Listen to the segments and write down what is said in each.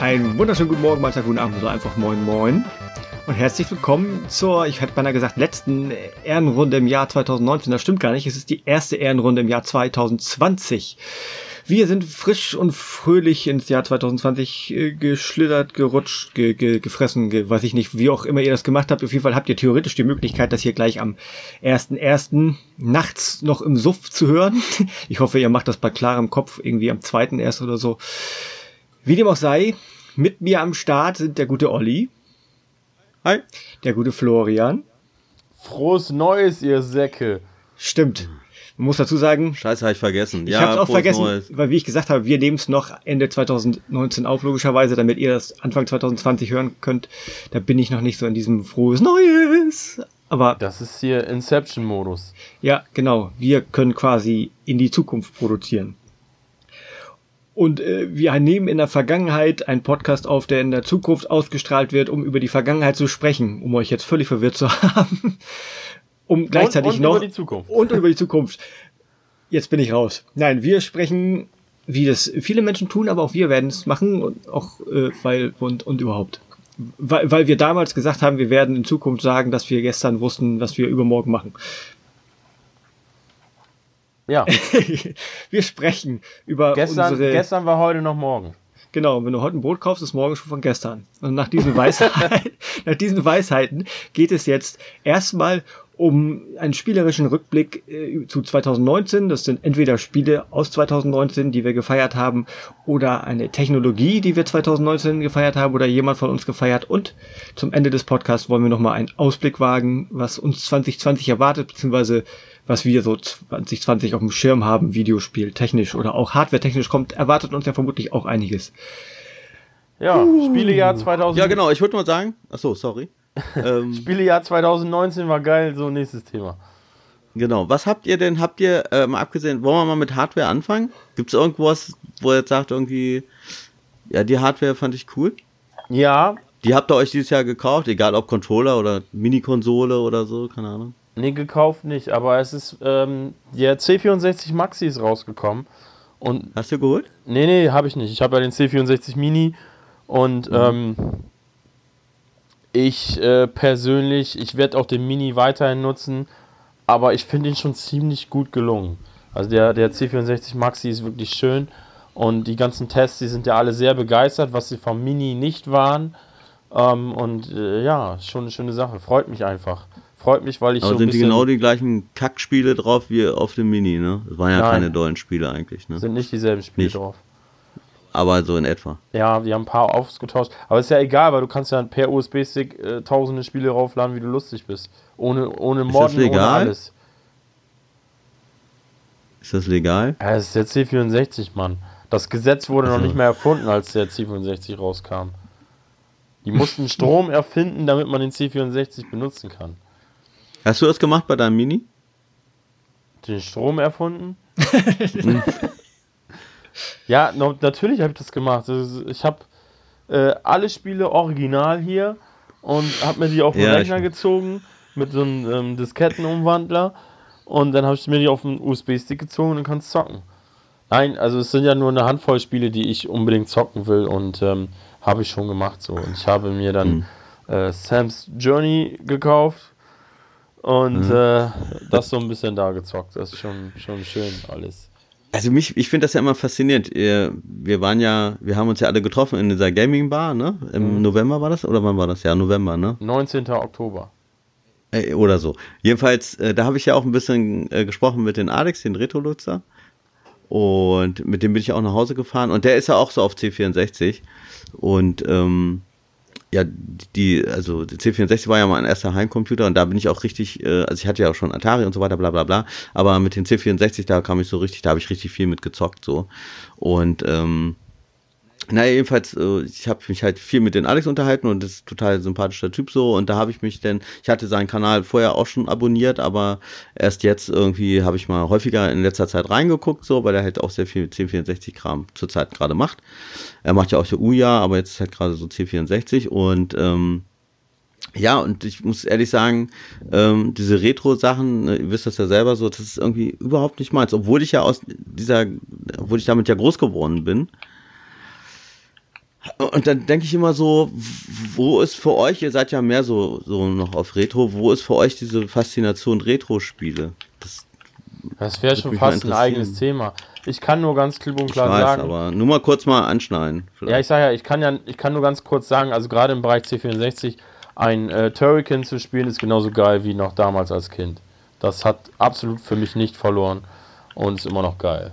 Einen wunderschönen guten Morgen, manchmal guten Abend oder einfach moin moin. Und herzlich willkommen zur, ich hätte beinahe gesagt, letzten Ehrenrunde im Jahr 2019. Das stimmt gar nicht. Es ist die erste Ehrenrunde im Jahr 2020. Wir sind frisch und fröhlich ins Jahr 2020 äh, geschlittert, gerutscht, ge, ge, gefressen, ge, weiß ich nicht, wie auch immer ihr das gemacht habt. Auf jeden Fall habt ihr theoretisch die Möglichkeit, das hier gleich am 1.1. nachts noch im Suff zu hören. Ich hoffe, ihr macht das bei klarem Kopf, irgendwie am 2.1. oder so. Wie dem auch sei, mit mir am Start sind der gute Olli. Hi. Der gute Florian. Frohes Neues, ihr Säcke. Stimmt. Man muss dazu sagen. Scheiße, habe ich vergessen. Ich ja, hab's auch vergessen, Neues. weil wie ich gesagt habe, wir nehmen es noch Ende 2019 auf, logischerweise, damit ihr das Anfang 2020 hören könnt. Da bin ich noch nicht so in diesem frohes Neues. Aber. Das ist hier Inception-Modus. Ja, genau. Wir können quasi in die Zukunft produzieren. Und äh, wir nehmen in der Vergangenheit einen Podcast auf, der in der Zukunft ausgestrahlt wird, um über die Vergangenheit zu sprechen, um euch jetzt völlig verwirrt zu haben. Um gleichzeitig und, und noch. Über die Zukunft. Und über die Zukunft. Jetzt bin ich raus. Nein, wir sprechen, wie das viele Menschen tun, aber auch wir werden es machen und auch äh, weil und, und überhaupt. Weil, weil wir damals gesagt haben, wir werden in Zukunft sagen, dass wir gestern wussten, was wir übermorgen machen. Ja. wir sprechen über gestern, unsere... Gestern war heute noch morgen. Genau, wenn du heute ein Brot kaufst, ist morgen schon von gestern. Und nach diesen, Weisheiten, nach diesen Weisheiten geht es jetzt erstmal um einen spielerischen Rückblick äh, zu 2019. Das sind entweder Spiele aus 2019, die wir gefeiert haben, oder eine Technologie, die wir 2019 gefeiert haben, oder jemand von uns gefeiert. Und zum Ende des Podcasts wollen wir nochmal einen Ausblick wagen, was uns 2020 erwartet, beziehungsweise was wir so 2020 auf dem Schirm haben, Videospiel technisch oder auch Hardware technisch kommt, erwartet uns ja vermutlich auch einiges. Ja, uh. Spielejahr 2000. Ja, genau, ich würde mal sagen, achso, sorry. Ähm, Spielejahr 2019 war geil, so nächstes Thema. Genau, was habt ihr denn, habt ihr, äh, mal abgesehen, wollen wir mal mit Hardware anfangen? Gibt es irgendwas, wo ihr jetzt sagt, irgendwie, ja, die Hardware fand ich cool? Ja. Die habt ihr euch dieses Jahr gekauft, egal ob Controller oder Mini-Konsole oder so, keine Ahnung. Nee, gekauft nicht, aber es ist, ähm, der C64 Maxi ist rausgekommen. Und Hast du geholt? Nee, nee, habe ich nicht. Ich habe ja den C64 Mini und mhm. ähm, ich äh, persönlich, ich werde auch den Mini weiterhin nutzen, aber ich finde ihn schon ziemlich gut gelungen. Also der, der C64 Maxi ist wirklich schön und die ganzen Tests, die sind ja alle sehr begeistert, was sie vom Mini nicht waren. Ähm, und äh, ja, schon eine schöne Sache. Freut mich einfach. Freut mich, weil ich Aber so sind die genau die gleichen Kackspiele drauf wie auf dem Mini, ne? Das waren ja Nein, keine dollen Spiele eigentlich, ne? Sind nicht dieselben Spiele nicht. drauf. Aber so in etwa. Ja, wir haben ein paar ausgetauscht. Aber ist ja egal, weil du kannst ja per USB-Stick äh, tausende Spiele raufladen, wie du lustig bist. Ohne, ohne Morden, ist das legal? ohne alles. Ist das legal? Ja, das ist der C64, Mann. Das Gesetz wurde also. noch nicht mehr erfunden, als der C64 rauskam. Die mussten Strom erfinden, damit man den C64 benutzen kann. Hast du das gemacht bei deinem Mini? Den Strom erfunden? ja, no, natürlich habe ich das gemacht. Ich habe äh, alle Spiele original hier und habe mir die auf den ja, Rechner gezogen mit so einem ähm, Diskettenumwandler und dann habe ich mir die auf den USB-Stick gezogen und kann zocken. Nein, also es sind ja nur eine Handvoll Spiele, die ich unbedingt zocken will und ähm, habe ich schon gemacht so. Und ich habe mir dann mhm. äh, Sam's Journey gekauft und mhm. äh, das so ein bisschen da gezockt. Das ist schon, schon schön alles. Also mich, ich finde das ja immer faszinierend. Wir waren ja, wir haben uns ja alle getroffen in dieser Gaming Bar, ne? Im mhm. November war das? Oder wann war das? Ja, November, ne? 19. Oktober. Äh, oder so. Jedenfalls, äh, da habe ich ja auch ein bisschen äh, gesprochen mit den Alex, den Retro-Lutzer. Und mit dem bin ich auch nach Hause gefahren. Und der ist ja auch so auf C64. Und ähm, ja, die, also der C64 war ja mein erster Heimcomputer und da bin ich auch richtig, äh, also ich hatte ja auch schon Atari und so weiter, bla bla bla, aber mit dem C64, da kam ich so richtig, da habe ich richtig viel mit gezockt so. Und ähm, naja, jedenfalls, äh, ich habe mich halt viel mit den Alex unterhalten und das ist total sympathischer Typ so. Und da habe ich mich denn, ich hatte seinen Kanal vorher auch schon abonniert, aber erst jetzt irgendwie habe ich mal häufiger in letzter Zeit reingeguckt, so, weil er halt auch sehr viel 1064-Kram zurzeit gerade macht. Er macht ja auch der Uja, aber jetzt ist halt gerade so C64 und ähm, ja, und ich muss ehrlich sagen, ähm, diese Retro-Sachen, ne, ihr wisst das ja selber so, das ist irgendwie überhaupt nicht meins, obwohl ich ja aus dieser, obwohl ich damit ja groß geworden bin. Und dann denke ich immer so, wo ist für euch, ihr seid ja mehr so, so noch auf Retro, wo ist für euch diese Faszination Retro-Spiele? Das, das wäre schon fast ein eigenes Thema. Ich kann nur ganz klipp und klar ich weiß, sagen. aber nur mal kurz mal anschneiden. Vielleicht. Ja, ich sage ja, ich kann ja, ich kann nur ganz kurz sagen, also gerade im Bereich C64, ein äh, Turrican zu spielen ist genauso geil wie noch damals als Kind. Das hat absolut für mich nicht verloren und ist immer noch geil.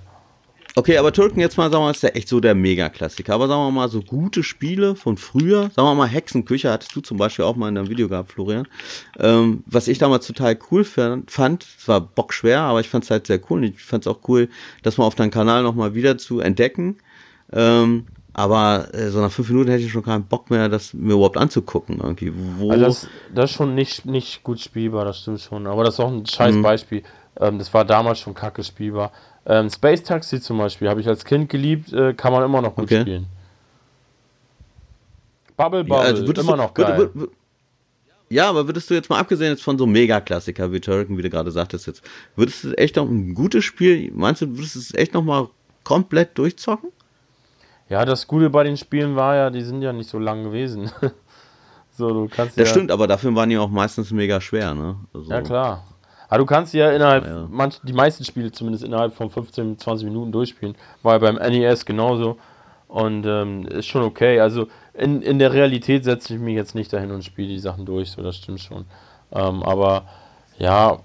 Okay, aber Türken jetzt mal, sagen wir mal, ist ja echt so der Mega-Klassiker. Aber sagen wir mal, so gute Spiele von früher, sagen wir mal, Hexenküche hattest du zum Beispiel auch mal in deinem Video gehabt, Florian. Ähm, was ich damals total cool fand, es war bockschwer, aber ich fand es halt sehr cool. Und ich fand es auch cool, das mal auf deinem Kanal nochmal wieder zu entdecken. Ähm, aber äh, so nach fünf Minuten hätte ich schon keinen Bock mehr, das mir überhaupt anzugucken. Irgendwie. Wo also das, das ist schon nicht, nicht gut spielbar, das stimmt schon. Aber das ist auch ein scheiß mhm. Beispiel. Ähm, das war damals schon kacke spielbar. Ähm, Space Taxi zum Beispiel habe ich als Kind geliebt, äh, kann man immer noch gut okay. spielen. Bubble Bubble, ja, also immer du, noch geil. Würd, würd, ja, aber würdest du jetzt mal abgesehen jetzt von so Mega-Klassiker wie Turrican, wie du gerade sagtest jetzt, würdest du echt noch ein gutes Spiel, meinst du, würdest du es echt noch mal komplett durchzocken? Ja, das Gute bei den Spielen war ja, die sind ja nicht so lang gewesen. so, du kannst das ja stimmt, aber dafür waren die auch meistens mega schwer, ne? Also ja, klar. Aber du kannst ja innerhalb, ja. Manch, die meisten Spiele zumindest innerhalb von 15, 20 Minuten durchspielen. War ja beim NES genauso. Und ähm, ist schon okay. Also in, in der Realität setze ich mich jetzt nicht dahin und spiele die Sachen durch, so das stimmt schon. Ähm, aber ja,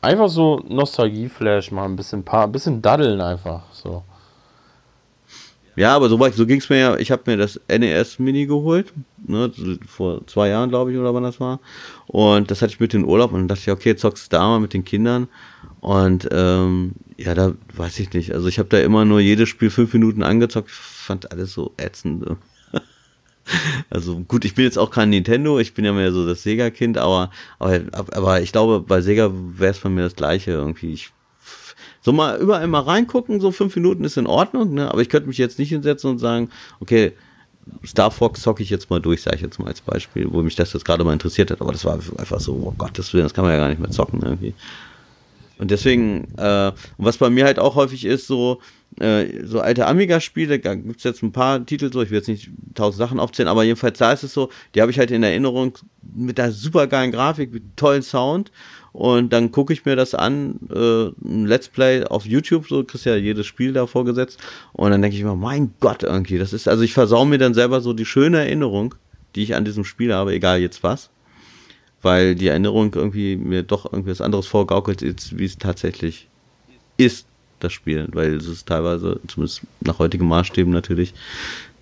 einfach so Nostalgie-Flash mal ein bisschen, paar, ein bisschen daddeln einfach. So. Ja, aber so, so ging es mir ja. Ich habe mir das NES Mini geholt, ne, vor zwei Jahren, glaube ich, oder wann das war. Und das hatte ich mit in den Urlaub und dann dachte ich, okay, zockst du da mal mit den Kindern. Und ähm, ja, da weiß ich nicht. Also ich habe da immer nur jedes Spiel fünf Minuten angezockt, fand alles so ätzend. Also gut, ich bin jetzt auch kein Nintendo, ich bin ja mehr so das Sega-Kind, aber, aber, aber ich glaube, bei Sega wäre es bei mir das gleiche irgendwie. Ich so mal überall mal reingucken, so fünf Minuten ist in Ordnung, ne? aber ich könnte mich jetzt nicht hinsetzen und sagen, okay, Star Fox zocke ich jetzt mal durch, sage ich jetzt mal als Beispiel, wo mich das jetzt gerade mal interessiert hat, aber das war einfach so, oh Gott, das, kann man ja gar nicht mehr zocken irgendwie. Und deswegen, äh, was bei mir halt auch häufig ist, so, äh, so alte Amiga-Spiele, da gibt es jetzt ein paar Titel, so, ich will jetzt nicht tausend Sachen aufzählen, aber jedenfalls da ist es so, die habe ich halt in Erinnerung mit der super geilen Grafik, mit tollen Sound. Und dann gucke ich mir das an, äh, ein Let's Play auf YouTube, so kriegst ja jedes Spiel da vorgesetzt. Und dann denke ich mir, mein Gott, irgendwie, das ist, also ich versau mir dann selber so die schöne Erinnerung, die ich an diesem Spiel habe, egal jetzt was, weil die Erinnerung irgendwie mir doch irgendwie was anderes vorgaukelt, ist, wie es tatsächlich ist, das Spiel, weil es ist teilweise, zumindest nach heutigen Maßstäben natürlich,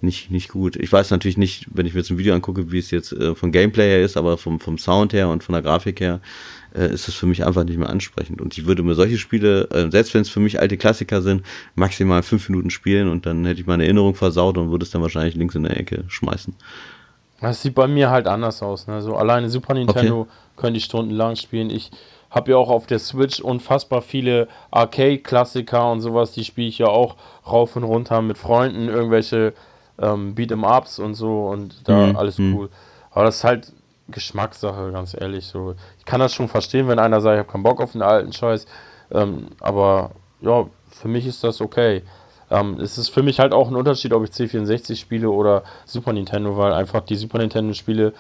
nicht, nicht gut. Ich weiß natürlich nicht, wenn ich mir jetzt ein Video angucke, wie es jetzt äh, vom Gameplay her ist, aber vom, vom Sound her und von der Grafik her äh, ist es für mich einfach nicht mehr ansprechend. Und ich würde mir solche Spiele, äh, selbst wenn es für mich alte Klassiker sind, maximal fünf Minuten spielen und dann hätte ich meine Erinnerung versaut und würde es dann wahrscheinlich links in der Ecke schmeißen. Das sieht bei mir halt anders aus. Ne? So alleine Super Nintendo okay. können die stundenlang spielen. Ich habe ja auch auf der Switch unfassbar viele Arcade-Klassiker und sowas. Die spiele ich ja auch rauf und runter mit Freunden, irgendwelche ähm, Beat'em-Ups und so und da mhm. alles mhm. cool. Aber das ist halt Geschmackssache, ganz ehrlich. So, ich kann das schon verstehen, wenn einer sagt, ich habe keinen Bock auf den alten Scheiß. Ähm, aber ja, für mich ist das okay. Ähm, es ist für mich halt auch ein Unterschied, ob ich C64 spiele oder Super Nintendo, weil einfach die Super Nintendo-Spiele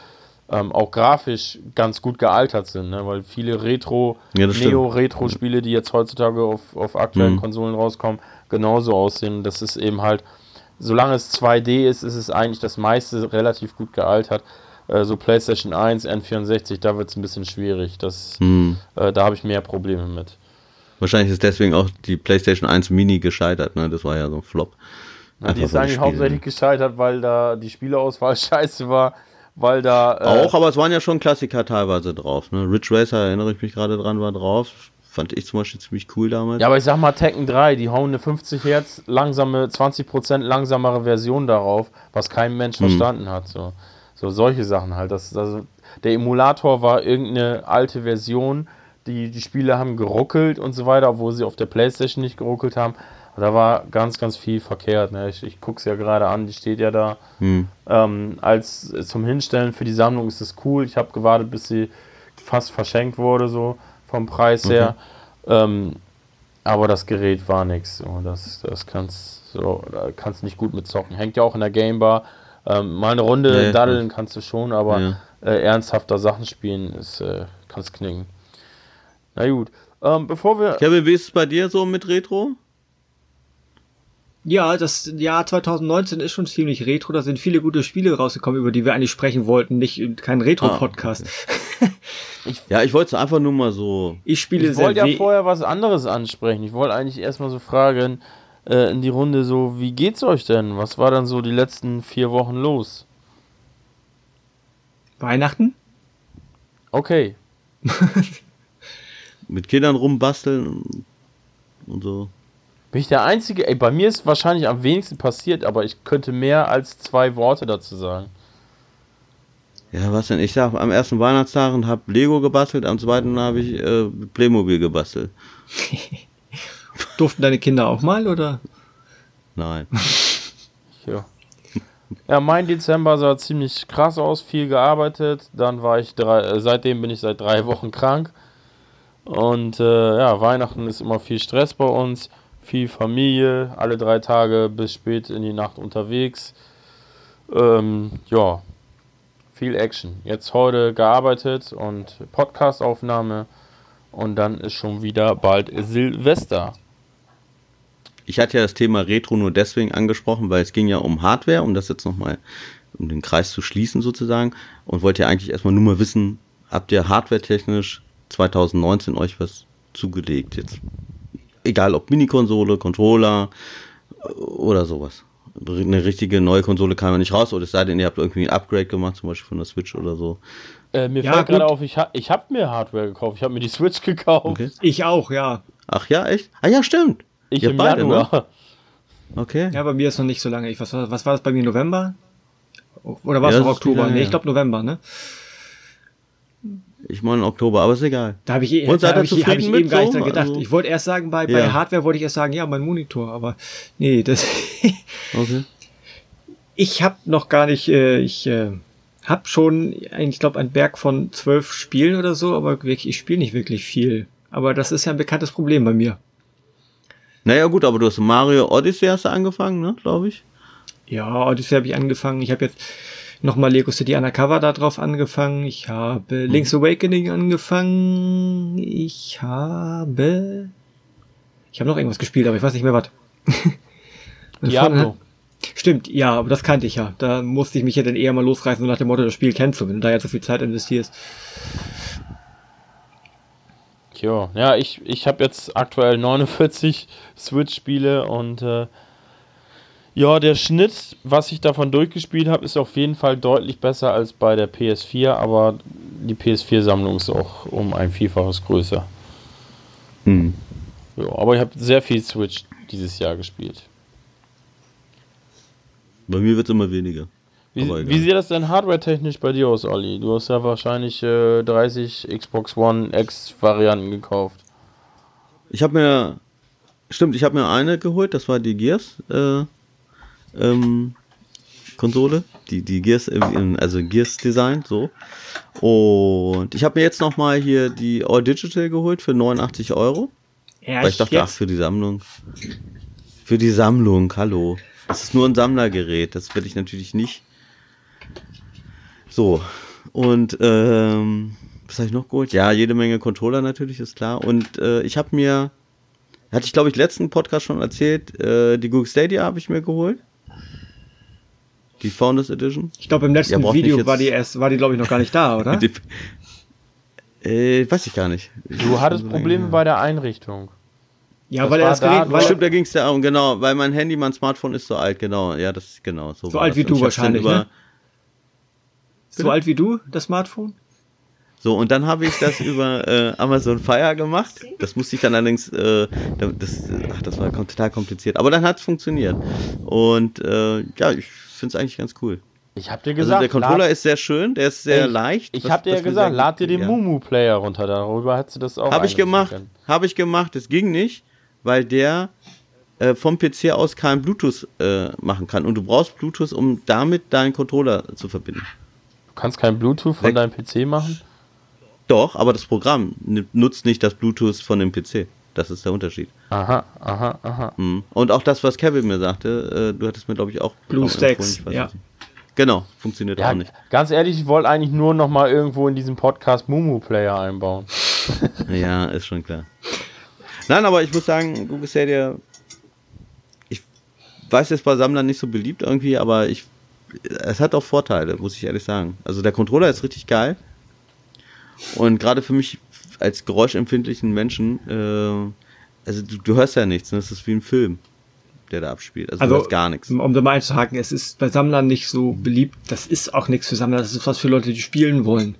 ähm, auch grafisch ganz gut gealtert sind, ne? weil viele Retro, ja, Neo-Retro-Spiele, die jetzt heutzutage auf, auf aktuellen mhm. Konsolen rauskommen, genauso aussehen. Das ist eben halt, solange es 2D ist, ist es eigentlich das meiste relativ gut gealtert. Äh, so PlayStation 1, N64, da wird es ein bisschen schwierig. Das, hm. äh, da habe ich mehr Probleme mit. Wahrscheinlich ist deswegen auch die PlayStation 1 Mini gescheitert, ne? Das war ja so ein Flop. Ja, die ist eigentlich Spiele, hauptsächlich gescheitert, weil da die Spieleauswahl scheiße war, weil da. Äh auch, aber es waren ja schon Klassiker teilweise drauf, ne? Ridge Racer, erinnere ich mich gerade dran, war drauf. fand ich zum Beispiel ziemlich cool damals. Ja, aber ich sag mal Tekken 3, die hauen eine 50 Hertz langsame, 20% langsamere Version darauf, was kein Mensch hm. verstanden hat. So. so solche Sachen halt. Das, das, der Emulator war irgendeine alte Version, die, die Spiele haben geruckelt und so weiter, obwohl sie auf der Playstation nicht geruckelt haben. Da war ganz, ganz viel verkehrt. Ne? Ich, ich gucke es ja gerade an, die steht ja da. Hm. Ähm, als zum Hinstellen für die Sammlung ist es cool. Ich habe gewartet, bis sie fast verschenkt wurde, so vom Preis okay. her. Ähm, aber das Gerät war nichts. So. Das, das kannst so, da kannst nicht gut mit zocken. Hängt ja auch in der Gamebar. Ähm, mal eine Runde nee, daddeln kannst du schon, aber ja. äh, ernsthafter Sachen spielen ist, äh, kannst knicken. Na gut. Ähm, bevor wir. Kevin, wie ist es bei dir so mit Retro? Ja, das Jahr 2019 ist schon ziemlich retro. Da sind viele gute Spiele rausgekommen, über die wir eigentlich sprechen wollten. Nicht kein Retro-Podcast. Ah, okay. ja, ich wollte einfach nur mal so. Ich spiele Ich wollte ja vorher was anderes ansprechen. Ich wollte eigentlich erstmal so fragen äh, in die Runde so, wie geht's euch denn? Was war dann so die letzten vier Wochen los? Weihnachten? Okay. Mit Kindern rumbasteln und so. Bin ich der Einzige? Ey, bei mir ist wahrscheinlich am wenigsten passiert, aber ich könnte mehr als zwei Worte dazu sagen. Ja, was denn? Ich sag am ersten Weihnachtstag hab Lego gebastelt, am zweiten habe ich äh, Playmobil gebastelt. Durften deine Kinder auch mal, oder? Nein. ja. Ja, mein Dezember sah ziemlich krass aus, viel gearbeitet. Dann war ich drei, äh, seitdem bin ich seit drei Wochen krank. Und äh, ja, Weihnachten ist immer viel Stress bei uns viel Familie, alle drei Tage bis spät in die Nacht unterwegs. Ähm, ja, viel Action. Jetzt heute gearbeitet und Podcastaufnahme und dann ist schon wieder bald Silvester. Ich hatte ja das Thema Retro nur deswegen angesprochen, weil es ging ja um Hardware, um das jetzt nochmal, um den Kreis zu schließen sozusagen und wollte ja eigentlich erstmal nur mal wissen, habt ihr hardware-technisch 2019 euch was zugelegt jetzt? Egal ob Mini-Konsole, Controller oder sowas. Eine richtige neue Konsole kam ja nicht raus, oder es sei denn, ihr habt irgendwie ein Upgrade gemacht, zum Beispiel von der Switch oder so. Äh, mir ja, fällt gerade auf, ich, ha ich habe mir Hardware gekauft. Ich habe mir die Switch gekauft. Okay. Ich auch, ja. Ach ja, echt? Ah ja, stimmt. Ich im beide, Januar. Ne? Okay. Ja, bei mir ist noch nicht so lange. Ich, was, was war das bei mir? November? Oder war es ja, noch Oktober? Wieder, nee, ich glaube November, ne? Ich meine Oktober, aber ist egal. Da habe ich, Und da hab ich, hab ich eben gar nicht dran gedacht. Also, ich wollte erst sagen, bei, ja. bei Hardware wollte ich erst sagen, ja, mein Monitor, aber nee, das. okay. Ich habe noch gar nicht, äh, ich äh, habe schon, ich glaube, ein Berg von zwölf Spielen oder so, aber wirklich, ich spiele nicht wirklich viel. Aber das ist ja ein bekanntes Problem bei mir. Naja, gut, aber du hast Mario Odyssey hast du angefangen, ne, glaube ich. Ja, Odyssey habe ich angefangen. Ich habe jetzt nochmal Lego City Undercover da drauf angefangen. Ich habe mhm. Link's Awakening angefangen. Ich habe. Ich habe noch irgendwas gespielt, aber ich weiß nicht mehr was. Diablo. Stimmt, ja, aber das kannte ich ja. Da musste ich mich ja dann eher mal losreißen, so nach dem Motto, das Spiel kennst du, wenn du da jetzt so viel Zeit investierst. Tja, ja, ich, ich habe jetzt aktuell 49 Switch-Spiele und äh, ja, der Schnitt, was ich davon durchgespielt habe, ist auf jeden Fall deutlich besser als bei der PS4, aber die PS4-Sammlung ist auch um ein Vielfaches größer. Hm. Ja, aber ich habe sehr viel Switch dieses Jahr gespielt. Bei mir wird es immer weniger. Wie, wie, sieht das denn hardware-technisch bei dir aus, Olli? Du hast ja wahrscheinlich äh, 30 Xbox One X-Varianten gekauft. Ich habe mir, stimmt, ich habe mir eine geholt, das war die Gears. Äh, ähm, Konsole, die, die Gears, also Gears Design, so. Und ich habe mir jetzt nochmal hier die All Digital geholt für 89 Euro. Ja, weil ich dachte, ach, für die Sammlung. Für die Sammlung, hallo. Das ist nur ein Sammlergerät, das will ich natürlich nicht. So, und ähm, was habe ich noch geholt? Ja, jede Menge Controller natürlich, ist klar. Und äh, ich habe mir, hatte ich glaube ich letzten Podcast schon erzählt, äh, die Google Stadia habe ich mir geholt. Die Founders Edition? Ich glaube, im letzten ja, Video war die erst, war die, glaube ich, noch gar nicht da, oder? die, äh, weiß ich gar nicht. Du hattest Probleme bei der Einrichtung. Ja, das weil er das Gerät, da, weil Stimmt, da ging es ja um, genau, weil mein Handy, mein Smartphone ist so alt, genau. Ja, das ist genau so. So alt wie du wahrscheinlich, über, ne? So alt wie du, das Smartphone? So, und dann habe ich das über äh, Amazon Fire gemacht. Das musste ich dann allerdings, äh, das, ach, das war total kompliziert. Aber dann hat es funktioniert. Und äh, ja, ich finde es eigentlich ganz cool. Ich habe dir gesagt, also der Controller ist sehr schön, der ist sehr ich, leicht. Ich habe dir ja gesagt, lad dir den ja. Mumu Player runter, darüber hättest du das auch. Habe ich gemacht, habe ich gemacht, es ging nicht, weil der äh, vom PC aus kein Bluetooth äh, machen kann und du brauchst Bluetooth, um damit deinen Controller zu verbinden. Du kannst kein Bluetooth von deinem PC machen? Doch, aber das Programm nutzt nicht das Bluetooth von dem PC. Das ist der Unterschied. Aha, aha, aha. Mhm. Und auch das, was Kevin mir sagte, äh, du hattest mir, glaube ich, auch BlueStacks, ja. Genau, funktioniert ja, auch nicht. Ganz ehrlich, ich wollte eigentlich nur noch mal irgendwo in diesem Podcast Mumu Player einbauen. ja, ist schon klar. Nein, aber ich muss sagen, Google Stadia, ich weiß, es bei Sammlern nicht so beliebt irgendwie, aber ich, es hat auch Vorteile, muss ich ehrlich sagen. Also der Controller ist richtig geil. Und gerade für mich als geräuschempfindlichen Menschen, äh, also du, du, hörst ja nichts, ne? das ist wie ein Film der da abspielt. Also, also gar nichts. Um da mal einzuhaken, es ist bei Sammlern nicht so beliebt. Das ist auch nichts für Sammler, das ist was für Leute, die spielen wollen.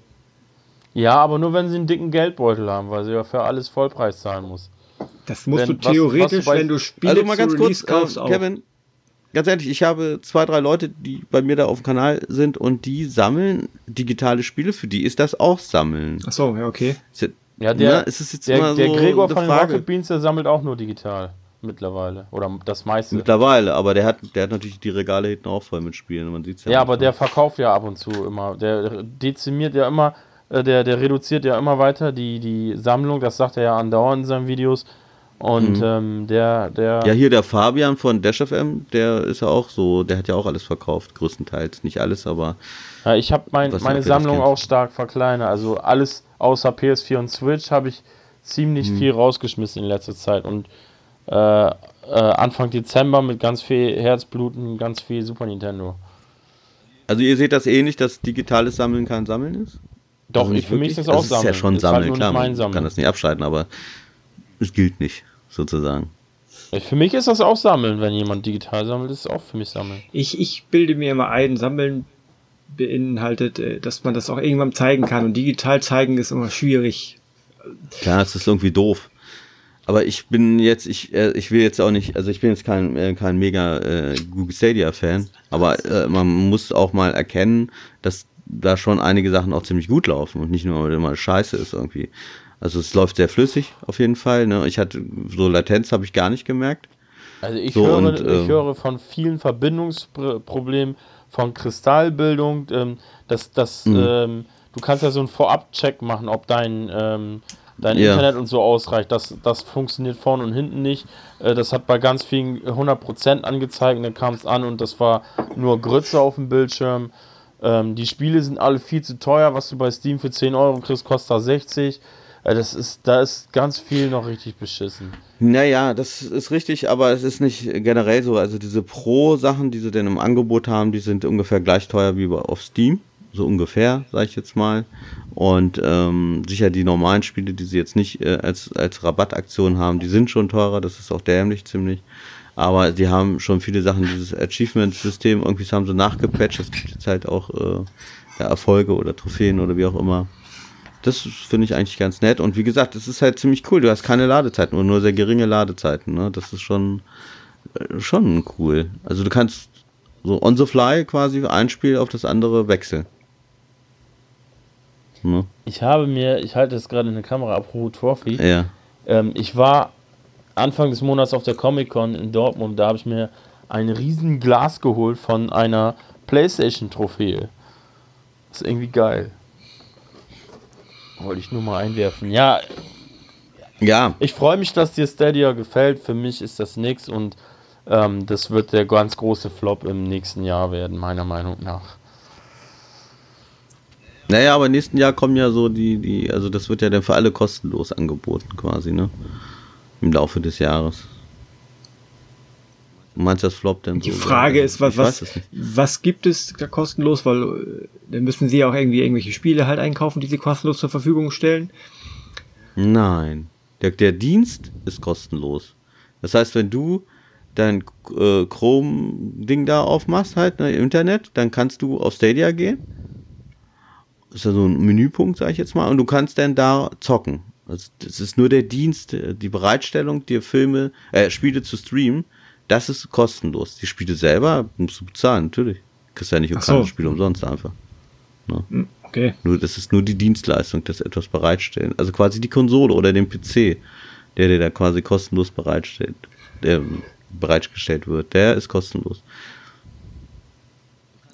Ja, aber nur wenn sie einen dicken Geldbeutel haben, weil sie ja für alles Vollpreis zahlen muss. Das musst wenn, du theoretisch, was, was du wenn du Spiele also mal ganz kurz, kaufst, äh, Kevin, ganz ehrlich, ich habe zwei, drei Leute, die bei mir da auf dem Kanal sind und die sammeln digitale Spiele. Für die ist das auch Sammeln. Ach so, ja, okay. Ja, der, Na, ist es jetzt der, der so Gregor von den Rocket Beans, der sammelt auch nur digital mittlerweile. Oder das meiste. Mittlerweile, aber der hat, der hat natürlich die Regale hinten auch voll mit Spielen. Man sieht's ja, ja aber der verkauft ja ab und zu immer. Der dezimiert ja immer, äh, der, der reduziert ja immer weiter die, die Sammlung, das sagt er ja andauernd in seinen Videos. Und mhm. ähm, der, der. Ja, hier der Fabian von Dash FM, der ist ja auch so, der hat ja auch alles verkauft, größtenteils. Nicht alles, aber. Ja, ich habe mein, meine Sammlung auch stark verkleinert. Also alles außer PS4 und Switch habe ich ziemlich mhm. viel rausgeschmissen in letzter Zeit. Und äh, äh, Anfang Dezember mit ganz viel Herzbluten, ganz viel Super Nintendo. Also ihr seht das ähnlich, dass digitales Sammeln kein Sammeln ist? Doch, also ich, für mich ist das auch Sammeln. Das ist ja schon Sammeln, halt klar, Sammeln. kann das nicht abschalten, aber es gilt nicht, sozusagen. Für mich ist das auch Sammeln, wenn jemand digital sammelt, ist es auch für mich Sammeln. Ich, ich bilde mir immer ein, Sammeln beinhaltet, äh, dass man das auch irgendwann zeigen kann und digital zeigen ist immer schwierig. Klar, es ist irgendwie doof. Aber ich bin jetzt, ich, äh, ich will jetzt auch nicht, also ich bin jetzt kein, äh, kein mega äh, Google Stadia-Fan, aber äh, man muss auch mal erkennen, dass da schon einige Sachen auch ziemlich gut laufen und nicht nur immer scheiße ist irgendwie. Also es läuft sehr flüssig auf jeden Fall. Ne? Ich hatte so Latenz habe ich gar nicht gemerkt. Also ich, so, höre, und, ich ähm, höre von vielen Verbindungsproblemen, von Kristallbildung, ähm, dass, dass mhm. ähm, du kannst ja so einen Vorab-Check machen, ob dein ähm, dein ja. Internet und so ausreicht. Das, das funktioniert vorne und hinten nicht. Äh, das hat bei ganz vielen 100% angezeigt und dann kam es an und das war nur Grütze auf dem Bildschirm. Ähm, die Spiele sind alle viel zu teuer. Was du bei Steam für 10 Euro kriegst, kostet da 60. Äh, das ist, da ist ganz viel noch richtig beschissen. Naja, das ist richtig, aber es ist nicht generell so. Also diese Pro-Sachen, die sie denn im Angebot haben, die sind ungefähr gleich teuer wie auf Steam so ungefähr, sage ich jetzt mal. Und ähm, sicher die normalen Spiele, die sie jetzt nicht äh, als, als Rabattaktion haben, die sind schon teurer, das ist auch dämlich ziemlich. Aber sie haben schon viele Sachen, dieses Achievement-System, irgendwie haben sie nachgepatcht, es gibt jetzt halt auch äh, Erfolge oder Trophäen oder wie auch immer. Das finde ich eigentlich ganz nett. Und wie gesagt, das ist halt ziemlich cool. Du hast keine Ladezeiten oder nur sehr geringe Ladezeiten. Ne? Das ist schon, äh, schon cool. Also du kannst so on the fly quasi ein Spiel auf das andere wechseln. Ne? Ich habe mir, ich halte es gerade in der Kamera ab, Hu Trophy. Ja. Ähm, ich war Anfang des Monats auf der Comic Con in Dortmund, da habe ich mir ein riesen Glas geholt von einer Playstation-Trophäe. Ist irgendwie geil. Wollte ich nur mal einwerfen. Ja. Ja. Ich freue mich, dass dir Stadia gefällt. Für mich ist das nix und ähm, das wird der ganz große Flop im nächsten Jahr werden, meiner Meinung nach. Naja, aber nächsten Jahr kommen ja so die, die, also das wird ja dann für alle kostenlos angeboten quasi, ne? Im Laufe des Jahres. Du meinst das Flop denn Die so, Frage oder? ist, was, was, was gibt es da kostenlos, weil äh, dann müssen sie auch irgendwie irgendwelche Spiele halt einkaufen, die sie kostenlos zur Verfügung stellen. Nein. Der, der Dienst ist kostenlos. Das heißt, wenn du dein äh, Chrome-Ding da aufmachst, halt, ne, im Internet, dann kannst du auf Stadia gehen ist ja so ein Menüpunkt, sag ich jetzt mal, und du kannst dann da zocken. Also das ist nur der Dienst, äh, die Bereitstellung, dir Filme, äh, Spiele zu streamen, das ist kostenlos. Die Spiele selber musst du bezahlen, natürlich. Du kriegst ja nicht Ach so. keine Spiele umsonst einfach. Hm, Okay. Nur, das ist nur die Dienstleistung, das etwas bereitstellen. Also quasi die Konsole oder den PC, der dir da quasi kostenlos bereitstellt, der bereitgestellt wird, der ist kostenlos.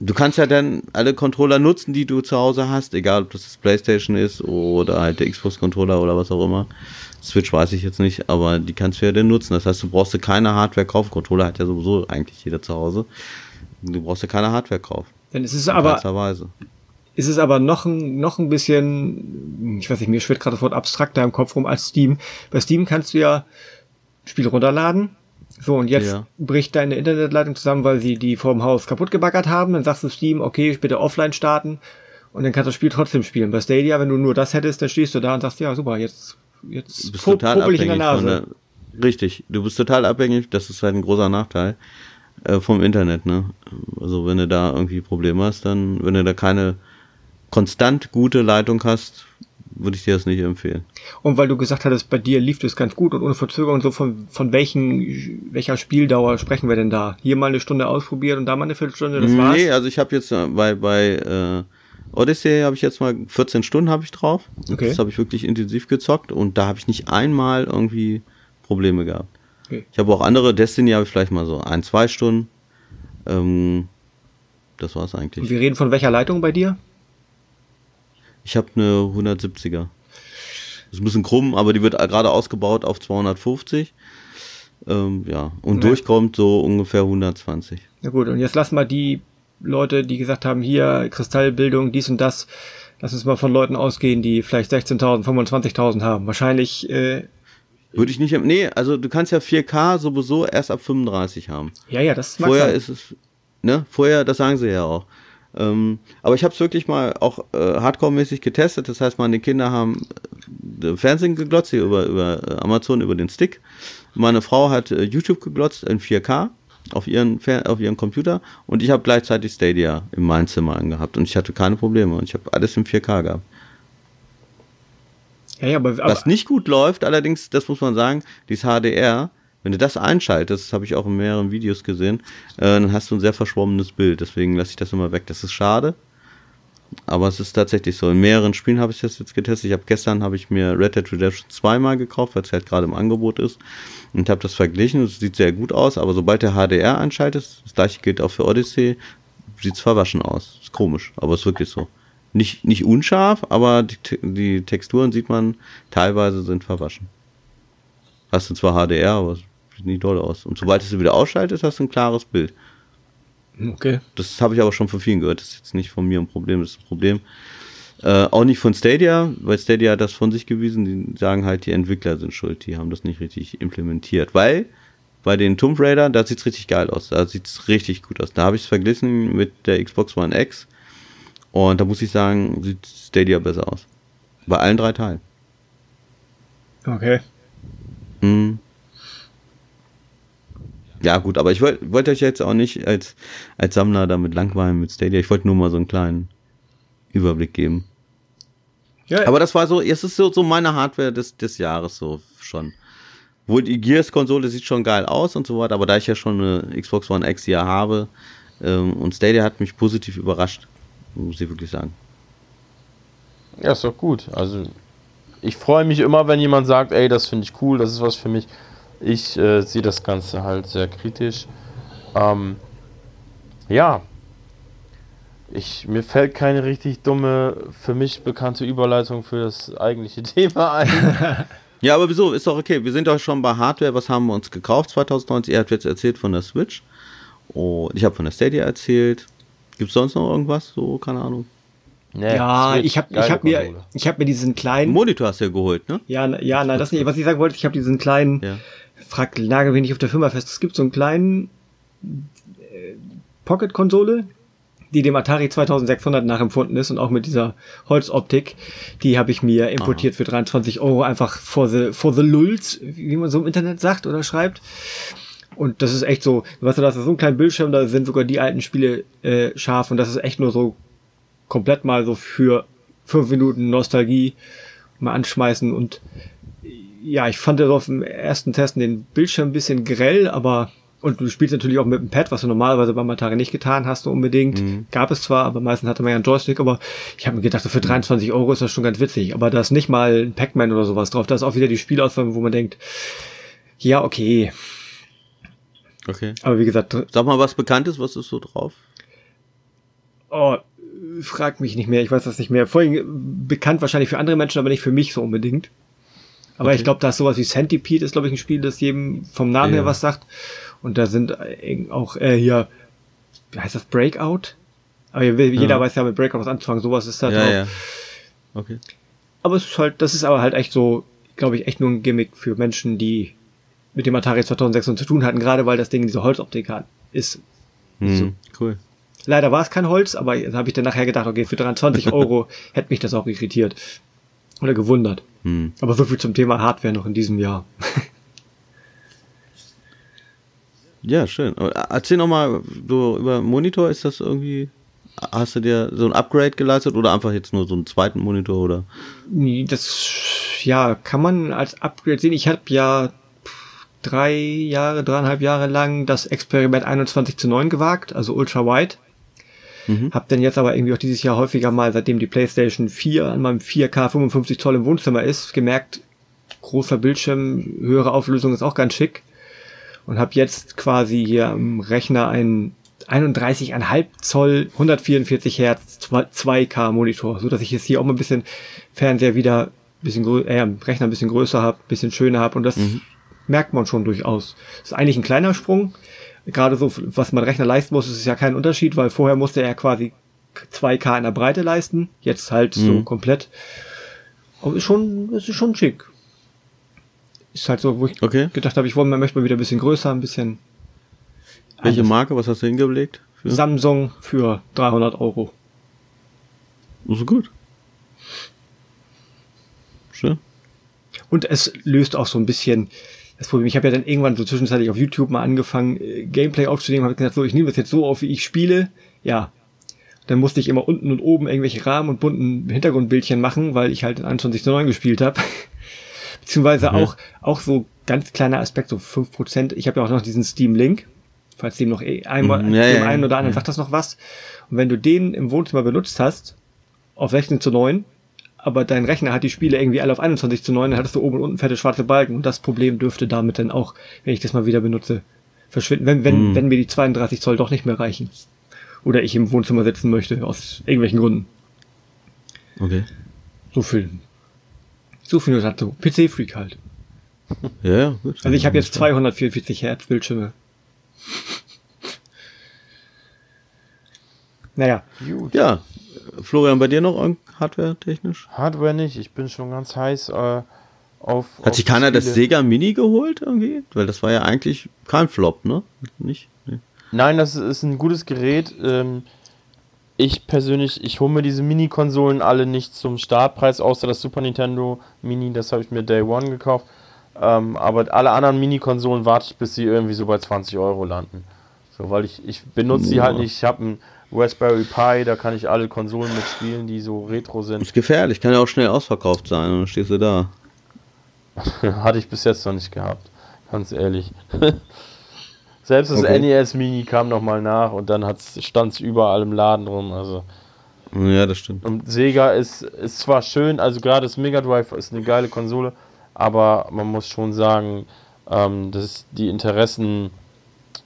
Du kannst ja dann alle Controller nutzen, die du zu Hause hast, egal ob das das Playstation ist oder halt der Xbox-Controller oder was auch immer. Switch weiß ich jetzt nicht, aber die kannst du ja dann nutzen. Das heißt, du brauchst dir keine Hardware kaufen. Controller hat ja sowieso eigentlich jeder zu Hause. Du brauchst dir keine Hardware kaufen. Dann ist es aber, Weise. ist es aber noch ein, noch ein bisschen, ich weiß nicht, mir schwirrt gerade das Wort abstrakter im Kopf rum als Steam. Bei Steam kannst du ja Spiele runterladen. So, und jetzt Ja. bricht deine Internetleitung zusammen, weil sie die vorm Haus kaputt gebaggert haben. Dann sagst du Steam, okay, bitte offline starten. Und dann kannst du das Spiel trotzdem spielen. Bei Stadia, wenn du nur das hättest, dann stehst du da und sagst, ja, super, jetzt, jetzt Du bist total ich in der abhängig Nase. von der, Richtig, du bist total abhängig, das ist halt ein großer Nachteil äh, vom Internet, ne? Also wenn du da irgendwie Probleme hast, dann, wenn du da keine konstant gute Leitung hast, würde ich dir das nicht empfehlen. Und weil du gesagt hattest, bei dir lief das ganz gut und ohne Verzögerung, so von, von welchen, welcher Spieldauer sprechen wir denn da? Hier mal eine Stunde ausprobiert und da mal eine Viertelstunde, das war's? Nee, also ich habe jetzt äh, bei, bei äh, Odyssey habe ich jetzt mal 14 Stunden habe ich drauf. Okay. Das habe ich wirklich intensiv gezockt und da habe ich nicht einmal irgendwie Probleme gehabt. Okay. Ich habe auch andere, Destiny habe ich vielleicht mal so ein, zwei Stunden. Ähm, das war's eigentlich. Und wir reden von welcher Leitung bei dir? Ich habe eine 170er. Ist ein bisschen krumm, aber die wird gerade ausgebaut auf 250. Ähm, ja, und Ja. durchkommt so ungefähr 120. Na gut, und jetzt lass mal die Leute, die gesagt haben, hier Kristallbildung, dies und das, lass uns mal von Leuten ausgehen, die vielleicht 16.000, 25.000 haben. Wahrscheinlich, äh, Würde ich nicht. Nee, also du kannst ja 4K sowieso erst ab 35 haben. ja, ja, das mag Vorher sein. ist es, ne? Vorher, das sagen sie ja auch. Ähm, aber ich habe es wirklich mal auch äh, Hardcore-mäßig getestet. Das heißt, meine Kinder haben äh, Fernsehen geglotzt hier über, über äh, Amazon, über den Stick. Meine Frau hat äh, YouTube geglotzt in 4K auf ihren, Fer auf ihren Computer und ich habe gleichzeitig Stadia in meinem Zimmer angehabt und ich hatte keine Probleme und ich habe alles in 4K gehabt. Ja, ja, aber, aber Was nicht gut läuft, allerdings, das muss man sagen, dieses HDR, wenn du das einschaltest, das habe ich auch in mehreren Videos gesehen, äh, dann hast du ein sehr verschwommenes Bild. Deswegen lasse ich das immer weg. Das ist schade. Aber es ist tatsächlich so. In mehreren Spielen habe ich das jetzt getestet. Ich habe gestern habe ich mir Red Dead Redemption 2 mal gekauft, weil es halt gerade im Angebot ist. Und habe das verglichen. Es sieht sehr gut aus, aber sobald der HDR einschaltet, das gleiche gilt auch für Odyssey, sieht es verwaschen aus. Ist komisch, aber ist wirklich so. Nicht, nicht unscharf, aber die, die Texturen sieht man teilweise sind verwaschen. Hast du zwar HDR, aber es sieht nicht doll aus. Und sobald es wieder ausschaltet, hast du ein klares Bild. Okay. Das habe ich aber schon von vielen gehört. Das ist jetzt nicht von mir ein Problem, das ist ein Problem. Äh, auch nicht von Stadia, weil Stadia hat das von sich gewiesen. Die sagen halt, die Entwickler sind schuld, die haben das nicht richtig implementiert. Weil bei den Tomb Raider, da sieht's richtig geil aus. Da sieht's richtig gut aus. Da habe ich es verglichen mit der Xbox One X. Und da muss ich sagen, sieht Stadia besser aus. Bei allen drei Teilen. Okay. Mhm. Ja, gut, aber ich wollte wollt euch jetzt auch nicht als, als Sammler damit langweilen mit Stadia. Ich wollte nur mal so einen kleinen Überblick geben. Ja, Aber das war so, es ist so, so meine Hardware des, des Jahres so schon. Wohl die Gears-Konsole sieht schon geil aus und so weiter, aber da ich ja schon eine Xbox One X hier habe ähm, und Stadia hat mich positiv überrascht, muss ich wirklich sagen. Ja, ist doch gut. Also, ich freue mich immer, wenn jemand sagt, ey, das finde ich cool, das ist was für mich. Ich äh, sehe das Ganze halt sehr kritisch. Ähm, ja. Ich, mir fällt keine richtig dumme, für mich bekannte Überleitung für das eigentliche Thema ein. Ja, aber wieso? Ist doch okay. Wir sind doch schon bei Hardware. Was haben wir uns gekauft 2019? Ihr habt jetzt erzählt von der Switch. Und ich habe von der Stadia erzählt. Gibt es sonst noch irgendwas? So, keine Ahnung. Nee, ja Switch, ich habe ich hab mir, ich hab mir diesen Einen kleinen, Monitor hast du ja geholt, ne? ja, ja, nein, das nicht, was ich sagen wollte, ich habe diesen kleinen, Ja. Frag, nagel mich nicht auf der Firma fest, es gibt so einen kleinen äh, Pocket-Konsole, die dem Atari 2600 nachempfunden ist und auch mit dieser Holzoptik, die habe ich mir importiert für 23 Euro, einfach for the, for the lulz, wie man so im Internet sagt oder schreibt. Und das ist echt so, weißt du, das ist so ein kleiner Bildschirm, da sind sogar die alten Spiele äh, scharf und das ist echt nur so komplett mal so für fünf Minuten Nostalgie mal anschmeißen und ja, ich fand auf dem ersten Testen den Bildschirm ein bisschen grell, aber und du spielst natürlich auch mit dem Pad, was du normalerweise beim Atari nicht getan hast, so unbedingt. Mhm. Gab es zwar, aber meistens hatte man ja einen Joystick, aber ich habe mir gedacht, so für 23 Euro ist das schon ganz witzig. Aber da ist nicht mal ein Pac-Man oder sowas drauf. Da ist auch wieder die Spielauswahl, wo man denkt, ja, okay. Okay. Aber wie gesagt. Sag mal was Bekanntes, was ist so drauf? Oh, frag mich nicht mehr, ich weiß das nicht mehr. Vorhin bekannt wahrscheinlich für andere Menschen, aber nicht für mich so unbedingt. Aber okay. ich glaube, da ist sowas wie Centipede, ist glaube ich ein Spiel, das jedem vom Namen ja. her was sagt. Und da sind auch äh, hier, wie heißt das, Breakout? Aber jeder ja. weiß ja mit Breakout was anzufangen, sowas ist da ja, drauf. Ja. Okay. Aber es ist halt, das ist aber halt echt so, glaube ich, echt nur ein Gimmick für Menschen, die mit dem Atari 2600 zu tun hatten, gerade weil das Ding diese Holzoptik hat. Ist. Hm, so. Cool. Leider war es kein Holz, aber da habe ich dann nachher gedacht, okay, für 23 Euro hätte mich das auch irritiert. Oder gewundert. Hm. Aber so viel zum Thema Hardware noch in diesem Jahr. Ja, schön. Erzähl nochmal, so über Monitor, ist das irgendwie, hast du dir so ein Upgrade geleistet oder einfach jetzt nur so einen zweiten Monitor oder? Das, ja, kann man als Upgrade sehen. Ich habe ja drei Jahre, dreieinhalb Jahre lang das Experiment 21 zu 9 gewagt, also Ultra Wide. Mhm. Hab dann jetzt aber irgendwie auch dieses Jahr häufiger mal, seitdem die PlayStation 4 an meinem 4K 55 Zoll im Wohnzimmer ist, gemerkt, großer Bildschirm, höhere Auflösung ist auch ganz schick und habe jetzt quasi hier am Rechner einen 31,5 Zoll 144 Hertz 2K Monitor, so dass ich jetzt hier auch mal ein bisschen Fernseher wieder ein bisschen äh, Rechner ein bisschen größer habe, ein bisschen schöner habe und das mhm. merkt man schon durchaus. Das ist eigentlich ein kleiner Sprung. Gerade so, was man Rechner leisten muss, ist ja kein Unterschied, weil vorher musste er quasi 2K in der Breite leisten, jetzt halt mhm. so komplett. Aber ist schon, ist schon schick. Ist halt so, wo ich okay. gedacht habe, ich wollte, man möchte mal wieder ein bisschen größer, ein bisschen. Welche anders. Marke, was hast du hingelegt? Für? Samsung für 300 Euro. So gut. Schön. Und es löst auch so ein bisschen das Problem. Ich habe ja dann irgendwann so zwischenzeitlich auf YouTube mal angefangen, äh, Gameplay aufzunehmen, habe gesagt, so, ich nehme das jetzt so auf, wie ich spiele. Ja. Dann musste ich immer unten und oben irgendwelche Rahmen und bunten Hintergrundbildchen machen, weil ich halt in 21 zu 9 gespielt habe. Beziehungsweise mhm. auch, auch so ganz kleiner Aspekt, so 5%. Ich habe ja auch noch diesen Steam Link, falls dem noch eh einmal, mhm. ja, dem ja, einen oder anderen ja. sagt das noch was. Und wenn du den im Wohnzimmer benutzt hast, auf 16 zu 9, aber dein Rechner hat die Spiele irgendwie alle auf 21 zu 9, dann hattest du oben und unten fette schwarze Balken und das Problem dürfte damit dann auch, wenn ich das mal wieder benutze, verschwinden, wenn, wenn, mhm. wenn mir die 32 Zoll doch nicht mehr reichen. Oder ich im Wohnzimmer sitzen möchte, aus irgendwelchen Gründen. Okay. So viel so viel nur dazu. PC-Freak halt. Ja, ja, gut. Also ich habe jetzt 244 Hertz Bildschirme. Naja. Gut. Ja. Florian, bei dir noch Hardware-technisch? Hardware nicht. Ich bin schon ganz heiß äh, auf. Hat sich keiner das Sega Mini geholt irgendwie? Weil das war ja eigentlich kein Flop, ne? Nicht? Nee. Nein, das ist ein gutes Gerät. Ähm, ich persönlich, ich hole mir diese Mini-Konsolen alle nicht zum Startpreis, außer das Super Nintendo Mini, das habe ich mir Day One gekauft. Ähm, aber alle anderen Mini-Konsolen warte ich, bis sie irgendwie so bei 20 Euro landen. So, weil ich, ich benutze sie halt nicht. Ich habe einen Raspberry Pi, da kann ich alle Konsolen mitspielen, die so retro sind. Ist gefährlich, kann ja auch schnell ausverkauft sein und dann stehst du da. Hatte ich bis jetzt noch nicht gehabt, ganz ehrlich. Selbst das okay. NES Mini kam nochmal nach und dann stand es überall im Laden rum. Also. Ja, das stimmt. Und Sega ist, ist zwar schön, also gerade das Mega Drive ist eine geile Konsole, aber man muss schon sagen, ähm, dass die Interessen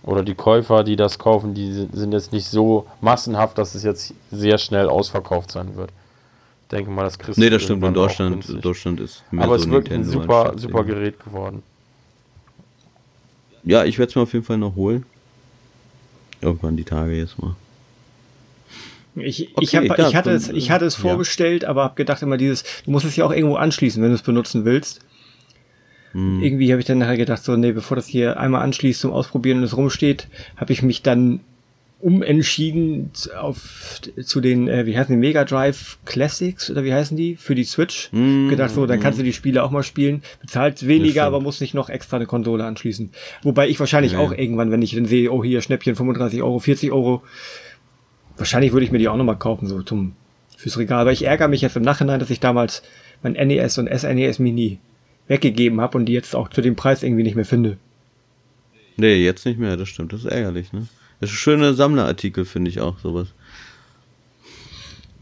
oder die Käufer, die das kaufen, die sind, jetzt nicht so massenhaft, dass es jetzt sehr schnell ausverkauft sein wird. Ich denke mal, das kriegst Nee, das stimmt, in Deutschland, Deutschland ist mehr Aber so es wird ein super, super Gerät geworden ja, ich werde es mir auf jeden Fall noch holen. Irgendwann die Tage jetzt mal. Ich, okay, ich, hab, ich, hatte es, ich hatte es vorgestellt, ja. aber habe gedacht immer dieses, du musst es ja auch irgendwo anschließen, wenn du es benutzen willst. Hm. Irgendwie habe ich dann nachher gedacht, so, nee, bevor das hier einmal anschließt zum Ausprobieren und es rumsteht, habe ich mich dann umentschieden auf zu den, äh, wie heißen die, Mega Drive Classics oder wie heißen die, für die Switch. Mm, Gedacht so, dann kannst du die Spiele auch mal spielen, bezahlst weniger, aber musst nicht noch extra eine Konsole anschließen. Wobei ich wahrscheinlich ja. auch irgendwann, wenn ich dann sehe, oh hier Schnäppchen 35 Euro, 40 Euro, wahrscheinlich würde ich mir die auch nochmal kaufen, so zum fürs Regal. Aber ich ärgere mich jetzt im Nachhinein, dass ich damals mein NES und SNES Mini weggegeben habe und die jetzt auch zu dem Preis irgendwie nicht mehr finde. Nee, jetzt nicht mehr, das stimmt. Das ist ärgerlich, ne? Das ist ein schöner Sammlerartikel, finde ich auch, sowas.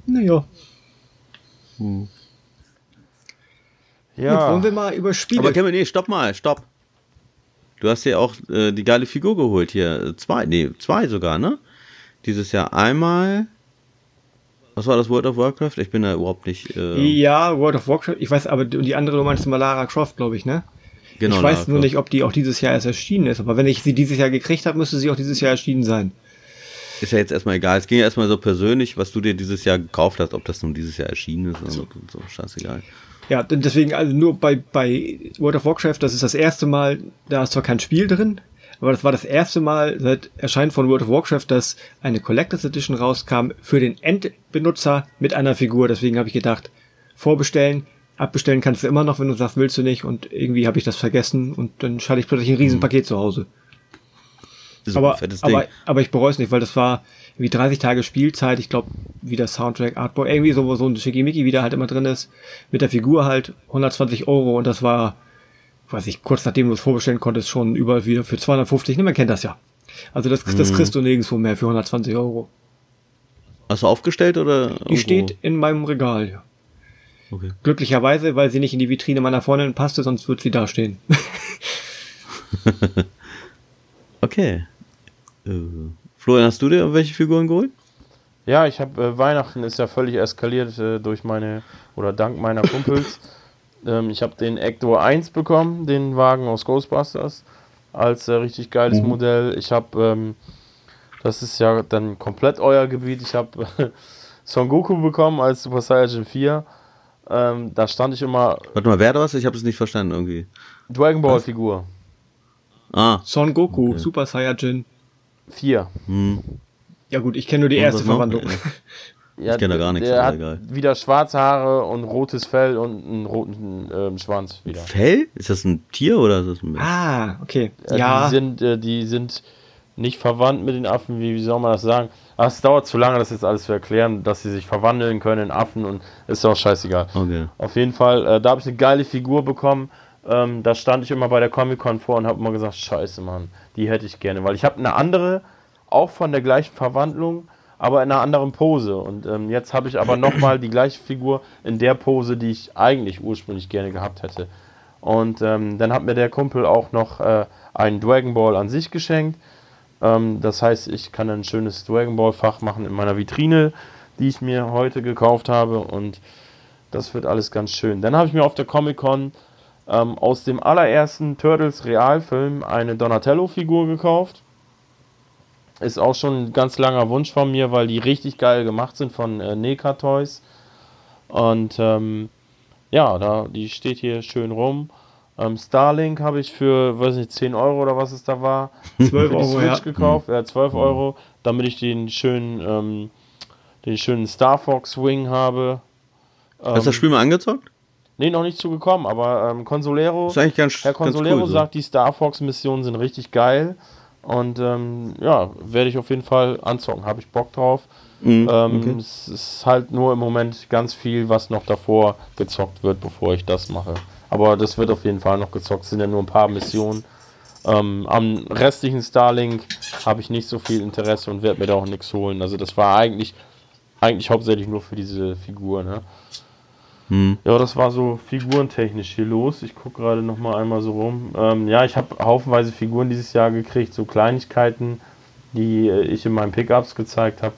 Naja. Hm. Ja. Gut, wollen wir mal über Spiele. Aber Kevin, nee, stopp mal, stopp. Du hast ja auch äh, die geile Figur geholt hier. Zwei, nee, zwei sogar, ne? Dieses Jahr einmal. Was war das World of Warcraft? Ich bin da überhaupt nicht. Äh ja, World of Warcraft. Ich weiß, aber die andere du meinst mal Lara Croft, glaube ich, ne? Genau. Ich weiß nur Croft. nicht, ob die auch dieses Jahr erst erschienen ist. Aber wenn ich sie dieses Jahr gekriegt habe, müsste sie auch dieses Jahr erschienen sein. Ist ja jetzt erstmal egal. Es ging ja erstmal so persönlich, was du dir dieses Jahr gekauft hast, ob das nun dieses Jahr erschienen ist oder so, so scheißegal. Ja, deswegen, also nur bei, bei World of Warcraft, das ist das erste Mal, da ist zwar kein Spiel drin, aber das war das erste Mal seit Erscheinen von World of Warcraft, dass eine Collectors Edition rauskam für den Endbenutzer mit einer Figur. Deswegen habe ich gedacht, vorbestellen, abbestellen kannst du immer noch, wenn du sagst, willst du nicht. Und irgendwie habe ich das vergessen und dann schalte ich plötzlich ein Riesenpaket mhm. zu Hause. Aber, aber, aber ich bereue es nicht, weil das war wie 30 Tage Spielzeit, ich glaube, wie der Soundtrack, Artboy, irgendwie so, so ein Schickimicki, wie der halt immer drin ist, mit der Figur halt 120 Euro und das war, weiß ich, kurz nachdem du es vorbestellen konntest, schon überall wieder für 250, ne, man kennt das ja. Also das, das mhm. kriegst du nirgendwo mehr für 120 Euro. Hast du aufgestellt oder? Die irgendwo? steht in meinem Regal, ja. Okay. Glücklicherweise, weil sie nicht in die Vitrine meiner Freundin passte, sonst würde sie da stehen. okay. Äh, Florian, hast du dir welche Figuren geholt? Ja, ich habe äh, Weihnachten ist ja völlig eskaliert äh, durch meine oder dank meiner Kumpels. ähm, ich habe den Ector 1 bekommen, den Wagen aus Ghostbusters, als äh, richtig geiles mhm. Modell. Ich habe, ähm, das ist ja dann komplett euer Gebiet. Ich habe Son Goku bekommen als Super Saiyan 4. Ähm, da stand ich immer. Warte mal, wer was? Ich habe es nicht verstanden irgendwie. Dragon Ball Figur. Ah. Son Goku, okay. Super Saiyajin. Vier. Hm. Ja gut, ich kenne nur die und erste Verwandlung. Ja, ich kenne da gar nichts. Der hat egal. wieder schwarze Haare und rotes Fell und einen roten ähm, Schwanz wieder. Fell? Ist das ein Tier oder ist das ein Mensch? Ah, okay. Äh, ja. Die sind, äh, die sind nicht verwandt mit den Affen, wie, wie soll man das sagen? Aber es dauert zu lange, das jetzt alles zu erklären, dass sie sich verwandeln können in Affen und ist auch scheißegal. Okay. Auf jeden Fall, äh, da habe ich eine geile Figur bekommen. Ähm, da stand ich immer bei der Comic-Con vor und habe immer gesagt, scheiße, Mann, die hätte ich gerne. Weil ich habe eine andere, auch von der gleichen Verwandlung, aber in einer anderen Pose. Und ähm, jetzt habe ich aber nochmal die gleiche Figur in der Pose, die ich eigentlich ursprünglich gerne gehabt hätte. Und ähm, dann hat mir der Kumpel auch noch äh, einen Dragon Ball an sich geschenkt. Ähm, das heißt, ich kann ein schönes Dragon Ball Fach machen in meiner Vitrine, die ich mir heute gekauft habe. Und das wird alles ganz schön. Dann habe ich mir auf der Comic Con ähm, aus dem allerersten Turtles Realfilm eine Donatello-Figur gekauft. Ist auch schon ein ganz langer Wunsch von mir, weil die richtig geil gemacht sind von äh, Neka Toys. Und ähm, ja, da, die steht hier schön rum. Ähm, Starlink habe ich für, weiß nicht, 10 Euro oder was es da war, 12 Euro Switch ja. gekauft, ja, 12 Euro, damit ich den schönen, ähm, den schönen Star Fox Wing habe. Hast du das Spiel mal angezockt? Nee, noch nicht zugekommen, aber ähm, Consolero, ganz, Herr Consolero cool, sagt, so. die Star Fox-Missionen sind richtig geil. Und ähm, ja, werde ich auf jeden Fall anzocken, habe ich Bock drauf. Mhm, ähm, okay. Es ist halt nur im Moment ganz viel, was noch davor gezockt wird, bevor ich das mache. Aber das wird auf jeden Fall noch gezockt, es sind ja nur ein paar Missionen. Ähm, am restlichen Starlink habe ich nicht so viel Interesse und werde mir da auch nichts holen. Also das war eigentlich, eigentlich hauptsächlich nur für diese Figur. Ne? Hm. Ja, das war so figurentechnisch hier los. Ich gucke gerade noch mal einmal so rum. Ähm, ja, ich habe haufenweise Figuren dieses Jahr gekriegt, so Kleinigkeiten, die äh, ich in meinen Pickups gezeigt habe.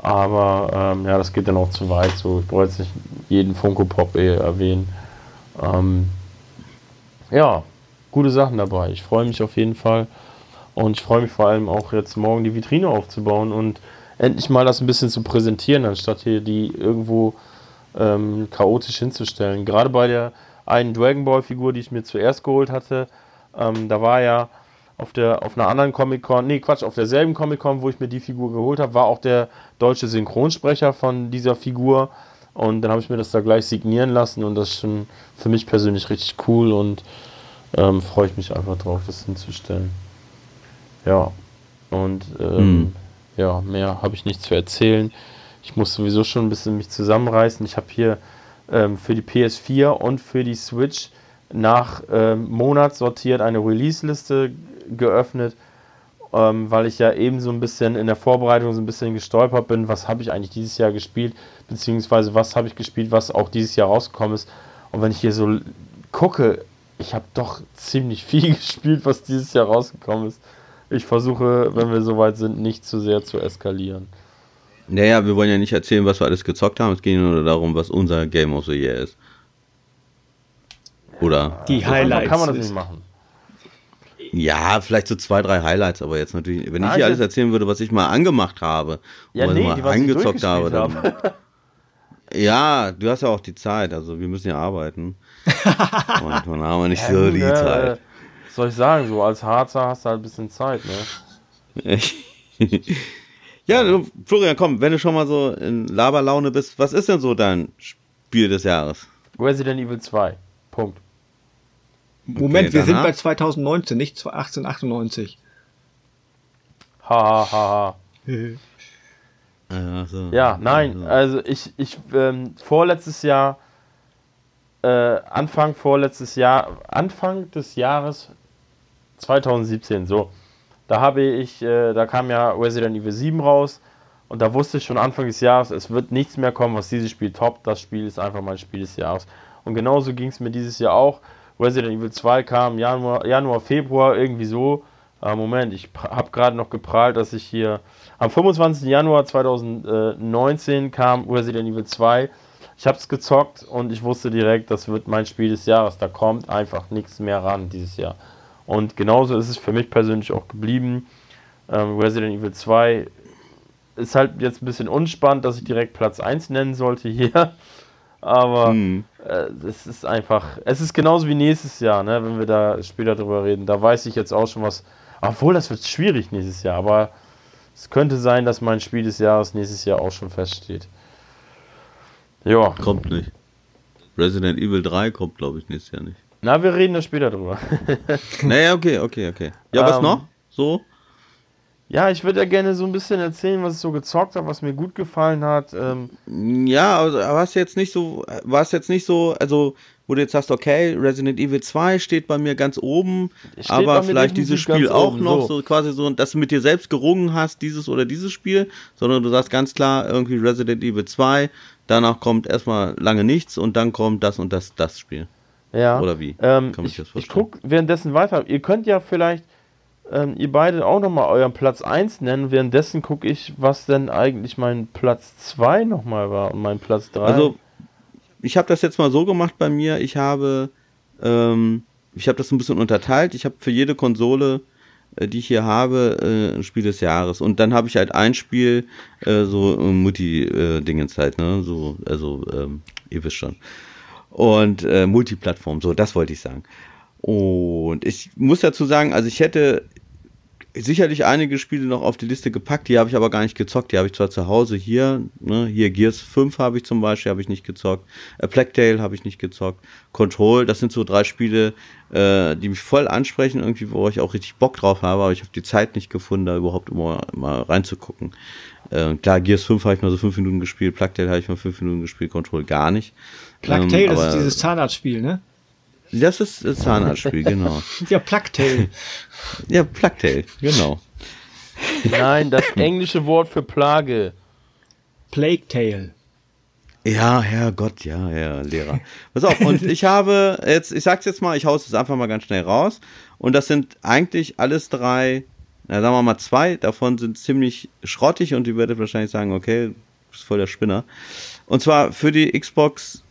Aber ähm, ja, das geht dann auch zu weit. So, ich brauche jetzt nicht jeden Funko Pop eh erwähnen. Ähm, ja, gute Sachen dabei. Ich freue mich auf jeden Fall. Und ich freue mich vor allem auch jetzt morgen die Vitrine aufzubauen und endlich mal das ein bisschen zu präsentieren, anstatt hier die irgendwo ähm, chaotisch hinzustellen. Gerade bei der einen Dragon Ball Figur, die ich mir zuerst geholt hatte, ähm, da war ja auf der auf einer anderen Comic Con, nee Quatsch, auf derselben Comic Con, wo ich mir die Figur geholt habe, war auch der deutsche Synchronsprecher von dieser Figur und dann habe ich mir das da gleich signieren lassen und das ist schon für mich persönlich richtig cool und ähm, freue ich mich einfach drauf, das hinzustellen. Ja und ähm, hm. ja mehr habe ich nicht zu erzählen. Ich muss sowieso schon ein bisschen mich zusammenreißen. Ich habe hier ähm, für die PS4 und für die Switch nach ähm, Monat sortiert eine Release-Liste geöffnet, ähm, weil ich ja eben so ein bisschen in der Vorbereitung so ein bisschen gestolpert bin, was habe ich eigentlich dieses Jahr gespielt, beziehungsweise was habe ich gespielt, was auch dieses Jahr rausgekommen ist. Und wenn ich hier so gucke, ich habe doch ziemlich viel gespielt, was dieses Jahr rausgekommen ist. Ich versuche, wenn wir soweit sind, nicht zu sehr zu eskalieren. Naja, wir wollen ja nicht erzählen, was wir alles gezockt haben. Es geht nur darum, was unser Game of the Year ist. Oder? Die Highlights. Kann man das nicht machen. Ja, vielleicht so zwei, drei Highlights, aber jetzt natürlich, wenn ich hier alles erzählen würde, was ich mal angemacht habe, ja, was nee, ich mal die, was angezockt habe, dann. Ja, du hast ja auch die Zeit, also wir müssen ja arbeiten. Und dann haben wir nicht Ja, so die ne, Zeit. Was soll ich sagen? So als Harzer hast du halt ein bisschen Zeit, ne? ja, du, Florian, komm, wenn du schon mal so in Laberlaune bist, was ist denn so dein Spiel des Jahres? Resident Evil 2. Punkt. Moment, Okay, wir sind bei 2019, nicht 1898. Ha, ha, ha, ha. Also, Ja, nein, also- also ich, ich, ähm, vorletztes Jahr, äh, Anfang vorletztes Jahr, Anfang des Jahres 2017, so, da habe ich, äh, da kam ja Resident Evil 7 raus und da wusste ich schon Anfang des Jahres, es wird nichts mehr kommen, was dieses Spiel toppt, das Spiel ist einfach mein Spiel des Jahres. Und genauso ging es mir dieses Jahr auch. Resident Evil 2 kam Januar, Januar Februar, irgendwie so. Äh, Moment, ich habe gerade noch geprahlt, dass ich hier am 25. Januar 2019 kam Resident Evil 2. Ich habe es gezockt und ich wusste direkt, das wird mein Spiel des Jahres. Da kommt einfach nichts mehr ran dieses Jahr. Und genauso ist es für mich persönlich auch geblieben. Ähm, Resident Evil 2 ist halt jetzt ein bisschen unspannend, dass ich direkt Platz 1 nennen sollte hier. Aber Hm. äh, es ist einfach, es ist genauso wie nächstes Jahr, ne, wenn wir da später drüber reden. Da weiß ich jetzt auch schon was. Obwohl, das wird schwierig nächstes Jahr, aber es könnte sein, dass mein Spiel des Jahres nächstes Jahr auch schon feststeht. Ja, Kommt nicht. Resident Evil 3 kommt, glaube ich, nächstes Jahr nicht. Na, wir reden da später drüber. Naja, okay, okay, okay. Ja, was Ähm, noch? So? ja, ich würde ja gerne so ein bisschen erzählen, was ich so gezockt habe, was mir gut gefallen hat. Ähm, Ja, also war es jetzt nicht so, war es jetzt nicht so, also wo du jetzt sagst, okay, Resident Evil 2 steht bei mir ganz oben, aber vielleicht dieses Spiel auch oben, noch, so. so. quasi so, dass du mit dir selbst gerungen hast, dieses oder dieses Spiel, sondern du sagst ganz klar irgendwie Resident Evil 2, danach kommt erstmal lange nichts und dann kommt das und das, das Spiel. Ja. Oder wie? Ähm, Kann man sich ich das ich gucke währenddessen weiter. Ihr könnt ja vielleicht, ähm, ihr beide auch nochmal euren Platz 1 nennen. Währenddessen gucke ich, was denn eigentlich mein Platz 2 nochmal war und mein Platz 3. Also, ich habe das jetzt mal so gemacht bei mir. Ich habe, ähm, ich habe das ein bisschen unterteilt. Ich habe für jede Konsole, äh, die ich hier habe, äh, ein Spiel des Jahres. Und dann habe ich halt ein Spiel, äh, so äh, Multi-Dingens halt, ne? So, also, ähm, ihr wisst schon. Und äh, Multiplattform, so, das wollte ich sagen. Und ich muss dazu sagen, also ich hätte sicherlich einige Spiele noch auf die Liste gepackt, die habe ich aber gar nicht gezockt. Die habe ich zwar zu Hause hier, ne, hier Gears 5 habe ich zum Beispiel, habe ich nicht gezockt. Tale habe ich nicht gezockt. Control, das sind so drei Spiele, äh, die mich voll ansprechen, irgendwie, wo ich auch richtig Bock drauf habe, aber ich habe die Zeit nicht gefunden, da überhaupt mal, mal reinzugucken. Äh, klar, Gears 5 habe ich mal so fünf Minuten gespielt, Plague Tale habe ich mal fünf Minuten gespielt, Control gar nicht. Plague Ähm, das ist dieses Zahnarztspiel, ne? Das ist das Zahnarztspiel, genau. Ja, Plague Tale. Ja, Plague Tale, genau. Nein, das englische Wort für Plage. Plague Tale. Ja, Herrgott, ja, ja, Lehrer. Pass auf, und ich habe jetzt, ich sag's jetzt mal, ich hau's es einfach mal ganz schnell raus. Und das sind eigentlich alles drei, na, sagen wir mal zwei, davon sind ziemlich schrottig und ihr werdet wahrscheinlich sagen, okay, du bist voll der Spinner. Und zwar für die Xbox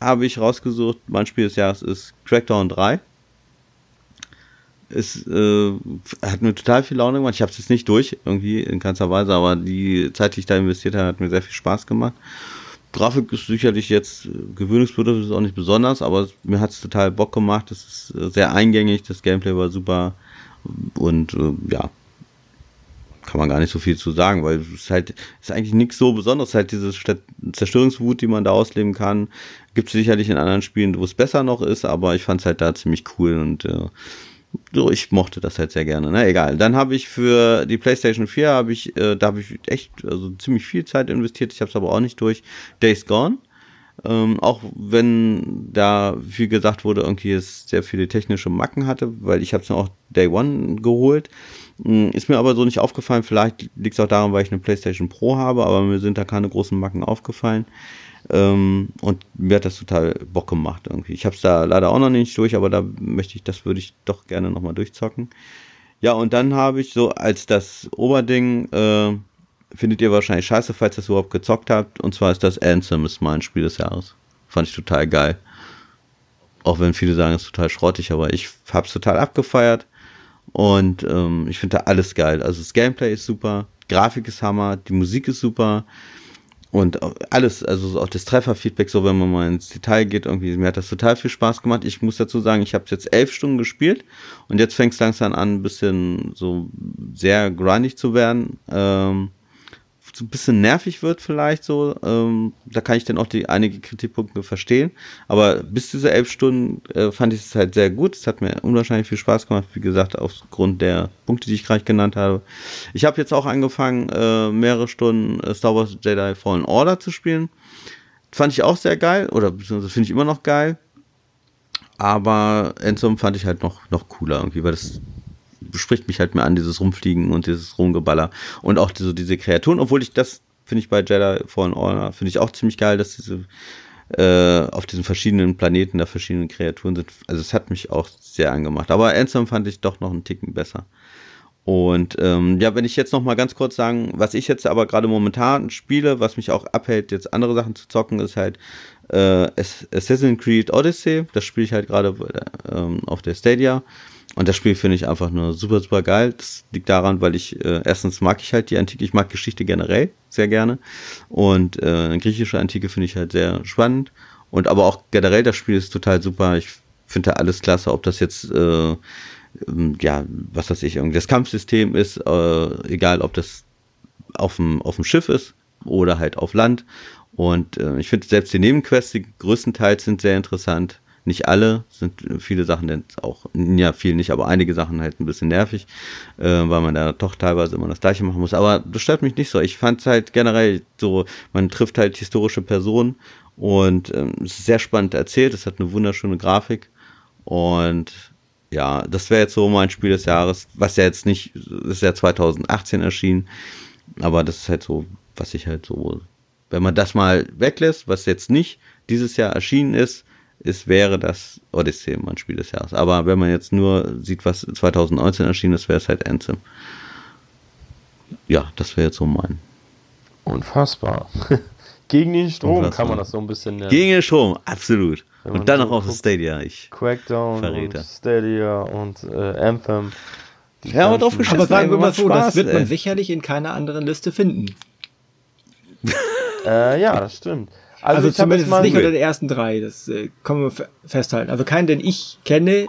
habe ich rausgesucht, mein Spiel des Jahres ist Crackdown 3. Es äh, hat mir total viel Laune gemacht. Ich habe es jetzt nicht durch, irgendwie in keinster Weise, aber die Zeit, die ich da investiert habe, hat mir sehr viel Spaß gemacht. Grafik ist sicherlich jetzt äh, gewöhnungsbedürftig, ist auch nicht besonders, aber mir hat es total Bock gemacht. Es ist äh, sehr eingängig, das Gameplay war super und äh, ja, kann man gar nicht so viel zu sagen, weil es ist halt ist eigentlich nichts so Besonderes. Halt diese Zerstörungswut, die man da ausleben kann. Gibt es sicherlich in anderen Spielen, wo es besser noch ist, aber ich fand es halt da ziemlich cool und äh, so, ich mochte das halt sehr gerne. Na, egal. Dann habe ich für die PlayStation 4 habe ich, äh, da habe ich echt also ziemlich viel Zeit investiert. Ich habe es aber auch nicht durch. Days Gone. Ähm, auch wenn da viel gesagt wurde, irgendwie es sehr viele technische Macken hatte, weil ich habe es auch Day One geholt. Hm, ist mir aber so nicht aufgefallen. Vielleicht liegt es auch daran, weil ich eine PlayStation Pro habe, aber mir sind da keine großen Macken aufgefallen. Ähm, und mir hat das total Bock gemacht irgendwie. Ich habe es da leider auch noch nicht durch, aber da möchte ich, das würde ich doch gerne nochmal durchzocken. Ja, und dann habe ich so als das Oberding, äh, findet ihr wahrscheinlich scheiße, falls ihr das überhaupt gezockt habt. Und zwar ist das Anthem, ist mein Spiel des Jahres. Fand ich total geil. Auch wenn viele sagen, es ist total schrottig, aber ich habe es total abgefeiert. Und ähm, ich finde da alles geil. Also das Gameplay ist super, Grafik ist Hammer, die Musik ist super. Und alles, also auch das Trefferfeedback, so wenn man mal ins Detail geht, irgendwie, mir hat das total viel Spaß gemacht. Ich muss dazu sagen, ich habe jetzt elf Stunden gespielt und jetzt fängt es langsam an, ein bisschen so sehr grindig zu werden. Ähm, so ein bisschen nervig wird vielleicht so. Ähm, da kann ich dann auch die einige Kritikpunkte verstehen. Aber bis diese elf Stunden äh, fand ich es halt sehr gut. Es hat mir unwahrscheinlich viel Spaß gemacht, wie gesagt, aufgrund der Punkte, die ich gerade genannt habe. Ich habe jetzt auch angefangen, äh, mehrere Stunden äh, Star Wars Jedi Fallen Order zu spielen. Fand ich auch sehr geil, oder beziehungsweise finde ich immer noch geil. Aber Endzone fand ich halt noch, noch cooler irgendwie, weil das bespricht mich halt mehr an, dieses Rumfliegen und dieses Rumgeballer. Und auch so diese Kreaturen, obwohl ich das, finde ich bei Jedi Fallen Order, finde ich auch ziemlich geil, dass diese äh, auf diesen verschiedenen Planeten da verschiedene Kreaturen sind. Also es hat mich auch sehr angemacht. Aber Ansem fand ich doch noch einen Ticken besser. Und ähm, ja, wenn ich jetzt noch mal ganz kurz sagen, was ich jetzt aber gerade momentan spiele, was mich auch abhält, jetzt andere Sachen zu zocken, ist halt äh, Assassin's Creed Odyssey. Das spiele ich halt gerade äh, auf der Stadia. Und das Spiel finde ich einfach nur super, super geil. Das liegt daran, weil ich, äh, erstens mag ich halt die Antike, ich mag Geschichte generell sehr gerne. Und äh, griechische Antike finde ich halt sehr spannend. Und aber auch generell, das Spiel ist total super. Ich finde da alles klasse, ob das jetzt, äh, ähm, ja, was weiß ich, irgendwie das Kampfsystem ist, äh, egal ob das auf dem, Schiff ist oder halt auf Land. Und äh, ich finde selbst die Nebenquests, die größtenteils sind sehr interessant. Nicht alle, sind viele Sachen denn auch, ja, viel nicht, aber einige Sachen halt ein bisschen nervig, äh, weil man da doch teilweise immer das Gleiche machen muss. Aber das stört mich nicht so. Ich fand es halt generell so, man trifft halt historische Personen und ähm, es ist sehr spannend erzählt. Es hat eine wunderschöne Grafik und ja, das wäre jetzt so mein Spiel des Jahres, was ja jetzt nicht, ist ja 2018 erschienen, aber das ist halt so, was ich halt so, wenn man das mal weglässt, was jetzt nicht dieses Jahr erschienen ist, ist, wäre das Odyssey mein Spiel des Jahres. Aber wenn man jetzt nur sieht, was 2019 erschienen ist, wäre es halt Anthem. Ja, das wäre jetzt so mein. Unfassbar. Gegen den Strom Unfassbar. kann man das so ein bisschen nennen. Gegen den Strom, absolut. Und dann so noch auf Stadia. Ich Crackdown, Verräter. Und Stadia und äh, Anthem. Ja, aber drauf Aber sagen wir mal so, Spaß, das wird man ey. sicherlich in keiner anderen Liste finden. äh, ja, das stimmt. Also, also zumindest nicht unter den ersten drei, das äh, können wir festhalten. Also keinen, den ich kenne,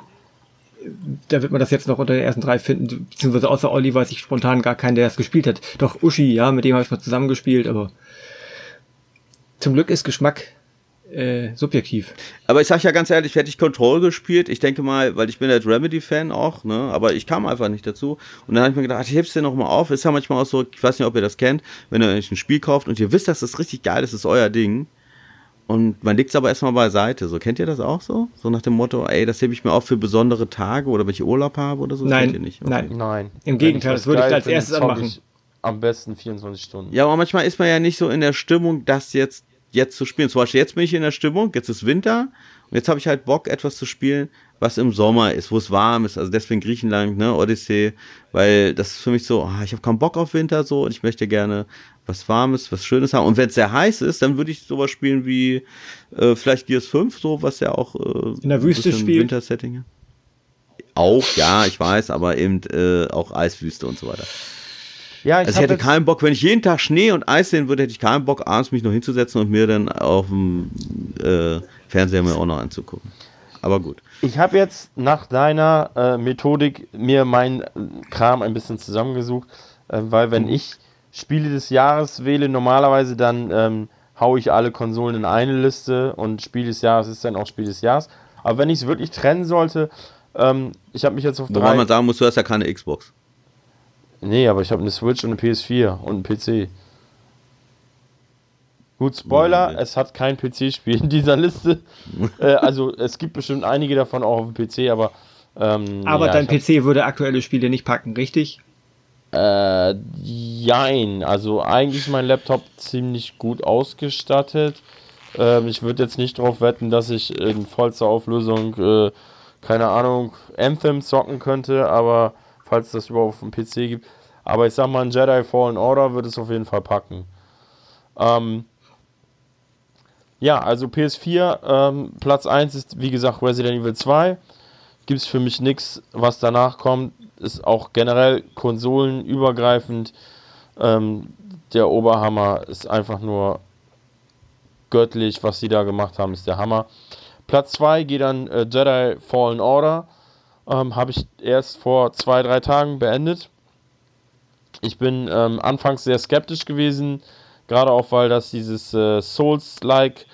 da wird man das jetzt noch unter den ersten drei finden, beziehungsweise außer Olli weiß ich spontan gar keinen, der das gespielt hat. Doch Uschi, ja, mit dem habe ich mal zusammengespielt, aber zum Glück ist Geschmack äh, subjektiv. Aber ich sag ja ganz ehrlich, hätte ich Control gespielt, ich denke mal, weil ich bin halt Remedy-Fan auch, ne, aber ich kam einfach nicht dazu. Und dann habe ich mir gedacht, ich heb's dir nochmal auf. Ist ja manchmal auch so, ich weiß nicht, ob ihr das kennt, wenn ihr euch ein Spiel kauft und ihr wisst, dass das richtig geil ist, das ist euer Ding und man legt es aber erstmal beiseite. So, kennt ihr das auch so? So nach dem Motto, ey, das hebe ich mir auf für besondere Tage oder wenn ich Urlaub habe oder so? Nein, nicht. Okay. nein, nein. Im Gegenteil, das würde ich als erstes anmachen. Am besten 24 Stunden. Ja, aber manchmal ist man ja nicht so in der Stimmung, das jetzt, jetzt zu spielen. Zum Beispiel jetzt bin ich in der Stimmung, jetzt ist Winter und jetzt habe ich halt Bock, etwas zu spielen, was im Sommer ist, wo es warm ist. Also deswegen Griechenland, ne, Odyssey, weil das ist für mich so, oh, ich habe keinen Bock auf Winter so und ich möchte gerne was Warmes, was Schönes haben. Und wenn es sehr heiß ist, dann würde ich sowas spielen wie äh, vielleicht Gears 5, so was ja auch äh, in der Wüste spielt. Wintersetting. Auch, ja, ich weiß, aber eben äh, auch Eiswüste und so weiter. Ja, ich, also ich hätte keinen Bock, wenn ich jeden Tag Schnee und Eis sehen würde, hätte ich keinen Bock, abends mich noch hinzusetzen und mir dann auf dem äh, Fernseher mir auch noch anzugucken. Aber gut. Ich habe jetzt nach deiner äh, Methodik mir meinen Kram ein bisschen zusammengesucht, äh, weil wenn mhm. ich Spiele des Jahres wähle, normalerweise dann ähm, haue ich alle Konsolen in eine Liste und Spiel des Jahres ist dann auch Spiel des Jahres. Aber wenn ich es wirklich trennen sollte, Ähm, ich habe mich jetzt auf drei. Wobei man sagen muss, du hast ja keine Xbox. Nee, aber ich habe eine Switch und eine PS4 und einen PC. Gut, Spoiler, ja, es hat kein PC-Spiel in dieser Liste. äh, also es gibt bestimmt einige davon auch auf dem PC, aber. Ähm, aber ja, dein PC würde aktuelle Spiele nicht packen, richtig? Äh, jein. Also eigentlich ist mein Laptop ziemlich gut ausgestattet. Ähm, ich würde jetzt nicht darauf wetten, dass ich in vollster Auflösung, äh, keine Ahnung, Anthem zocken könnte, aber falls es das überhaupt auf dem PC gibt. Aber ich sag mal, ein Jedi Fallen Order würde es auf jeden Fall packen. Ähm, ja, also PS4, ähm, Platz 1 ist wie gesagt Resident Evil 2. Gibt es für mich nichts, was danach kommt. Ist auch generell konsolenübergreifend. Ähm, der Oberhammer ist einfach nur göttlich, was sie da gemacht haben, ist der Hammer. Platz 2 geht dann äh, Jedi Fallen Order. Ähm, Habe ich erst vor zwei, drei Tagen beendet. Ich bin ähm, anfangs sehr skeptisch gewesen, Gerade auch, weil das dieses äh, Souls-like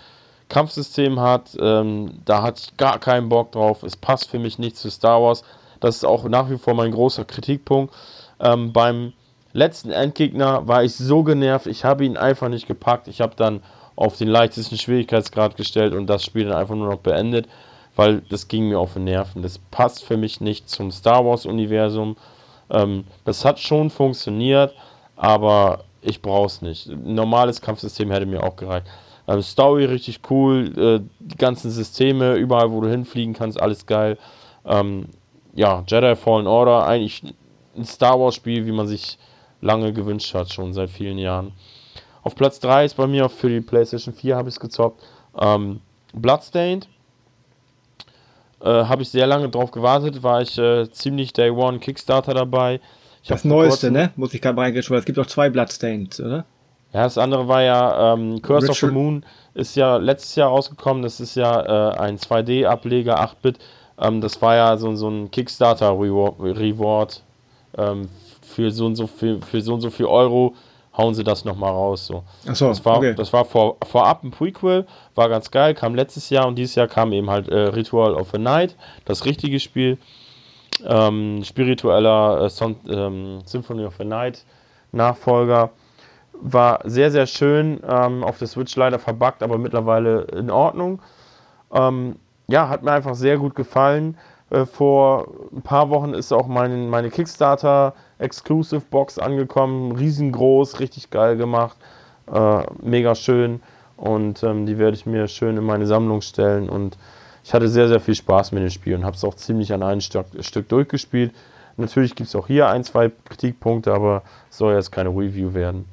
Kampfsystem hat. Ähm, da hatte ich gar keinen Bock drauf. Es passt für mich nicht zu Star Wars. Das ist auch nach wie vor mein großer Kritikpunkt. Ähm, beim letzten Endgegner war ich so genervt, ich habe ihn einfach nicht gepackt. Ich habe dann auf den leichtesten Schwierigkeitsgrad gestellt und das Spiel dann einfach nur noch beendet, weil das ging mir auf den Nerven. Das passt für mich nicht zum Star Wars-Universum. Ähm, das hat schon funktioniert, aber ich brauche es nicht. Ein normales Kampfsystem hätte mir auch gereicht. Ähm, Story richtig cool, äh, die ganzen Systeme, überall wo du hinfliegen kannst, alles geil. Ähm, ja, Jedi Fallen Order, eigentlich ein Star Wars Spiel, wie man sich lange gewünscht hat, schon seit vielen Jahren. Auf Platz 3 ist bei mir für die PlayStation 4 habe ich es gezockt. Ähm, Bloodstained. Äh, habe ich sehr lange drauf gewartet, war ich äh, ziemlich Day One Kickstarter dabei. Ich das Neueste, ne? Muss ich gerade reingehen, es gibt auch zwei Bloodstains, oder? Ja, das andere war ja ähm, Curse Richard. of the Moon ist ja letztes Jahr rausgekommen. Das ist ja äh, ein 2D-Ableger, 8-Bit. Ähm, das war ja so, so ein Kickstarter-Reward ähm, für so und so viel, für so und so viel Euro hauen sie das nochmal raus. So. So, das war, okay. das war vor, vorab ein Prequel, war ganz geil, kam letztes Jahr und dieses Jahr kam eben halt äh, Ritual of the Night, das richtige Spiel ähm, spiritueller äh, Son ähm, Symphony of the Night Nachfolger. War sehr, sehr schön. Ähm, auf der Switch leider verbuggt, aber mittlerweile in Ordnung. Ähm, ja, hat mir einfach sehr gut gefallen. Äh, vor ein paar Wochen ist auch mein, meine Kickstarter Exclusive Box angekommen. Riesengroß, richtig geil gemacht. Äh, mega schön. Und ähm, die werde ich mir schön in meine Sammlung stellen und ich hatte sehr, sehr viel Spaß mit dem Spiel und habe es auch ziemlich an einem Stück, Stück durchgespielt. Natürlich gibt es auch hier ein, zwei Kritikpunkte, aber soll jetzt keine Review werden.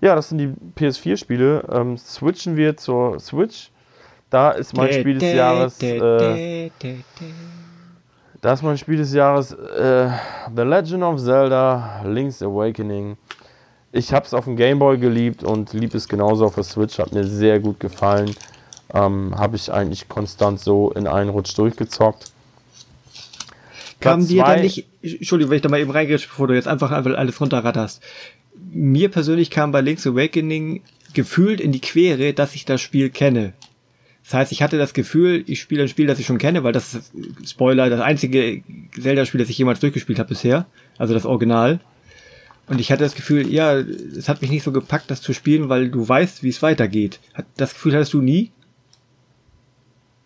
Ja, das sind die PS4-Spiele. Ähm, switchen wir zur Switch. Da ist mein Spiel des Jahres. Äh, da ist mein Spiel des Jahres äh, The Legend of Zelda Link's Awakening. Ich habe es auf dem Game Boy geliebt und liebe es genauso auf der Switch. Hat mir sehr gut gefallen ähm, habe ich eigentlich konstant so in einen Rutsch durchgezockt. Kam dir dann nicht, Entschuldigung, wenn ich da mal eben reingehe, bevor du jetzt einfach alles runterratterst. Mir persönlich kam bei Link's Awakening gefühlt in die Quere, dass ich das Spiel kenne. Das heißt, ich hatte das Gefühl, ich spiele ein Spiel, das ich schon kenne, weil das ist, Spoiler, das einzige Zelda-Spiel, das ich jemals durchgespielt habe bisher. Also das Original. Und ich hatte das Gefühl, ja, es hat mich nicht so gepackt, das zu spielen, weil du weißt, wie es weitergeht. Das Gefühl hattest du nie?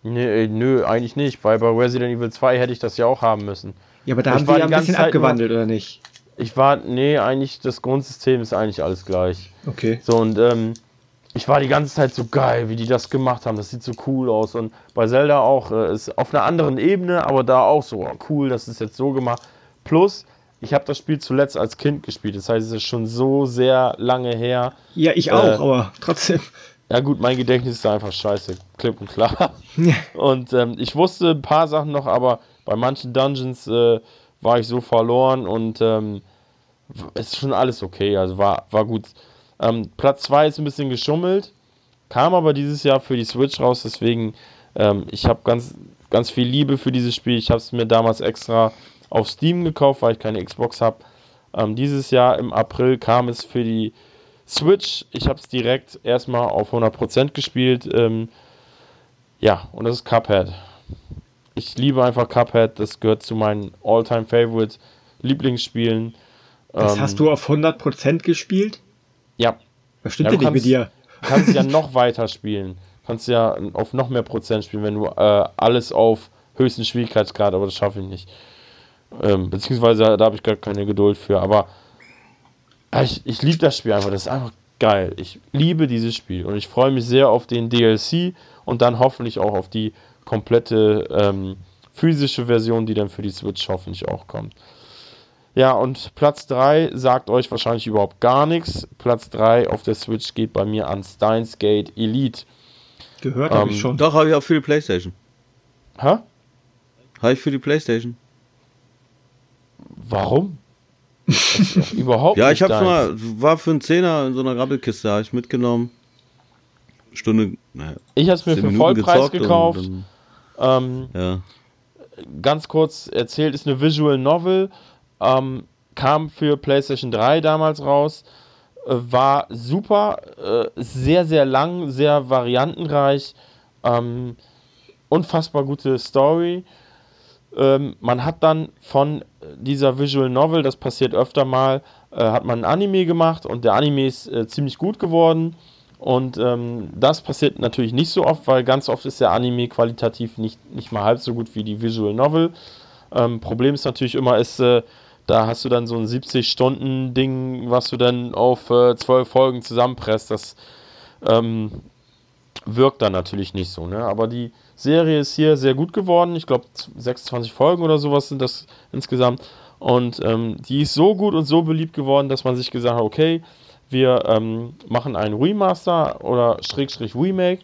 Nee, nö, eigentlich nicht, weil bei Resident Evil 2 hätte ich das ja auch haben müssen. Ja, aber da ich haben wir ja ein bisschen Zeit abgewandelt, oder nicht? Ich war, nee, eigentlich, das Grundsystem ist eigentlich alles gleich. Okay. So, und ähm, ich war die ganze Zeit so geil, wie die das gemacht haben. Das sieht so cool aus. Und bei Zelda auch, äh, ist auf einer anderen Ebene, aber da auch so, oh, cool, das ist jetzt so gemacht. Plus, ich habe das Spiel zuletzt als Kind gespielt. Das heißt, es ist schon so sehr lange her. Ja, ich auch, äh, aber trotzdem. Ja gut, mein Gedächtnis ist einfach scheiße, klipp und klar. Und ähm, ich wusste ein paar Sachen noch, aber bei manchen Dungeons äh, war ich so verloren und ähm, ist schon alles okay, also war, war gut. Ähm, Platz 2 ist ein bisschen geschummelt, kam aber dieses Jahr für die Switch raus, deswegen ähm, ich habe ganz, ganz viel Liebe für dieses Spiel. Ich habe es mir damals extra auf Steam gekauft, weil ich keine Xbox habe. Ähm, dieses Jahr im April kam es für die Switch, ich habe es direkt erstmal auf 100% gespielt. Ähm, ja, und das ist Cuphead. ich liebe einfach Cuphead, das gehört zu meinen All-Time Favorite Lieblingsspielen. Das ähm, hast du auf 100% gespielt? Ja. Was stimmt ja, denn nicht mit dir? Du kannst ja noch weiter spielen. Du kannst ja auf noch mehr Prozent spielen, wenn du äh, alles auf höchsten Schwierigkeitsgrad, aber das schaffe ich nicht. Ähm, beziehungsweise da habe ich gar keine Geduld für. Aber ich, ich liebe das Spiel einfach. Das ist einfach geil. Ich liebe dieses Spiel und ich freue mich sehr auf den DLC und dann hoffentlich auch auf die komplette ähm, physische Version, die dann für die Switch hoffentlich auch kommt. Ja, und Platz 3 sagt euch wahrscheinlich überhaupt gar nichts. Platz 3 auf der Switch geht bei mir an Steins Gate Elite. Gehört ähm, habe ich schon. Doch, habe ich auch für die Playstation. Hä? Habe ich für die Playstation. Warum? überhaupt Ja, ich habe schon mal, war für einen Zehner in so einer Rabbelkiste, habe ich mitgenommen. Stunde. Naja, ich habe es mir für Vollpreis gekauft. Dann, ähm, ja. Ganz kurz erzählt, ist eine Visual Novel. Ähm, kam für PlayStation 3 damals raus. Äh, war super. Äh, sehr, sehr lang, sehr variantenreich. Ähm, unfassbar gute Story. Ähm, man hat dann von dieser Visual Novel, das passiert öfter mal, äh, hat man ein Anime gemacht und der Anime ist äh, ziemlich gut geworden. Und ähm, das passiert natürlich nicht so oft, weil ganz oft ist der Anime qualitativ nicht, nicht mal halb so gut wie die Visual Novel. Ähm, Problem ist natürlich immer, ist, äh, da hast du dann so ein 70-Stunden-Ding, was du dann auf äh, 12 Folgen zusammenpresst. Das ähm, wirkt dann natürlich nicht so. Ne? Aber die Serie ist hier sehr gut geworden. Ich glaube, 26 Folgen oder sowas sind das insgesamt. Und ähm, die ist so gut und so beliebt geworden, dass man sich gesagt hat, okay, wir ähm, machen ein Remaster oder Schrägstrich Remake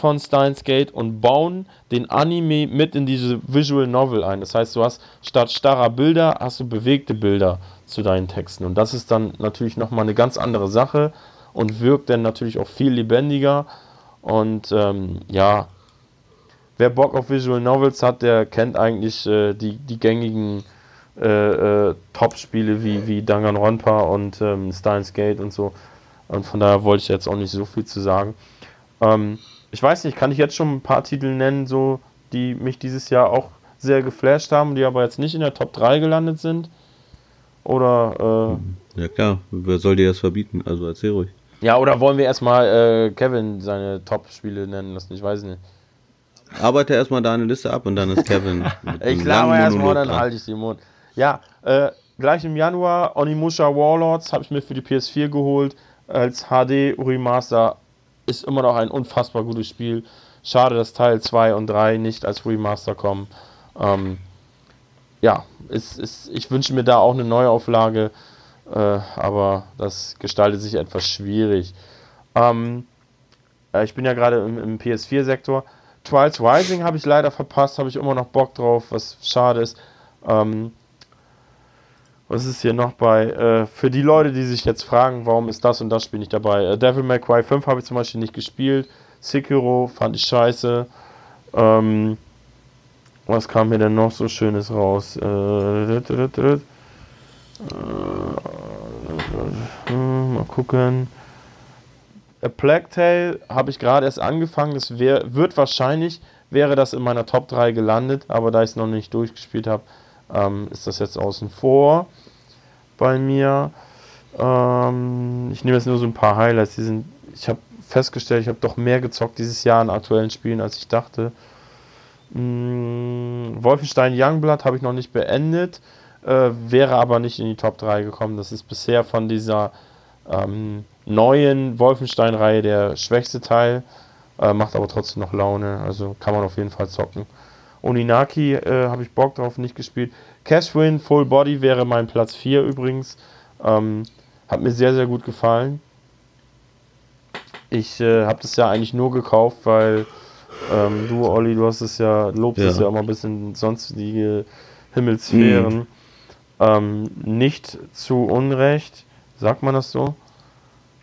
von Steins Gate und bauen den Anime mit in diese Visual Novel ein. Das heißt, du hast statt starrer Bilder, hast du bewegte Bilder zu deinen Texten. Und das ist dann natürlich nochmal eine ganz andere Sache und wirkt dann natürlich auch viel lebendiger. Und ähm, ja, wer Bock auf Visual Novels hat, der kennt eigentlich äh, die, die gängigen äh, äh, Top-Spiele wie, wie Danganronpa und ähm, Steins Gate und so. Und von daher wollte ich jetzt auch nicht so viel zu sagen. Ähm, ich weiß nicht, kann ich jetzt schon ein paar Titel nennen, so die mich dieses Jahr auch sehr geflasht haben, die aber jetzt nicht in der Top 3 gelandet sind? Oder äh, Ja klar, wer soll dir das verbieten? Also erzähl ruhig. Ja, oder wollen wir erstmal äh, Kevin seine Top-Spiele nennen lassen? Ich weiß nicht. Arbeite erstmal deine Liste ab und dann ist Kevin. ich glaube erstmal, dann halte ich den Mund. Ja, äh, gleich im Januar Onimusha Warlords habe ich mir für die PS4 geholt. Als HD Remaster ist immer noch ein unfassbar gutes Spiel. Schade, dass Teil 2 und 3 nicht als Remaster kommen. Ähm, ja, ist, ist, ich wünsche mir da auch eine Neuauflage, äh, aber das gestaltet sich etwas schwierig. Ähm, äh, ich bin ja gerade im, im PS4-Sektor. Trials Rising habe ich leider verpasst, habe ich immer noch Bock drauf, was schade ist. Ähm, was ist hier noch bei? Äh, für die Leute, die sich jetzt fragen, warum ist das und das Spiel nicht dabei? Äh, Devil May Cry 5 habe ich zum Beispiel nicht gespielt. Sekiro fand ich scheiße. Ähm, was kam mir denn noch so Schönes raus? Äh, äh mal gucken. A Plague Tale habe ich gerade erst angefangen. Das wär, wird wahrscheinlich, wäre das in meiner Top 3 gelandet, aber da ich es noch nicht durchgespielt habe, ähm, ist das jetzt außen vor bei mir. Ähm, ich nehme jetzt nur so ein paar Highlights. Die sind, ich habe festgestellt, ich habe doch mehr gezockt dieses Jahr in aktuellen Spielen, als ich dachte. Hm, Wolfenstein Youngblood habe ich noch nicht beendet, äh, wäre aber nicht in die Top 3 gekommen. Das ist bisher von dieser ähm, neuen Wolfenstein-Reihe der schwächste Teil, äh, macht aber trotzdem noch Laune, also kann man auf jeden Fall zocken. Oninaki äh, habe ich Bock drauf, nicht gespielt. Cashwin Full Body wäre mein Platz 4 übrigens. Ähm, hat mir sehr, sehr gut gefallen. Ich äh, habe das ja eigentlich nur gekauft, weil ähm, du, Olli, du hast es ja, lobst ja. es ja immer ein bisschen sonstige Himmelsphären. Mhm. Ähm, nicht zu Unrecht, sagt man das so?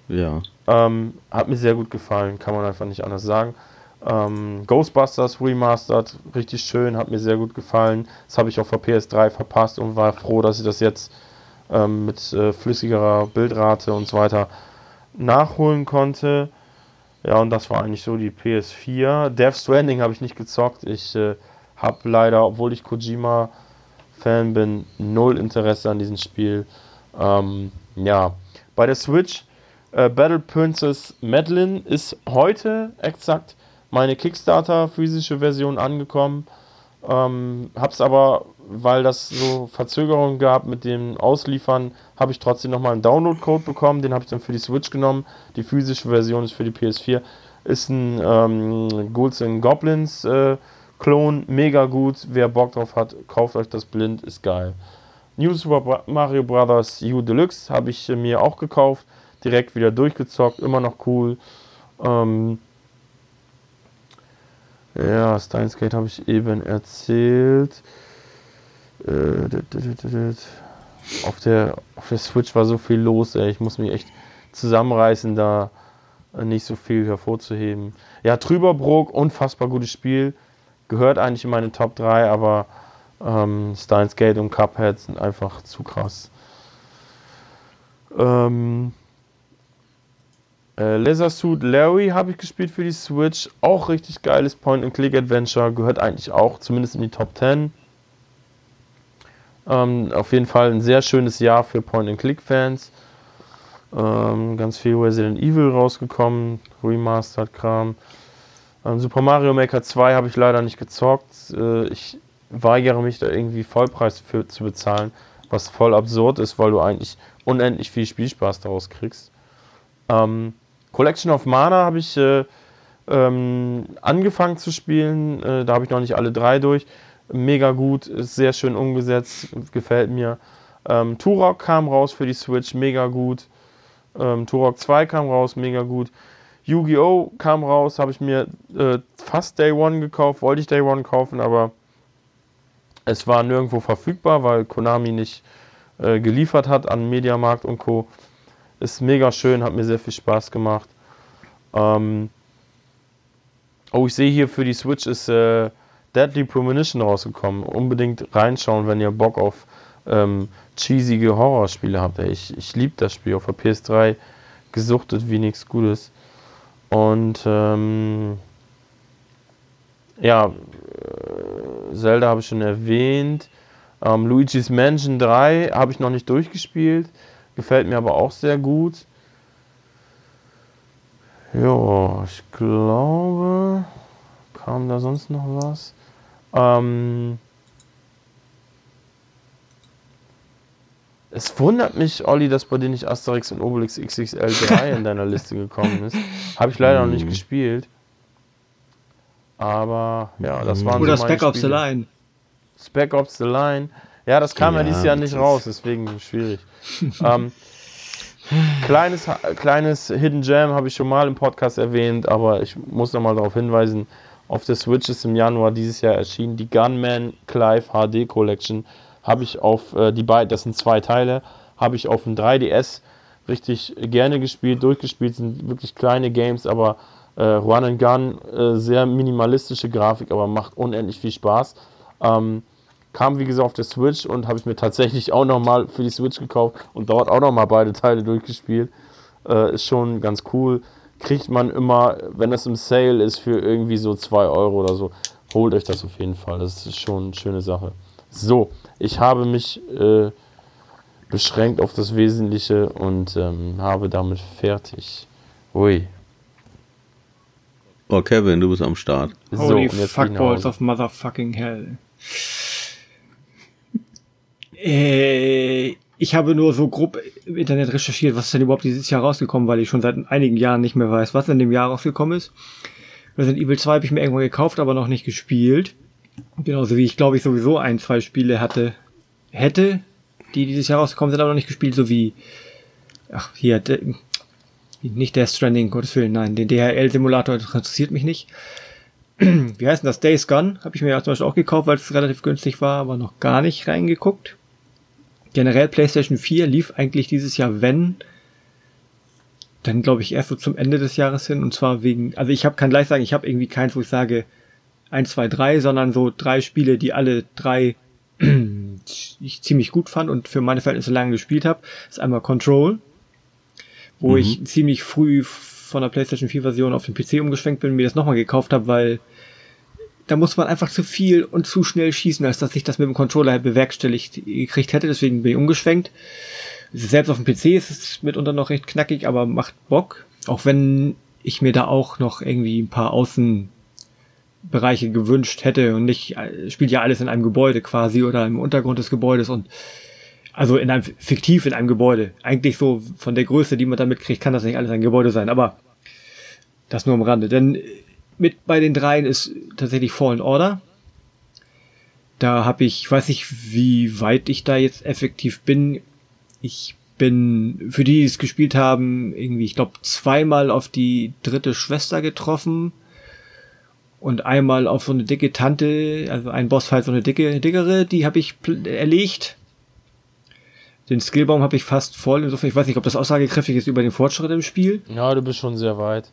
Ja. Ähm, hat mir sehr gut gefallen, kann man einfach nicht anders sagen. Ähm, Ghostbusters Remastered, richtig schön, hat mir sehr gut gefallen. Das habe ich auf der PS3 verpasst und war froh, dass ich das jetzt ähm, mit äh, flüssigerer Bildrate und so weiter nachholen konnte. Ja, und das war eigentlich so die PS4. Death Stranding habe ich nicht gezockt. Ich äh, Hab leider, obwohl ich Kojima-Fan bin, null Interesse an diesem Spiel. Ähm, ja, bei der Switch äh, Battle Princess Madeline ist heute exakt meine Kickstarter physische Version angekommen. Ähm, hab's aber, weil das so Verzögerungen gab mit dem Ausliefern, habe ich trotzdem nochmal einen Download-Code bekommen. Den habe ich dann für die Switch genommen. Die physische Version ist für die PS4. Ist ein ähm, Ghouls and Goblins äh, Klon, mega gut. Wer Bock drauf hat, kauft euch das blind, ist geil. New Super Mario Bros. U Deluxe habe ich äh, mir auch gekauft. Direkt wieder durchgezockt, immer noch cool. Ähm, ja, Steins Gate habe ich eben erzählt. Äh, auf der, auf der Switch war so viel los, ey. Ich muss mich echt zusammenreißen, da nicht so viel hervorzuheben. Ja, Trüberbrook, unfassbar gutes Spiel. Gehört eigentlich in meine Top 3, aber ähm, Steins Gate und Cuphead sind einfach zu krass. Ähm, äh, Laser Suit Larry habe ich gespielt für die Switch. Auch richtig geiles Point-and-Click-Adventure. Gehört eigentlich auch zumindest in die Top 10. Ähm, auf jeden Fall ein sehr schönes Jahr für Point-and-Click-Fans. Ähm, ganz viel Resident Evil rausgekommen. Remastered-Kram. Ähm, Super Mario Maker 2 habe ich leider nicht gezockt. Äh, ich weigere mich da irgendwie Vollpreis für zu bezahlen. Was voll absurd ist, weil du eigentlich unendlich viel Spielspaß daraus kriegst. Ähm, Collection of Mana habe ich äh, ähm, angefangen zu spielen. Äh, da habe ich noch nicht alle drei durch. Mega gut, ist sehr schön umgesetzt, gefällt mir. Ähm, Turok kam raus für die Switch, mega gut. Ähm, Turok 2 kam raus, mega gut. Yu-Gi-Oh! kam raus, habe ich mir äh, fast Day One gekauft, wollte ich Day One kaufen, aber es war nirgendwo verfügbar, weil Konami nicht äh, geliefert hat an Mediamarkt und Co. Ist mega schön, hat mir sehr viel Spaß gemacht. Ähm oh, ich sehe hier für die Switch ist äh, Deadly Premonition rausgekommen. Unbedingt reinschauen, wenn ihr Bock auf ähm, cheesige Horrorspiele habt. Ich, ich liebe das Spiel auf der PS3 gesuchtet wie nichts Gutes. Und ähm, ja, äh, Zelda habe ich schon erwähnt. Ähm, Luigi's Mansion 3 habe ich noch nicht durchgespielt. Gefällt mir aber auch sehr gut. Ja, ich glaube, kam da sonst noch was? Ähm, es wundert mich, Olli, dass bei dir nicht Asterix und Obelix XXL 3 in deiner Liste gekommen ist. Habe ich leider noch nicht mhm. gespielt. Aber ja, das waren Oder so Spec Ops The Line. Spec Ops The Line. Ja, das kam ja, ja dieses Jahr nicht raus, deswegen schwierig. ähm, kleines, kleines Hidden Gem habe ich schon mal im Podcast erwähnt, aber ich muss nochmal darauf hinweisen, auf der Switch ist im Januar dieses Jahr erschienen die Gunman Clive HD Collection. Habe ich auf äh, die beiden, das sind zwei Teile, habe ich auf dem 3DS richtig gerne gespielt, durchgespielt, sind wirklich kleine Games, aber äh, Run and Gun, äh, sehr minimalistische Grafik, aber macht unendlich viel Spaß. Ähm, Kam wie gesagt auf der Switch und habe ich mir tatsächlich auch nochmal für die Switch gekauft und dort auch nochmal beide Teile durchgespielt. Äh, ist schon ganz cool. Kriegt man immer, wenn das im Sale ist, für irgendwie so 2 Euro oder so. Holt euch das auf jeden Fall. Das ist schon eine schöne Sache. So, ich habe mich äh, beschränkt auf das Wesentliche und ähm, habe damit fertig. Ui. Oh, Kevin, du bist am Start. Holy so, fuckballs of motherfucking hell. Äh, ich habe nur so grob im Internet recherchiert, was ist denn überhaupt dieses Jahr rausgekommen, weil ich schon seit einigen Jahren nicht mehr weiß, was in dem Jahr rausgekommen ist. Resident Evil 2 habe ich mir irgendwann gekauft, aber noch nicht gespielt. Genauso wie ich glaube ich sowieso ein, zwei Spiele hatte, hätte, die dieses Jahr rausgekommen sind, aber noch nicht gespielt, so wie, ach, hier, de, nicht der Stranding, Gottes Willen, nein, den DHL-Simulator interessiert mich nicht. Wie heißt denn das? Days Gone habe ich mir ja zum Beispiel auch gekauft, weil es relativ günstig war, aber noch gar nicht reingeguckt generell PlayStation 4 lief eigentlich dieses Jahr, wenn, dann glaube ich erst so zum Ende des Jahres hin und zwar wegen, also ich habe kann gleich sagen, ich habe irgendwie keins, wo ich sage 1, 2, 3, sondern so drei Spiele, die alle drei ich ziemlich gut fand und für meine Verhältnisse lange gespielt habe. ist einmal Control, wo mhm. ich ziemlich früh von der PlayStation 4 Version auf den PC umgeschwenkt bin, mir das nochmal gekauft habe, weil da muss man einfach zu viel und zu schnell schießen, als dass ich das mit dem Controller bewerkstelligt gekriegt hätte. Deswegen bin ich umgeschwenkt. Selbst auf dem PC ist es mitunter noch recht knackig, aber macht Bock. Auch wenn ich mir da auch noch irgendwie ein paar Außenbereiche gewünscht hätte und nicht, äh, spielt ja alles in einem Gebäude quasi oder im Untergrund des Gebäudes und also in einem fiktiv in einem Gebäude. Eigentlich so von der Größe, die man da mitkriegt, kann das nicht alles ein Gebäude sein, aber das nur am Rande. Denn mit bei den dreien ist tatsächlich Fallen Order. Da habe ich, ich weiß nicht, wie weit ich da jetzt effektiv bin. Ich bin, für die, die es gespielt haben, irgendwie, ich glaube, zweimal auf die dritte Schwester getroffen und einmal auf so eine dicke Tante, also ein Bossfight, so eine dicke, dickere, die habe ich erlegt. Den Skillbaum habe ich fast voll, insofern, ich weiß nicht, ob das aussagekräftig ist über den Fortschritt im Spiel. Ja, du bist schon sehr weit.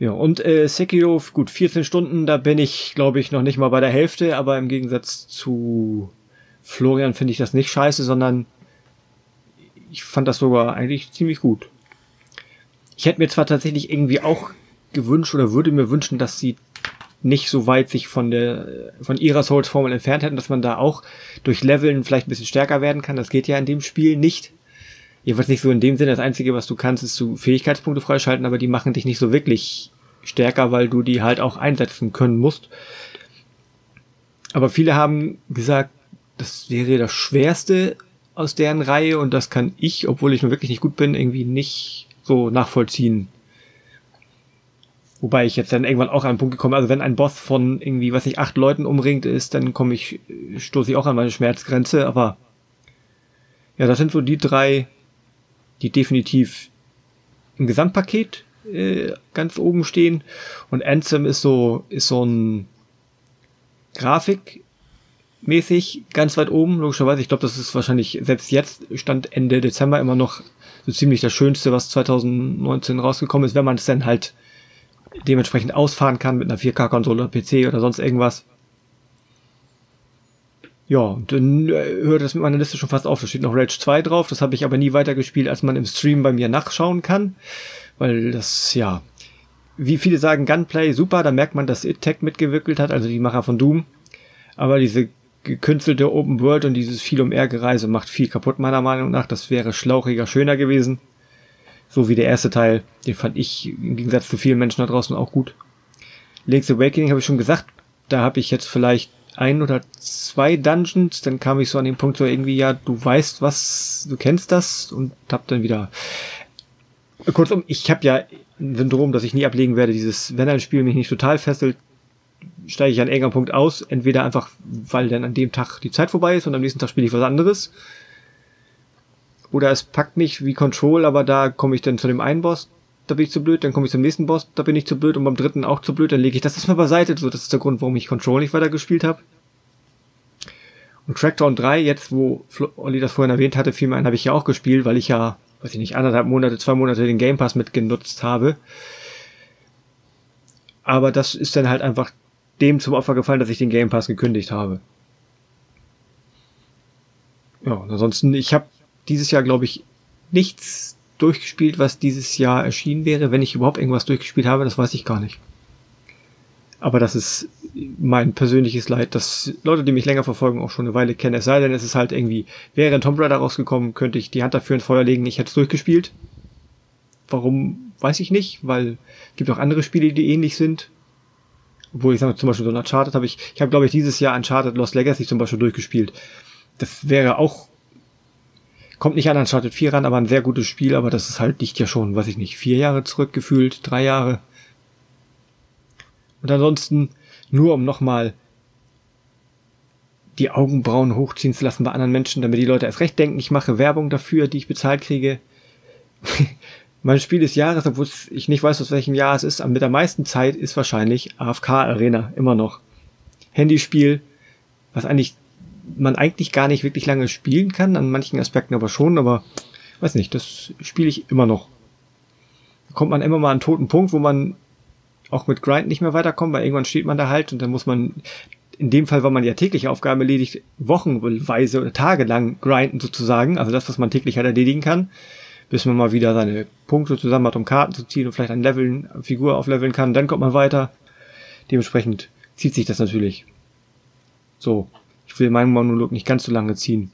Ja, und äh, Sekiro, gut, 14 Stunden, da bin ich, glaube ich, noch nicht mal bei der Hälfte, aber im Gegensatz zu Florian finde ich das nicht scheiße, sondern ich fand das sogar eigentlich ziemlich gut. Ich hätte mir zwar tatsächlich irgendwie auch gewünscht oder würde mir wünschen, dass sie nicht so weit sich von der von ihrer Souls Formel entfernt hätten, dass man da auch durch Leveln vielleicht ein bisschen stärker werden kann. Das geht ja in dem Spiel nicht. Jedenfalls nicht so in dem Sinne. Das Einzige, was du kannst, ist du Fähigkeitspunkte freischalten, aber die machen dich nicht so wirklich stärker, weil du die halt auch einsetzen können musst. Aber viele haben gesagt, das wäre das Schwerste aus deren Reihe und das kann ich, obwohl ich nur wirklich nicht gut bin, irgendwie nicht so nachvollziehen. Wobei ich jetzt dann irgendwann auch an einen Punkt gekommen, also wenn ein Boss von irgendwie, was ich, acht Leuten umringt ist, dann komme ich, stoße ich auch an meine Schmerzgrenze, aber ja, das sind so die drei die definitiv im Gesamtpaket äh, ganz oben stehen. Und Anthem ist so, ist so ein Grafikmäßig ganz weit oben, logischerweise. Ich glaube, das ist wahrscheinlich selbst jetzt, Stand Ende Dezember, immer noch so ziemlich das Schönste, was 2019 rausgekommen ist, wenn man es dann halt dementsprechend ausfahren kann mit einer 4K-Konsole oder PC oder sonst irgendwas. Ja, dann äh, hört das mit meiner Liste schon fast auf. Da steht noch Rage 2 drauf. Das habe ich aber nie weitergespielt, als man im Stream bei mir nachschauen kann. Weil das, ja, wie viele sagen, Gunplay super, da merkt man, dass It-Tech mitgewirkelt hat, also die Macher von Doom. Aber diese gekünstelte Open World und dieses viel um Gereise macht viel kaputt, meiner Meinung nach. Das wäre schlauchiger, schöner gewesen. So wie der erste Teil. Den fand ich im Gegensatz zu vielen Menschen da draußen auch gut. Link's Awakening habe ich schon gesagt. Da habe ich jetzt vielleicht ein oder zwei Dungeons, dann kam ich so an den Punkt so irgendwie, ja, du weißt was, du kennst das und hab dann wieder. Kurzum, ich habe ja ein Syndrom, dass ich nie ablegen werde, dieses, wenn ein Spiel mich nicht total fesselt, steige ich an irgendeinem Punkt aus, entweder einfach, weil dann an dem Tag die Zeit vorbei ist und am nächsten Tag spiele ich was anderes. Oder es packt mich wie Control, aber da komme ich dann zu dem einen Boss, da bin ich zu blöd, dann komme ich zum nächsten Boss, da bin ich zu blöd und beim dritten auch zu blöd, dann lege ich das erstmal beiseite. So, das ist der Grund, warum ich Control nicht weiter gespielt habe. Und Crackdown 3, jetzt wo Olli das vorhin erwähnt hatte, vielmehr habe ich ja auch gespielt, weil ich ja, weiß ich nicht, anderthalb Monate, zwei Monate den Game Pass mitgenutzt habe. Aber das ist dann halt einfach dem zum Opfer gefallen, dass ich den Game Pass gekündigt habe. Ja, ansonsten, ich habe dieses Jahr, glaube ich, nichts durchgespielt, was dieses Jahr erschienen wäre. Wenn ich überhaupt irgendwas durchgespielt habe, das weiß ich gar nicht. Aber das ist mein persönliches Leid, dass Leute, die mich länger verfolgen, auch schon eine Weile kennen. Es sei denn, es ist halt irgendwie, wäre ein Tomb Raider rausgekommen, könnte ich die Hand dafür ins Feuer legen, ich hätte es durchgespielt. Warum, weiß ich nicht, weil es gibt auch andere Spiele, die ähnlich sind. Obwohl ich sage, zum Beispiel so ein Uncharted habe ich, ich habe glaube ich dieses Jahr Uncharted Lost Legacy zum Beispiel durchgespielt. Das wäre auch Kommt nicht an Uncharted 4 ran, aber ein sehr gutes Spiel, aber das ist halt, liegt ja schon, weiß ich nicht, vier Jahre zurückgefühlt, drei Jahre. Und ansonsten, nur um nochmal die Augenbrauen hochziehen zu lassen bei anderen Menschen, damit die Leute erst recht denken, ich mache Werbung dafür, die ich bezahlt kriege. mein Spiel des Jahres, obwohl ich nicht weiß, aus welchem Jahr es ist, mit der meisten Zeit ist wahrscheinlich AFK Arena, immer noch. Handyspiel, was eigentlich man eigentlich gar nicht wirklich lange spielen kann, an manchen Aspekten aber schon, aber weiß nicht, das spiele ich immer noch. Da kommt man immer mal an einen toten Punkt, wo man auch mit Grind nicht mehr weiterkommt, weil irgendwann steht man da halt und dann muss man, in dem Fall, weil man ja tägliche Aufgaben erledigt, wochenweise oder tagelang grinden sozusagen, also das, was man täglich halt erledigen kann, bis man mal wieder seine Punkte zusammen hat, um Karten zu ziehen und vielleicht ein Leveln, Figur aufleveln kann, dann kommt man weiter. Dementsprechend zieht sich das natürlich. So, will meinen Monolog nicht ganz so lange ziehen.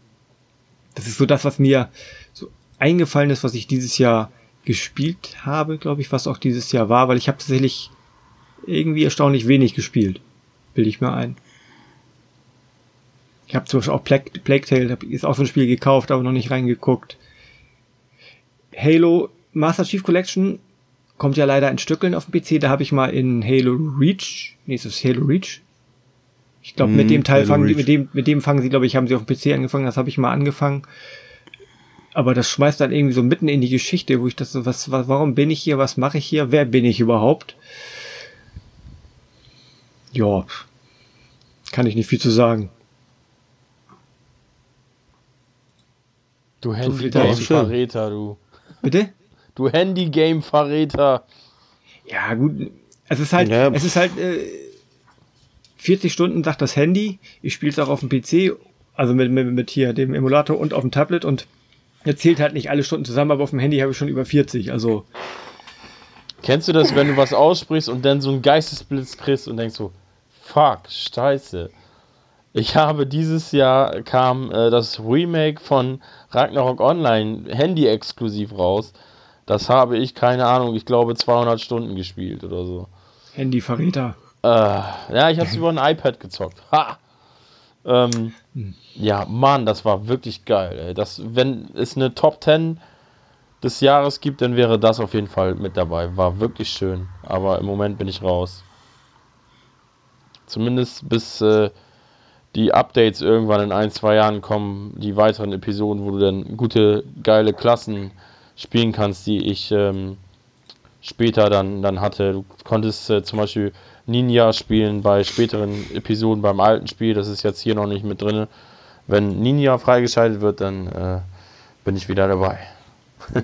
Das ist so das, was mir so eingefallen ist, was ich dieses Jahr gespielt habe, glaube ich, was auch dieses Jahr war, weil ich habe tatsächlich irgendwie erstaunlich wenig gespielt. Bilde ich mir ein. Ich habe zum Beispiel auch Plague, Plague Tale, ist auch so ein Spiel gekauft, aber noch nicht reingeguckt. Halo Master Chief Collection kommt ja leider in Stückeln auf dem PC. Da habe ich mal in Halo Reach, nee, ist das Halo Reach? Ich glaube, mm, mit dem Teil Halo fangen, Reach. mit dem, mit dem fangen sie, glaube ich, haben sie auf dem PC angefangen. Das habe ich mal angefangen. Aber das schmeißt dann irgendwie so mitten in die Geschichte, wo ich das so, was, was warum bin ich hier, was mache ich hier, wer bin ich überhaupt? Ja, kann ich nicht viel zu sagen. Du Handy-Game-Verräter, du. Bitte? Du Handy-Game-Verräter. Ja, gut. Es ist halt, ja. es ist halt, äh, 40 Stunden sagt das Handy. Ich spiele es auch auf dem PC, also mit, mit, mit hier dem Emulator und auf dem Tablet und er zählt halt nicht alle Stunden zusammen, aber auf dem Handy habe ich schon über 40, also. Kennst du das, wenn du was aussprichst und dann so einen Geistesblitz kriegst und denkst so, fuck, scheiße. Ich habe dieses Jahr kam äh, das Remake von Ragnarok Online Handy exklusiv raus. Das habe ich, keine Ahnung, ich glaube 200 Stunden gespielt oder so. Handy-Verräter. Äh, ja, ich habe es über ein iPad gezockt. Ha! Ähm, hm. Ja, Mann, das war wirklich geil. Ey. Das, wenn es eine Top 10 des Jahres gibt, dann wäre das auf jeden Fall mit dabei. War wirklich schön. Aber im Moment bin ich raus. Zumindest bis äh, die Updates irgendwann in ein, zwei Jahren kommen, die weiteren Episoden, wo du dann gute, geile Klassen spielen kannst, die ich ähm, später dann, dann hatte. Du konntest äh, zum Beispiel Ninja spielen bei späteren Episoden beim alten Spiel, das ist jetzt hier noch nicht mit drin. Wenn Ninja freigeschaltet wird, dann äh, bin ich wieder dabei.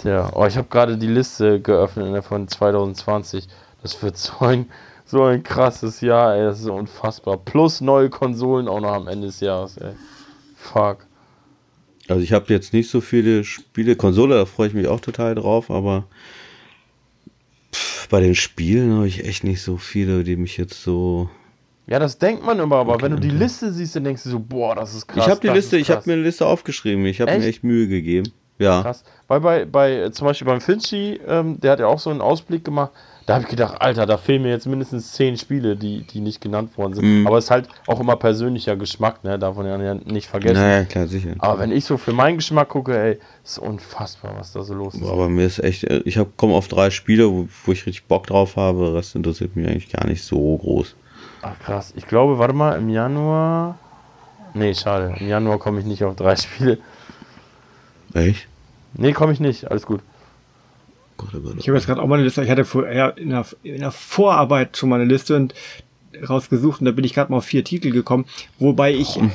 Tja, oh, ich habe gerade die Liste geöffnet von 2020. Das wird so ein so ein krasses Jahr, ey. Das ist unfassbar. Plus neue Konsolen auch noch am Ende des Jahres, ey. Fuck. Also ich habe jetzt nicht so viele Spiele. Konsole, da freue ich mich auch total drauf, aber bei den Spielen habe ich echt nicht so viele, die mich jetzt so. Ja, das denkt man immer, aber okay. wenn du die Liste siehst, dann denkst du so, boah, das ist krass. Ich habe die Liste, ich habe mir eine Liste aufgeschrieben. Ich habe mir echt Mühe gegeben. Ja. Krass. Weil bei, bei zum Beispiel beim Finchi, ähm, der hat ja auch so einen Ausblick gemacht. Da habe ich gedacht, Alter, da fehlen mir jetzt mindestens zehn Spiele, die, die nicht genannt worden sind. Mhm. Aber es ist halt auch immer persönlicher Geschmack, ne? Darf man ja nicht vergessen. Naja, klar, sicher. Aber wenn ich so für meinen Geschmack gucke, ey, ist unfassbar, was da so los ist. Aber mir ist echt, ich komme auf drei Spiele, wo, wo, ich richtig Bock drauf habe. Der Rest interessiert mich eigentlich gar nicht so groß. Ach krass. Ich glaube, warte mal, im Januar. Nee, schade. Im Januar komme ich nicht auf drei Spiele. Echt? Nee, komme ich nicht. Alles gut. Ich habe jetzt gerade auch mal eine Liste, ich hatte vorher in der, in der Vorarbeit schon mal eine Liste und rausgesucht und da bin ich gerade mal auf vier Titel gekommen, wobei ich oh.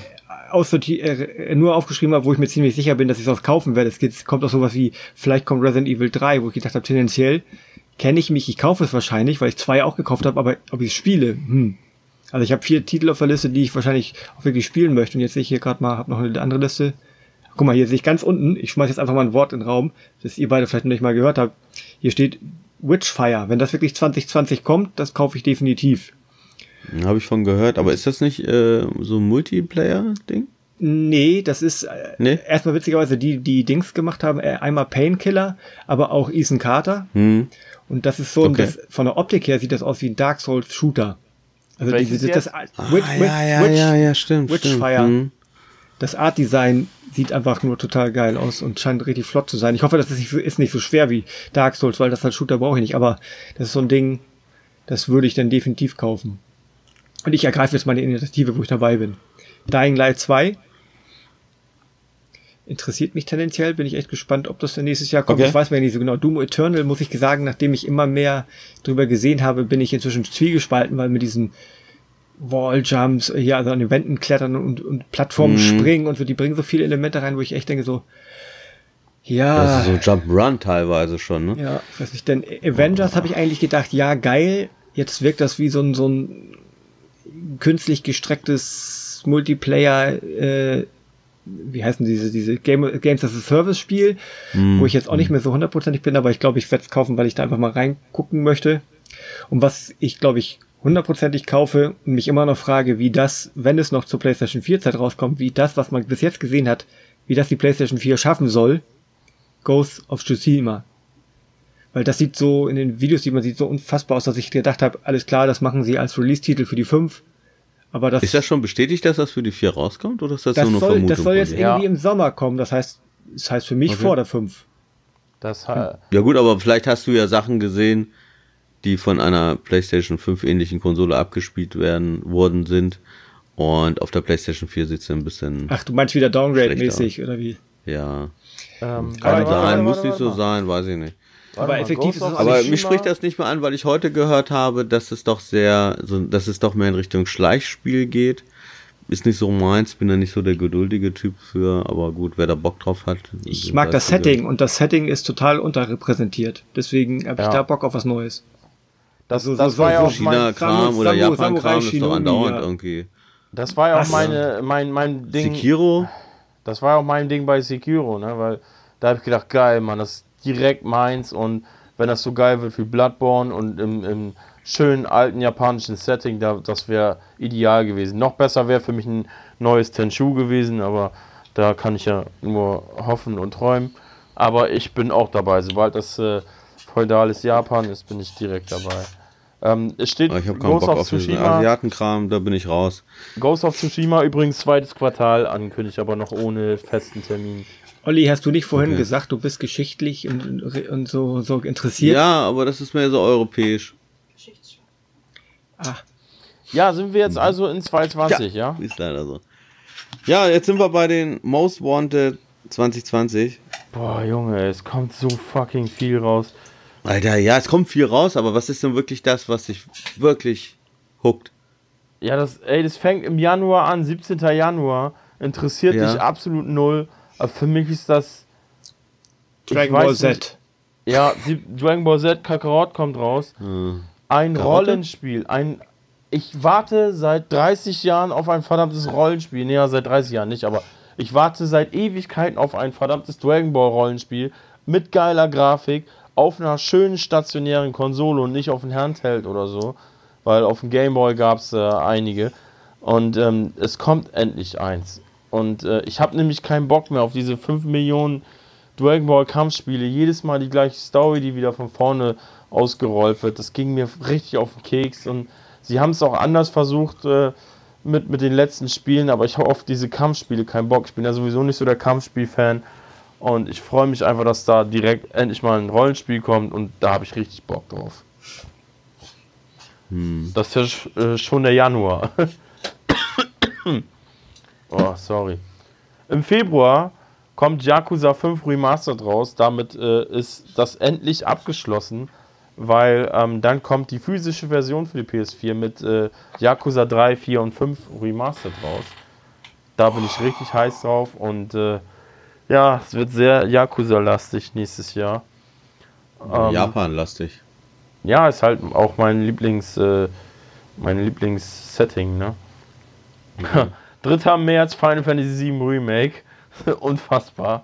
äh, nur aufgeschrieben habe, wo ich mir ziemlich sicher bin, dass ich es kaufen werde. Es geht, kommt auch sowas wie, vielleicht kommt Resident Evil 3, wo ich gedacht habe, tendenziell kenne ich mich, ich kaufe es wahrscheinlich, weil ich zwei auch gekauft habe, aber ob ich es spiele, hm. Also ich habe vier Titel auf der Liste, die ich wahrscheinlich auch wirklich spielen möchte und jetzt sehe ich hier gerade mal, habe noch eine andere Liste, Guck mal, hier sehe ich ganz unten, ich schmeiße jetzt einfach mal ein Wort in den Raum, das ihr beide vielleicht noch nicht mal gehört habt. Hier steht Witchfire. Wenn das wirklich 2020 kommt, das kaufe ich definitiv. Habe ich von gehört, aber ist das nicht äh, so ein Multiplayer-Ding? Nee, das ist äh, nee? erstmal witzigerweise die, die Dings gemacht haben, äh, einmal Painkiller, aber auch Ethan Carter. Hm. Und das ist so, okay. das, von der Optik her sieht das aus wie ein Dark Souls Shooter. Also diese, das, das ah, Witch, ja, ja, Witch, ja, ja, stimmt. Witchfire. Stimmt. Hm. Das Art Design sieht einfach nur total geil aus und scheint richtig flott zu sein. Ich hoffe, das ist nicht, ist nicht so schwer wie Dark Souls, weil das halt Shooter brauche ich nicht, aber das ist so ein Ding, das würde ich dann definitiv kaufen. Und ich ergreife jetzt meine Initiative, wo ich dabei bin. Dying Light 2 interessiert mich tendenziell, bin ich echt gespannt, ob das dann nächstes Jahr kommt. Okay. Ich weiß mir nicht so genau. Doom Eternal, muss ich sagen, nachdem ich immer mehr drüber gesehen habe, bin ich inzwischen zwiegespalten, weil mit diesen Walljumps, hier also an den Wänden klettern und, und Plattformen mhm. springen und so, die bringen so viele Elemente rein, wo ich echt denke so, ja. Das ist so Jump-Run teilweise schon, ne? Ja, ich weiß nicht, denn Avengers oh. habe ich eigentlich gedacht, ja, geil, jetzt wirkt das wie so ein, so ein künstlich gestrecktes Multiplayer, äh, wie heißen diese, diese Game, Games as a Service Spiel, mm. wo ich jetzt auch nicht mehr so hundertprozentig bin, aber ich glaube, ich werde es kaufen, weil ich da einfach mal reingucken möchte. Und was ich, glaube ich, hundertprozentig kaufe und mich immer noch frage, wie das, wenn es noch zur PlayStation 4 Zeit rauskommt, wie das, was man bis jetzt gesehen hat, wie das die PlayStation 4 schaffen soll, Ghost of Tsushima. Weil das sieht so in den Videos, die man sieht, so unfassbar aus, dass ich gedacht habe, alles klar, das machen sie als Release-Titel für die 5. Aber das, ist das schon bestätigt, dass das für die 4 rauskommt oder ist das, das nur eine soll, Vermutung? Das soll jetzt irgendwie ja. im Sommer kommen, das heißt, das heißt für mich okay. vor der 5. Das ja gut, aber vielleicht hast du ja Sachen gesehen, die von einer PlayStation 5 ähnlichen Konsole abgespielt werden worden sind und auf der PlayStation 4 sieht es ein bisschen. Ach, du meinst wieder Downgrade-mäßig oder wie? Ja. Ähm, Kann sein, muss nicht so sein, weiß ich nicht. Aber effektiv ist es Aber mich spricht das nicht mehr an, weil ich heute gehört habe, dass es doch sehr, so, dass es doch mehr in Richtung Schleichspiel geht. Ist nicht so meins, bin da nicht so der geduldige Typ für, aber gut, wer da Bock drauf hat. Ich mag das Setting und das Setting ist total unterrepräsentiert. Deswegen habe ich ja. da Bock auf was Neues. Das, so, das so, war ja auch China-Kram oder Japan-Kram ist doch andauernd ja. irgendwie. Das war ja auch meine, mein, mein Ding. Sekiro? Das war ja auch mein Ding bei Sekiro, ne? Weil da habe ich gedacht, geil, Mann, das ist direkt meins und wenn das so geil wird wie Bloodborne und im, im schönen alten japanischen Setting, da, das wäre ideal gewesen. Noch besser wäre für mich ein neues Tenchu gewesen, aber da kann ich ja nur hoffen und träumen. Aber ich bin auch dabei. Sobald das äh, feudales Japan ist, bin ich direkt dabei. Ähm, es steht ich habe keinen Ghost Bock auf Tsushima. Asiatenkram, da bin ich raus. Ghost of Tsushima übrigens zweites Quartal angekündigt, aber noch ohne festen Termin. Olli, hast du nicht vorhin okay. gesagt, du bist geschichtlich und, und so, so interessiert? Ja, aber das ist mehr so europäisch. Ah. Ja, sind wir jetzt also in 2020, ja? ja? Ist leider so. Ja, jetzt sind wir bei den Most Wanted 2020. Boah, Junge, es kommt so fucking viel raus. Alter, ja, es kommt viel raus, aber was ist denn wirklich das, was sich wirklich huckt? Ja, das, ey, das fängt im Januar an, 17. Januar. Interessiert ja. dich absolut null. Aber für mich ist das. Dragon Ball Z. Nicht, ja, die, Dragon Ball Z Kakarot kommt raus. Hm. Ein Karotte? Rollenspiel. Ein. Ich warte seit 30 Jahren auf ein verdammtes Rollenspiel. Naja, seit 30 Jahren nicht, aber ich warte seit Ewigkeiten auf ein verdammtes Dragon Ball Rollenspiel mit geiler Grafik auf einer schönen stationären Konsole und nicht auf einem Handheld oder so, weil auf dem Gameboy gab es äh, einige. Und ähm, es kommt endlich eins. Und äh, ich habe nämlich keinen Bock mehr auf diese 5 Millionen Dragon Ball Kampfspiele. Jedes Mal die gleiche Story, die wieder von vorne ausgerollt wird. Das ging mir richtig auf den Keks. Und sie haben es auch anders versucht äh, mit, mit den letzten Spielen, aber ich habe auf diese Kampfspiele keinen Bock. Ich bin ja sowieso nicht so der Kampfspiel-Fan. Und ich freue mich einfach, dass da direkt endlich mal ein Rollenspiel kommt und da habe ich richtig Bock drauf. Hm. Das ist ja äh, schon der Januar. oh, sorry. Im Februar kommt Yakuza 5 Remastered raus. Damit äh, ist das endlich abgeschlossen, weil ähm, dann kommt die physische Version für die PS4 mit äh, Yakuza 3, 4 und 5 Remastered raus. Da bin ich richtig heiß drauf und äh, ja, es wird sehr Yakuza-lastig nächstes Jahr. Ähm, Japan-lastig. Ja, ist halt auch mein Lieblings, äh, mein Lieblings-Setting, ne? Mhm. 3. März Final Fantasy VII Remake. Unfassbar.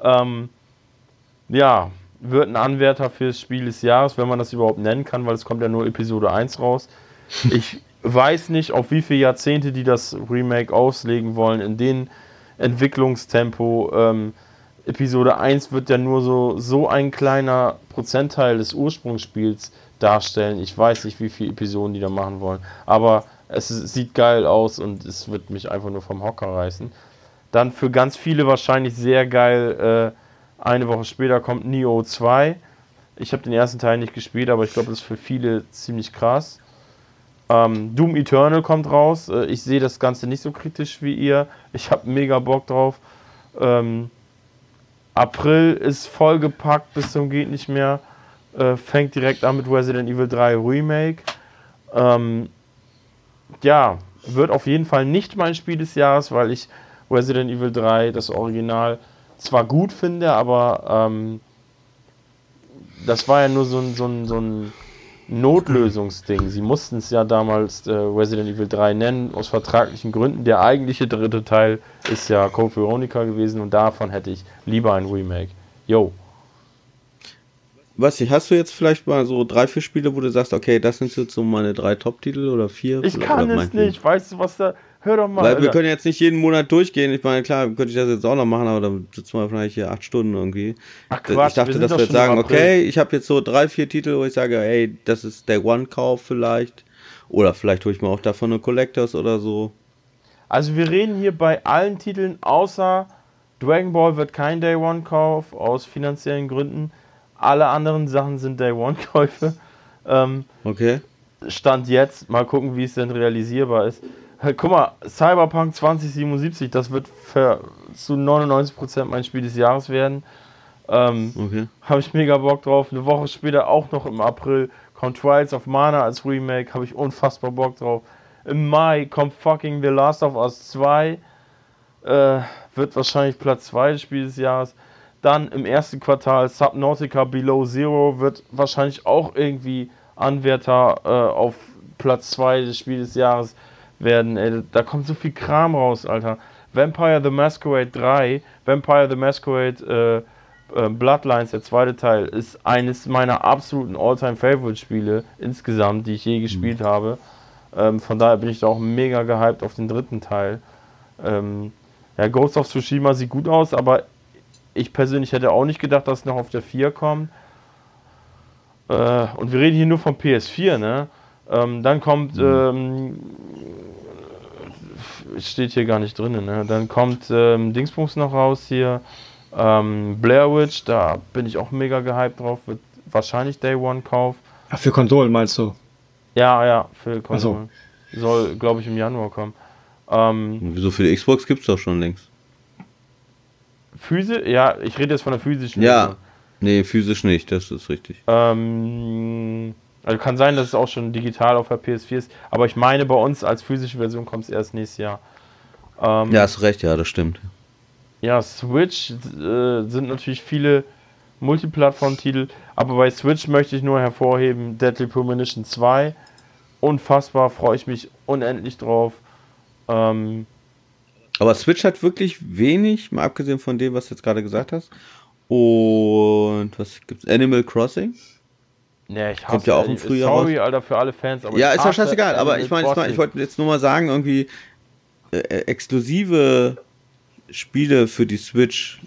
Ähm, ja, wird ein Anwärter fürs Spiel des Jahres, wenn man das überhaupt nennen kann, weil es kommt ja nur Episode 1 raus. Ich weiß nicht, auf wie viele Jahrzehnte die das Remake auslegen wollen. In den Entwicklungstempo. Ähm, Episode 1 wird ja nur so, so ein kleiner Prozentteil des Ursprungsspiels darstellen. Ich weiß nicht, wie viele Episoden die da machen wollen. Aber es sieht geil aus und es wird mich einfach nur vom Hocker reißen. Dann für ganz viele wahrscheinlich sehr geil. Äh, eine Woche später kommt Neo 2. Ich habe den ersten Teil nicht gespielt, aber ich glaube, das ist für viele ziemlich krass. Ähm, Doom Eternal kommt raus. Äh, ich sehe das Ganze nicht so kritisch wie ihr. Ich habe mega Bock drauf. Ähm, April ist vollgepackt bis zum geht nicht mehr. Äh, fängt direkt an mit Resident Evil 3 Remake. Ähm, ja, wird auf jeden Fall nicht mein Spiel des Jahres, weil ich Resident Evil 3, das Original, zwar gut finde, aber ähm, das war ja nur so ein, so ein, so ein Notlösungsding. Sie mussten es ja damals äh, Resident Evil 3 nennen, aus vertraglichen Gründen. Der eigentliche dritte Teil ist ja Code Veronica gewesen und davon hätte ich lieber ein Remake. Yo. was ich, hast du jetzt vielleicht mal so drei, vier Spiele, wo du sagst, okay, das sind jetzt so meine drei Top-Titel oder vier? Ich kann es nicht, weißt du, was da. Hör doch mal. Weil wir können jetzt nicht jeden Monat durchgehen. Ich meine, klar, könnte ich das jetzt auch noch machen, aber dann sitzen wir vielleicht hier acht Stunden irgendwie. Ach Quatsch, ich dachte, wir dass wir jetzt sagen, okay, ich habe jetzt so drei, vier Titel, wo ich sage, hey, das ist der One-Kauf vielleicht. Oder vielleicht hole ich mir auch davon eine Collectors oder so. Also wir reden hier bei allen Titeln, außer Dragon Ball wird kein Day One-Kauf aus finanziellen Gründen. Alle anderen Sachen sind Day One-Käufe. Ähm, okay. Stand jetzt, mal gucken, wie es denn realisierbar ist. Guck mal, Cyberpunk 2077, das wird für, zu 99% mein Spiel des Jahres werden. Ähm, okay. Habe ich mega Bock drauf. Eine Woche später, auch noch im April, kommt Trials of Mana als Remake. Habe ich unfassbar Bock drauf. Im Mai kommt fucking The Last of Us 2. Äh, wird wahrscheinlich Platz 2 des Spiels des Jahres. Dann im ersten Quartal Subnautica Below Zero wird wahrscheinlich auch irgendwie Anwärter äh, auf Platz 2 des Spiels des Jahres werden. Ey, da kommt so viel Kram raus, Alter. Vampire the Masquerade 3, Vampire the Masquerade äh, äh, Bloodlines, der zweite Teil, ist eines meiner absoluten All-Time-Favorite-Spiele insgesamt, die ich je gespielt mhm. habe. Ähm, von daher bin ich da auch mega gehypt auf den dritten Teil. Ähm, ja, Ghost of Tsushima sieht gut aus, aber ich persönlich hätte auch nicht gedacht, dass es noch auf der 4 kommt. Äh, und wir reden hier nur vom PS4, ne? Ähm, dann kommt, mhm. Steht hier gar nicht drin, ne? Dann kommt ähm, Dingsbums noch raus hier. Ähm, Blair Witch, da bin ich auch mega gehypt drauf. Wird wahrscheinlich Day One Kauf. Ach, für Konsolen meinst du? Ja, ja, für Konsolen. So. Soll, glaube ich, im Januar kommen. Ähm, Wieso für die Xbox gibt es doch schon längst? Physisch? Ja, ich rede jetzt von der physischen. Ja, nee, physisch nicht, das ist richtig. Ähm, also kann sein, dass es auch schon digital auf der PS4 ist, aber ich meine, bei uns als physische Version kommt es erst nächstes Jahr. Ähm, ja, hast recht, ja, das stimmt. Ja, Switch äh, sind natürlich viele Multiplattform-Titel, aber bei Switch möchte ich nur hervorheben Deadly Premonition 2. Unfassbar, freue ich mich unendlich drauf. Ähm, aber Switch hat wirklich wenig, mal abgesehen von dem, was du jetzt gerade gesagt hast. Und was gibt's? Animal Crossing? Ja, ich hasse Kommt ja auch im Frühjahr Sorry, raus. Alter, für alle Fans. ja, ist ja scheißegal, aber ich meine, ich wollte jetzt nur mal sagen, irgendwie äh, äh, exklusive Spiele für die Switch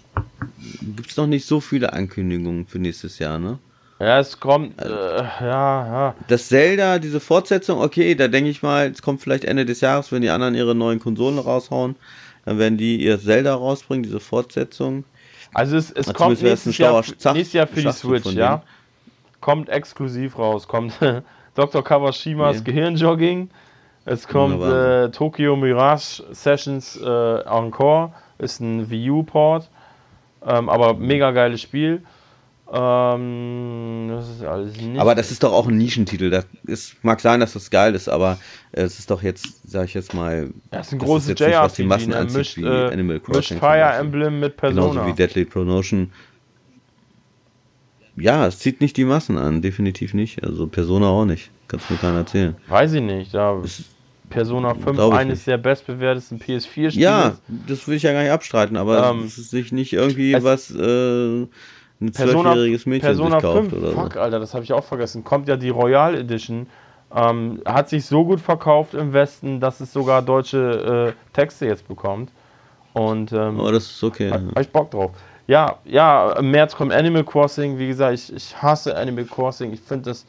gibt es noch nicht so viele Ankündigungen für nächstes Jahr, ne? Ja, es kommt, also, äh, ja, ja. Das Zelda, diese Fortsetzung, okay, da denke ich mal, es kommt vielleicht Ende des Jahres, wenn die anderen ihre neuen Konsolen raushauen, dann werden die ihr Zelda rausbringen, diese Fortsetzung. Also es, es kommt nächstes Jahr, nächstes Jahr für die Switch, ja. Kommt exklusiv raus, kommt Dr. Kawashimas nee. Gehirnjogging, es kommt äh, Tokyo Mirage Sessions äh, Encore, ist ein Wii U-Port, ähm, aber mega geiles Spiel. Ähm, das ist alles nicht. Aber das ist doch auch ein Nischentitel. Das ist, mag sein, dass das geil ist, aber es ist doch jetzt, sag ich jetzt mal, das ist ein großes JRPG, was die Massen ne? mischt, wie äh, Animal Crossing. Mischt Fire Emblem mit Persona. Genauso wie Deadly Promotion. Ja, es zieht nicht die Massen an, definitiv nicht. Also Persona auch nicht. Kannst mir keiner erzählen. Weiß ich nicht. Da ist Persona 5 eines der bestbewertesten PS4-Spiele. Ja, das will ich ja gar nicht abstreiten, aber ähm, es ist sich nicht irgendwie was. Äh, ein zwölfjähriges Mädchen Persona sich kauft 5, oder fuck, so. Alter, das habe ich auch vergessen. Kommt ja die Royal Edition. Ähm, hat sich so gut verkauft im Westen, dass es sogar deutsche äh, Texte jetzt bekommt. Und ähm, oh, das ist okay. Hab ich Bock drauf. Ja, ja, im März kommt Animal Crossing. Wie gesagt, ich, ich hasse Animal Crossing. Ich finde das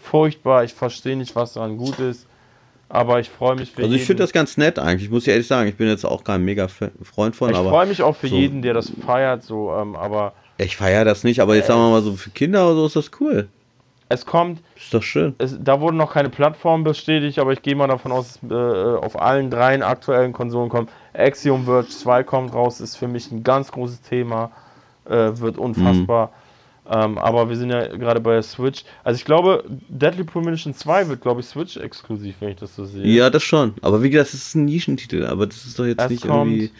furchtbar. Ich verstehe nicht, was daran gut ist. Aber ich freue mich für Also ich finde das ganz nett eigentlich. Ich muss ja ehrlich sagen, ich bin jetzt auch kein mega Freund von. Ich freue mich auch für so. jeden, der das feiert. So, ähm, aber ich feiere das nicht, aber jetzt sagen wir mal so für Kinder oder so ist das cool. Es kommt. Ist doch schön. Es, da wurden noch keine Plattformen bestätigt, aber ich gehe mal davon aus, äh, auf allen dreien aktuellen Konsolen kommt. Axiom Verge 2 kommt raus, ist für mich ein ganz großes Thema. Äh, wird unfassbar. Mhm. Ähm, aber wir sind ja gerade bei der Switch. Also ich glaube, Deadly Premonition 2 wird, glaube ich, Switch exklusiv, wenn ich das so sehe. Ja, das schon. Aber wie gesagt, das ist ein Nischentitel, aber das ist doch jetzt es nicht kommt, irgendwie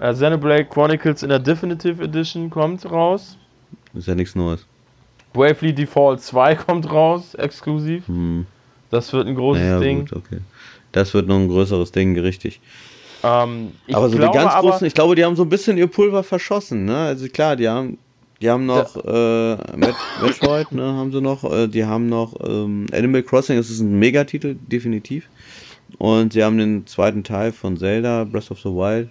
äh, Xenoblade Chronicles in der Definitive Edition kommt raus. Ist ja nichts Neues. Bravely Default 2 kommt raus, exklusiv. Hm. Das wird ein großes naja, Ding. Gut, okay. Das wird noch ein größeres Ding, richtig. Ähm, aber so glaube, die ganz großen, ich glaube, die haben so ein bisschen ihr Pulver verschossen, ne? Also klar, die haben Die haben noch äh, Metroid, ne, haben sie noch. Äh, die haben noch ähm, Animal Crossing, das ist ein Megatitel, definitiv. Und sie haben den zweiten Teil von Zelda, Breath of the Wild.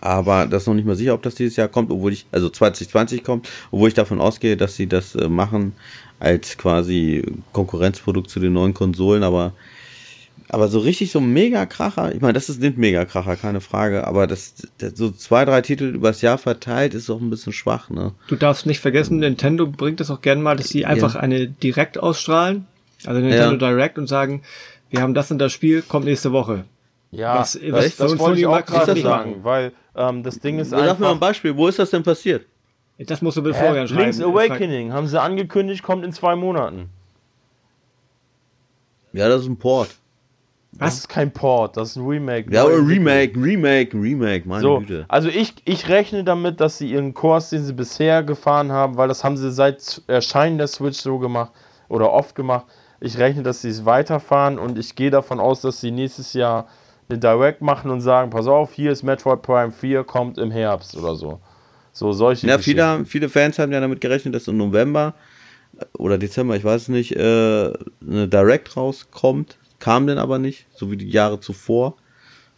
Aber das ist noch nicht mal sicher, ob das dieses Jahr kommt, obwohl ich, also 2020 kommt, obwohl ich davon ausgehe, dass sie das äh, machen als quasi Konkurrenzprodukt zu den neuen Konsolen, aber aber so richtig so mega Kracher, ich meine, das ist nicht mega Kracher, keine Frage, aber das, das, so zwei, drei Titel übers Jahr verteilt ist auch ein bisschen schwach, ne? Du darfst nicht vergessen, Nintendo bringt das auch gerne mal, dass sie einfach ja. eine direkt ausstrahlen, also Nintendo ja. Direct und sagen, wir haben das in das Spiel, kommt nächste Woche. Ja, was, was, das, das wollte ich auch gerade sagen, weil ähm, das Ding ist einfach... Sag mir mal ein Beispiel, wo ist das denn passiert? Das musst du bitte vorher schreiben. Link's Awakening, haben sie angekündigt, kommt in zwei Monaten. Ja, das ist ein Port. Was? Das ist kein Port, das ist ein Remake. Ja, aber Remake, Remake, Remake, meine so, Güte. Also ich, ich rechne damit, dass sie ihren Kurs, den sie bisher gefahren haben, weil das haben sie seit Erscheinen der Switch so gemacht oder oft gemacht. Ich rechne, dass sie es weiterfahren und ich gehe davon aus, dass sie nächstes Jahr eine Direct machen und sagen, pass auf, hier ist Metroid Prime 4, kommt im Herbst oder so. So solche Ja, viele, viele Fans haben ja damit gerechnet, dass im November oder Dezember, ich weiß nicht, äh, eine Direct rauskommt kam denn aber nicht, so wie die Jahre zuvor.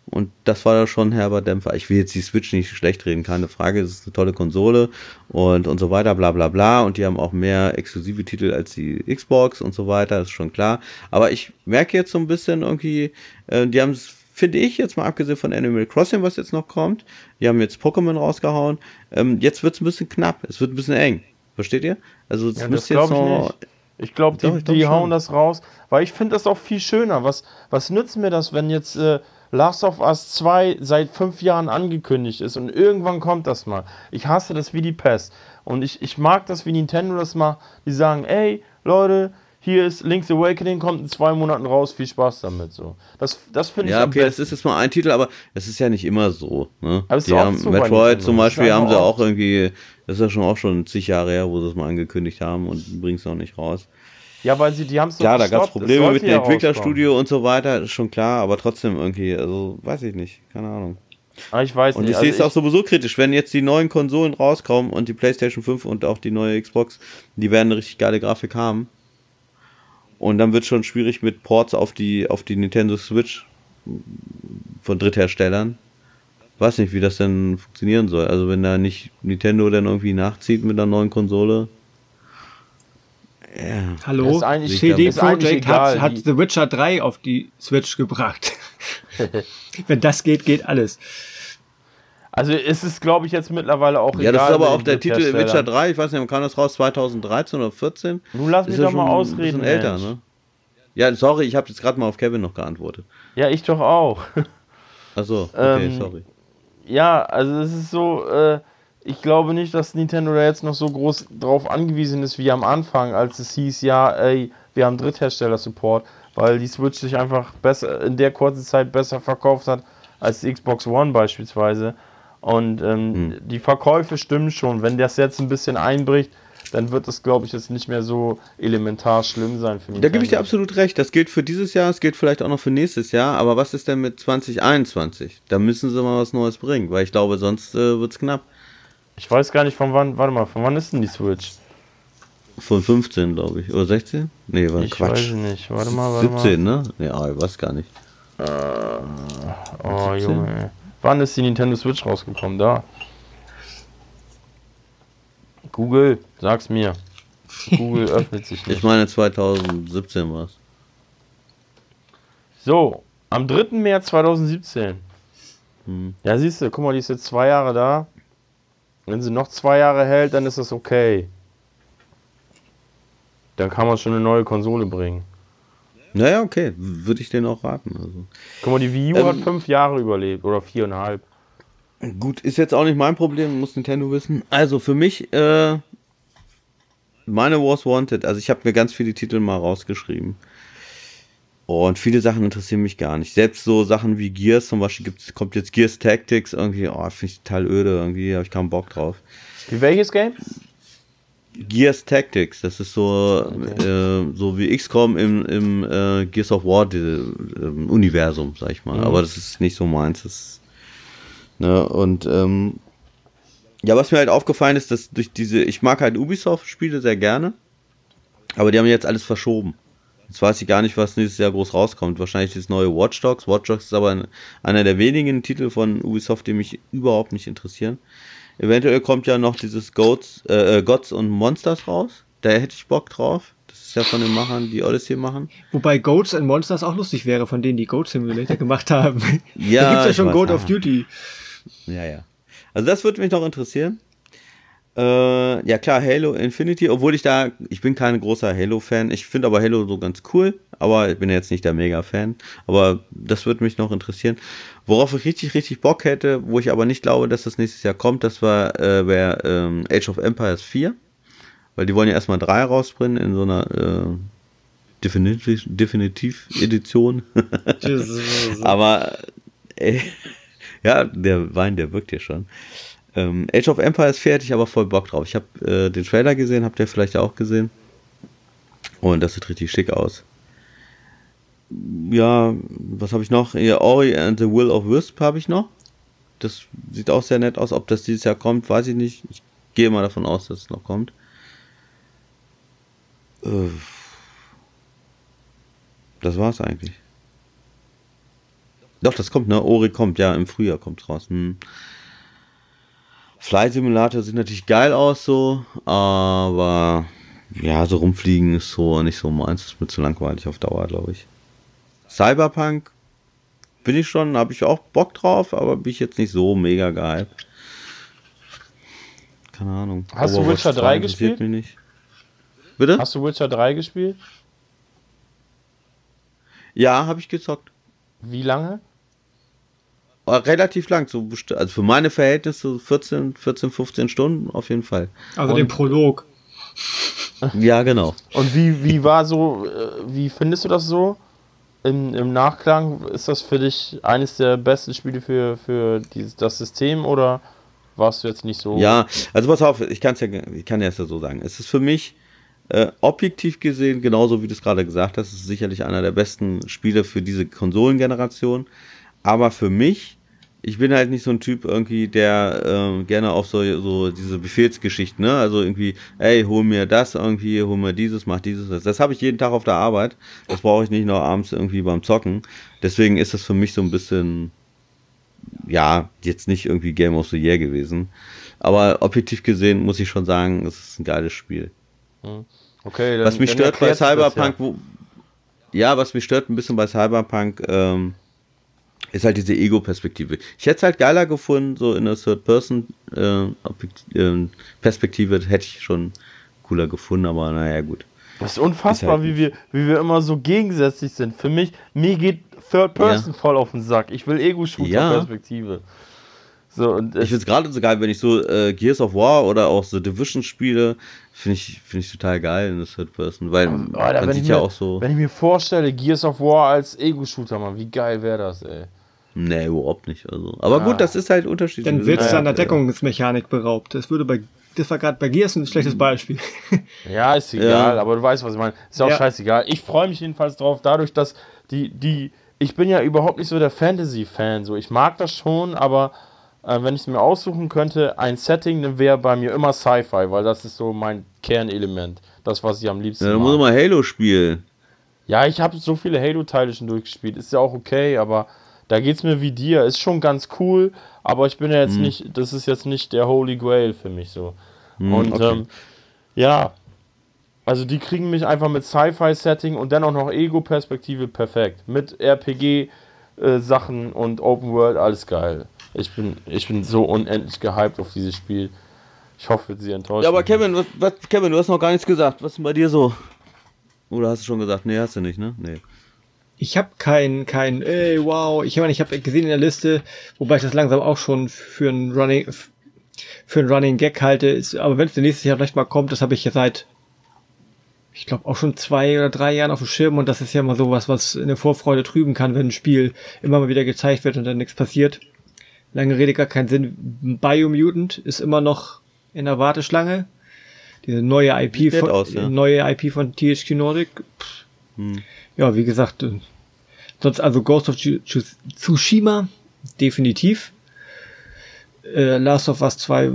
Und das war ja schon ein herber Dämpfer. Ich will jetzt die Switch nicht schlecht reden, keine Frage. Es ist eine tolle Konsole und, und so weiter, bla bla bla. Und die haben auch mehr exklusive Titel als die Xbox und so weiter, ist schon klar. Aber ich merke jetzt so ein bisschen irgendwie, äh, die haben es, finde ich, jetzt mal abgesehen von Animal Crossing, was jetzt noch kommt, die haben jetzt Pokémon rausgehauen. Ähm, jetzt wird es ein bisschen knapp, es wird ein bisschen eng. Versteht ihr? Also es ja, müsste jetzt noch. Ich glaube, die, ich glaub die hauen das raus, weil ich finde das auch viel schöner. Was, was nützt mir das, wenn jetzt äh, Last of Us 2 seit fünf Jahren angekündigt ist und irgendwann kommt das mal? Ich hasse das wie die Pest. Und ich, ich mag das, wie Nintendo das macht. Die sagen, ey, Leute, hier ist Link's Awakening, kommt in zwei Monaten raus, viel Spaß damit. So. Das, das finde ich Ja, okay, das ist jetzt mal ein Titel, aber es ist ja nicht immer so. Ne? Aber die haben, so Metroid zum Beispiel haben sie auch irgendwie, das ist ja schon auch schon zig Jahre her, wo sie es mal angekündigt haben und bringen es noch nicht raus. Ja, weil sie, die haben es Ja, da gab es Probleme mit dem Entwicklerstudio und so weiter, ist schon klar, aber trotzdem irgendwie, also weiß ich nicht, keine Ahnung. Ah, ich weiß und nicht. Und ich sehe es also auch sowieso kritisch, wenn jetzt die neuen Konsolen rauskommen und die PlayStation 5 und auch die neue Xbox, die werden eine richtig geile Grafik haben. Und dann wird es schon schwierig mit Ports auf die, auf die Nintendo Switch von Drittherstellern. Weiß nicht, wie das denn funktionieren soll. Also wenn da nicht Nintendo dann irgendwie nachzieht mit einer neuen Konsole. Ja. Hallo? CD Projekt hat, hat The Witcher 3 auf die Switch gebracht. wenn das geht, geht alles. Also ist es, glaube ich, jetzt mittlerweile auch Ja, das ist aber auch der Titel Witcher 3, ich weiß nicht, kam das raus 2013 oder 14? Nun lass mich doch mal ausreden. Ein älter, ne? Ja, sorry, ich habe jetzt gerade mal auf Kevin noch geantwortet. Ja, ich doch auch. Achso, okay, ähm, sorry. Ja, also es ist so, äh, ich glaube nicht, dass Nintendo da jetzt noch so groß drauf angewiesen ist wie am Anfang, als es hieß, ja, ey, wir haben Dritthersteller-Support, weil die Switch sich einfach besser in der kurzen Zeit besser verkauft hat als die Xbox One beispielsweise. Und ähm, hm. die Verkäufe stimmen schon. Wenn das jetzt ein bisschen einbricht, dann wird das, glaube ich, jetzt nicht mehr so elementar schlimm sein für mich. Da gebe ich dir absolut recht. Das gilt für dieses Jahr, es gilt vielleicht auch noch für nächstes Jahr. Aber was ist denn mit 2021? Da müssen sie mal was Neues bringen, weil ich glaube, sonst äh, wird es knapp. Ich weiß gar nicht von wann, warte mal, von wann ist denn die Switch? Von 15, glaube ich. Oder 16? Nee, war ich Quatsch. Ich weiß nicht. Warte mal, warte 17, mal. ne? Ja, ich weiß gar nicht. Äh, oh, 17? Junge. Wann ist die Nintendo Switch rausgekommen? Da. Google, sag's mir. Google öffnet sich nicht. Ich meine 2017 war's. So, am 3. März 2017. Hm. Ja, siehst du, guck mal, die ist jetzt zwei Jahre da. Wenn sie noch zwei Jahre hält, dann ist das okay. Dann kann man schon eine neue Konsole bringen. Naja, okay, würde ich denen auch raten. Also. Guck mal, die Wii U ähm, hat fünf Jahre überlebt oder viereinhalb. Gut, ist jetzt auch nicht mein Problem, muss Nintendo wissen. Also für mich, äh, meine Was Wanted, also ich habe mir ganz viele Titel mal rausgeschrieben. Und viele Sachen interessieren mich gar nicht. Selbst so Sachen wie Gears zum Beispiel gibt's, kommt jetzt Gears Tactics, irgendwie, oh, finde ich total öde, irgendwie habe ich keinen Bock drauf. Wie welches Game? Gears Tactics, das ist so, okay. äh, so wie XCOM im, im äh, Gears of War die, äh, Universum, sag ich mal. Mhm. Aber das ist nicht so meins. Das, ne, und ähm, Ja, was mir halt aufgefallen ist, dass durch diese, ich mag halt Ubisoft-Spiele sehr gerne, aber die haben jetzt alles verschoben. Jetzt weiß ich gar nicht, was nächstes Jahr groß rauskommt. Wahrscheinlich das neue Watch Dogs. Watch Dogs ist aber einer der wenigen Titel von Ubisoft, die mich überhaupt nicht interessieren. Eventuell kommt ja noch dieses Goats, äh, äh Gods und Monsters raus. Da hätte ich Bock drauf. Das ist ja von den Machern, die Odyssey machen. Wobei Goats and Monsters auch lustig wäre, von denen die Goat Simulator gemacht haben. Ja, da gibt's ja schon Goat of Duty. Ja, ja. Also das würde mich noch interessieren. Äh, ja klar, Halo Infinity, obwohl ich da, ich bin kein großer Halo-Fan. Ich finde aber Halo so ganz cool, aber ich bin jetzt nicht der Mega-Fan. Aber das würde mich noch interessieren. Worauf ich richtig, richtig Bock hätte, wo ich aber nicht glaube, dass das nächstes Jahr kommt, das war äh, wär, ähm, Age of Empires 4. Weil die wollen ja erstmal 3 rausbringen in so einer äh, Definitiv, Definitiv Edition. aber äh, ja, der Wein, der wirkt hier schon. Ähm, Age of Empires fertig, aber voll Bock drauf. Ich habe äh, den Trailer gesehen, habt ihr vielleicht auch gesehen. Und das sieht richtig schick aus. Ja, was habe ich noch? Ja, Ori and the Will of Wisp habe ich noch. Das sieht auch sehr nett aus. Ob das dieses Jahr kommt, weiß ich nicht. Ich gehe mal davon aus, dass es noch kommt. Äh, das war's eigentlich. Doch, das kommt, ne? Ori kommt, ja, im Frühjahr kommt raus. Hm. Fly Simulator sieht natürlich geil aus so, aber ja, so rumfliegen ist so nicht so meins, ist mir zu langweilig auf Dauer, glaube ich. Cyberpunk bin ich schon, habe ich auch Bock drauf, aber bin ich jetzt nicht so mega geil. Keine Ahnung. Hast du Witcher 3 gespielt? Mich nicht. Bitte? Hast du Witcher 3 gespielt? Ja, habe ich gezockt. Wie lange? relativ lang, so also für meine Verhältnisse 14, 14, 15 Stunden auf jeden Fall. Also Und, den Prolog. Ja, genau. Und wie, wie war so, äh, wie findest du das so? Im, Im Nachklang ist das für dich eines der besten Spiele für, für dieses, das System oder warst du jetzt nicht so? Ja, also pass auf, ich, kann's ja, ich kann es ja so sagen. Es ist für mich äh, objektiv gesehen, genauso wie du es gerade gesagt hast, ist sicherlich einer der besten Spiele für diese Konsolengeneration. Aber für mich ich bin halt nicht so ein Typ irgendwie, der ähm, gerne auf so, so diese Befehlsgeschichten, ne? Also irgendwie, ey, hol mir das irgendwie, hol mir dieses, mach dieses. Das, das habe ich jeden Tag auf der Arbeit. Das brauche ich nicht noch abends irgendwie beim Zocken. Deswegen ist das für mich so ein bisschen, ja, jetzt nicht irgendwie Game of the Year gewesen. Aber objektiv gesehen muss ich schon sagen, es ist ein geiles Spiel. Hm. Okay, dann, was mich stört bei Cyberpunk, das, ja. wo, ja, was mich stört ein bisschen bei Cyberpunk, ähm, ist halt diese Ego-Perspektive. Ich hätte es halt geiler gefunden, so in der Third-Person-Perspektive äh, hätte ich schon cooler gefunden, aber naja, gut. Das ist unfassbar, ist halt wie, wir, wie wir immer so gegensätzlich sind. Für mich, mir geht Third Person ja. voll auf den Sack. Ich will Ego-Shooter-Perspektive. Ja. So, und ich finde es gerade so geil, wenn ich so äh, Gears of War oder auch so Division spiele, finde ich, find ich total geil in das Third Person, weil oh, Alter, man sieht ja auch so. Wenn ich mir vorstelle, Gears of War als Ego-Shooter, man, wie geil wäre das, ey. Nee, überhaupt nicht. Also. Aber ja. gut, das ist halt unterschiedlich. Dann wird es deiner Deckungsmechanik beraubt. Das würde bei das war gerade bei Gears ein schlechtes Beispiel. Ja, ist egal, ja. aber du weißt, was ich meine. Ist auch ja. scheißegal. Ich freue mich jedenfalls drauf, dadurch, dass die, die, ich bin ja überhaupt nicht so der Fantasy-Fan. So, ich mag das schon, aber äh, wenn ich es mir aussuchen könnte, ein Setting, dann wäre bei mir immer Sci-Fi, weil das ist so mein Kernelement. Das, was ich am liebsten Ja, dann muss mal Halo spielen. Ja, ich habe so viele Halo-Teile schon durchgespielt. Ist ja auch okay, aber da geht es mir wie dir. Ist schon ganz cool, aber ich bin ja jetzt hm. nicht, das ist jetzt nicht der Holy Grail für mich so. Hm, und okay. ähm, ja, also die kriegen mich einfach mit Sci-Fi-Setting und dennoch noch Ego-Perspektive perfekt. Mit RPG-Sachen äh, und Open World, alles geil. Ich bin, ich bin so unendlich gehypt auf dieses Spiel. Ich hoffe, sie enttäuschen. Ja, aber Kevin, was, was, Kevin, du hast noch gar nichts gesagt. Was ist denn bei dir so? Oder hast du schon gesagt? Nee, hast du nicht, ne? Nee. Ich habe kein, kein, ey, wow. Ich meine, ich habe gesehen in der Liste, wobei ich das langsam auch schon für ein Running, für ein Running Gag halte. Ist, aber wenn es nächstes Jahr vielleicht mal kommt, das habe ich ja seit, ich glaube, auch schon zwei oder drei Jahren auf dem Schirm und das ist ja mal sowas, was eine Vorfreude trüben kann, wenn ein Spiel immer mal wieder gezeigt wird und dann nichts passiert. Lange Rede gar keinen Sinn. Biomutant ist immer noch in der Warteschlange. Diese neue IP von, aus, ja. neue IP von THQ Nordic. Hm ja, wie gesagt, äh, sonst also Ghost of Tsushima, definitiv. Äh, Last of Us 2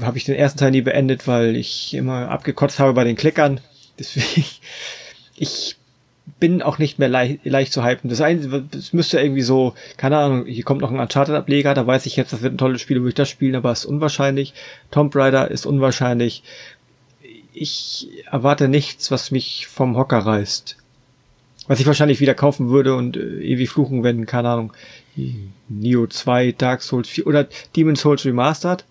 habe ich den ersten Teil nie beendet, weil ich immer abgekotzt habe bei den Klickern. Deswegen, ich bin auch nicht mehr leicht, leicht zu hypen. Das Einzige, es müsste irgendwie so, keine Ahnung, hier kommt noch ein Uncharted-Ableger, da weiß ich jetzt, das wird ein tolles Spiel, würde ich das spielen, aber es ist unwahrscheinlich. Tomb Raider ist unwahrscheinlich. Ich erwarte nichts, was mich vom Hocker reißt. Was ich wahrscheinlich wieder kaufen würde und äh, ewig fluchen, wenn, keine Ahnung, Neo 2, Dark Souls 4 oder Demon's Souls Remastered.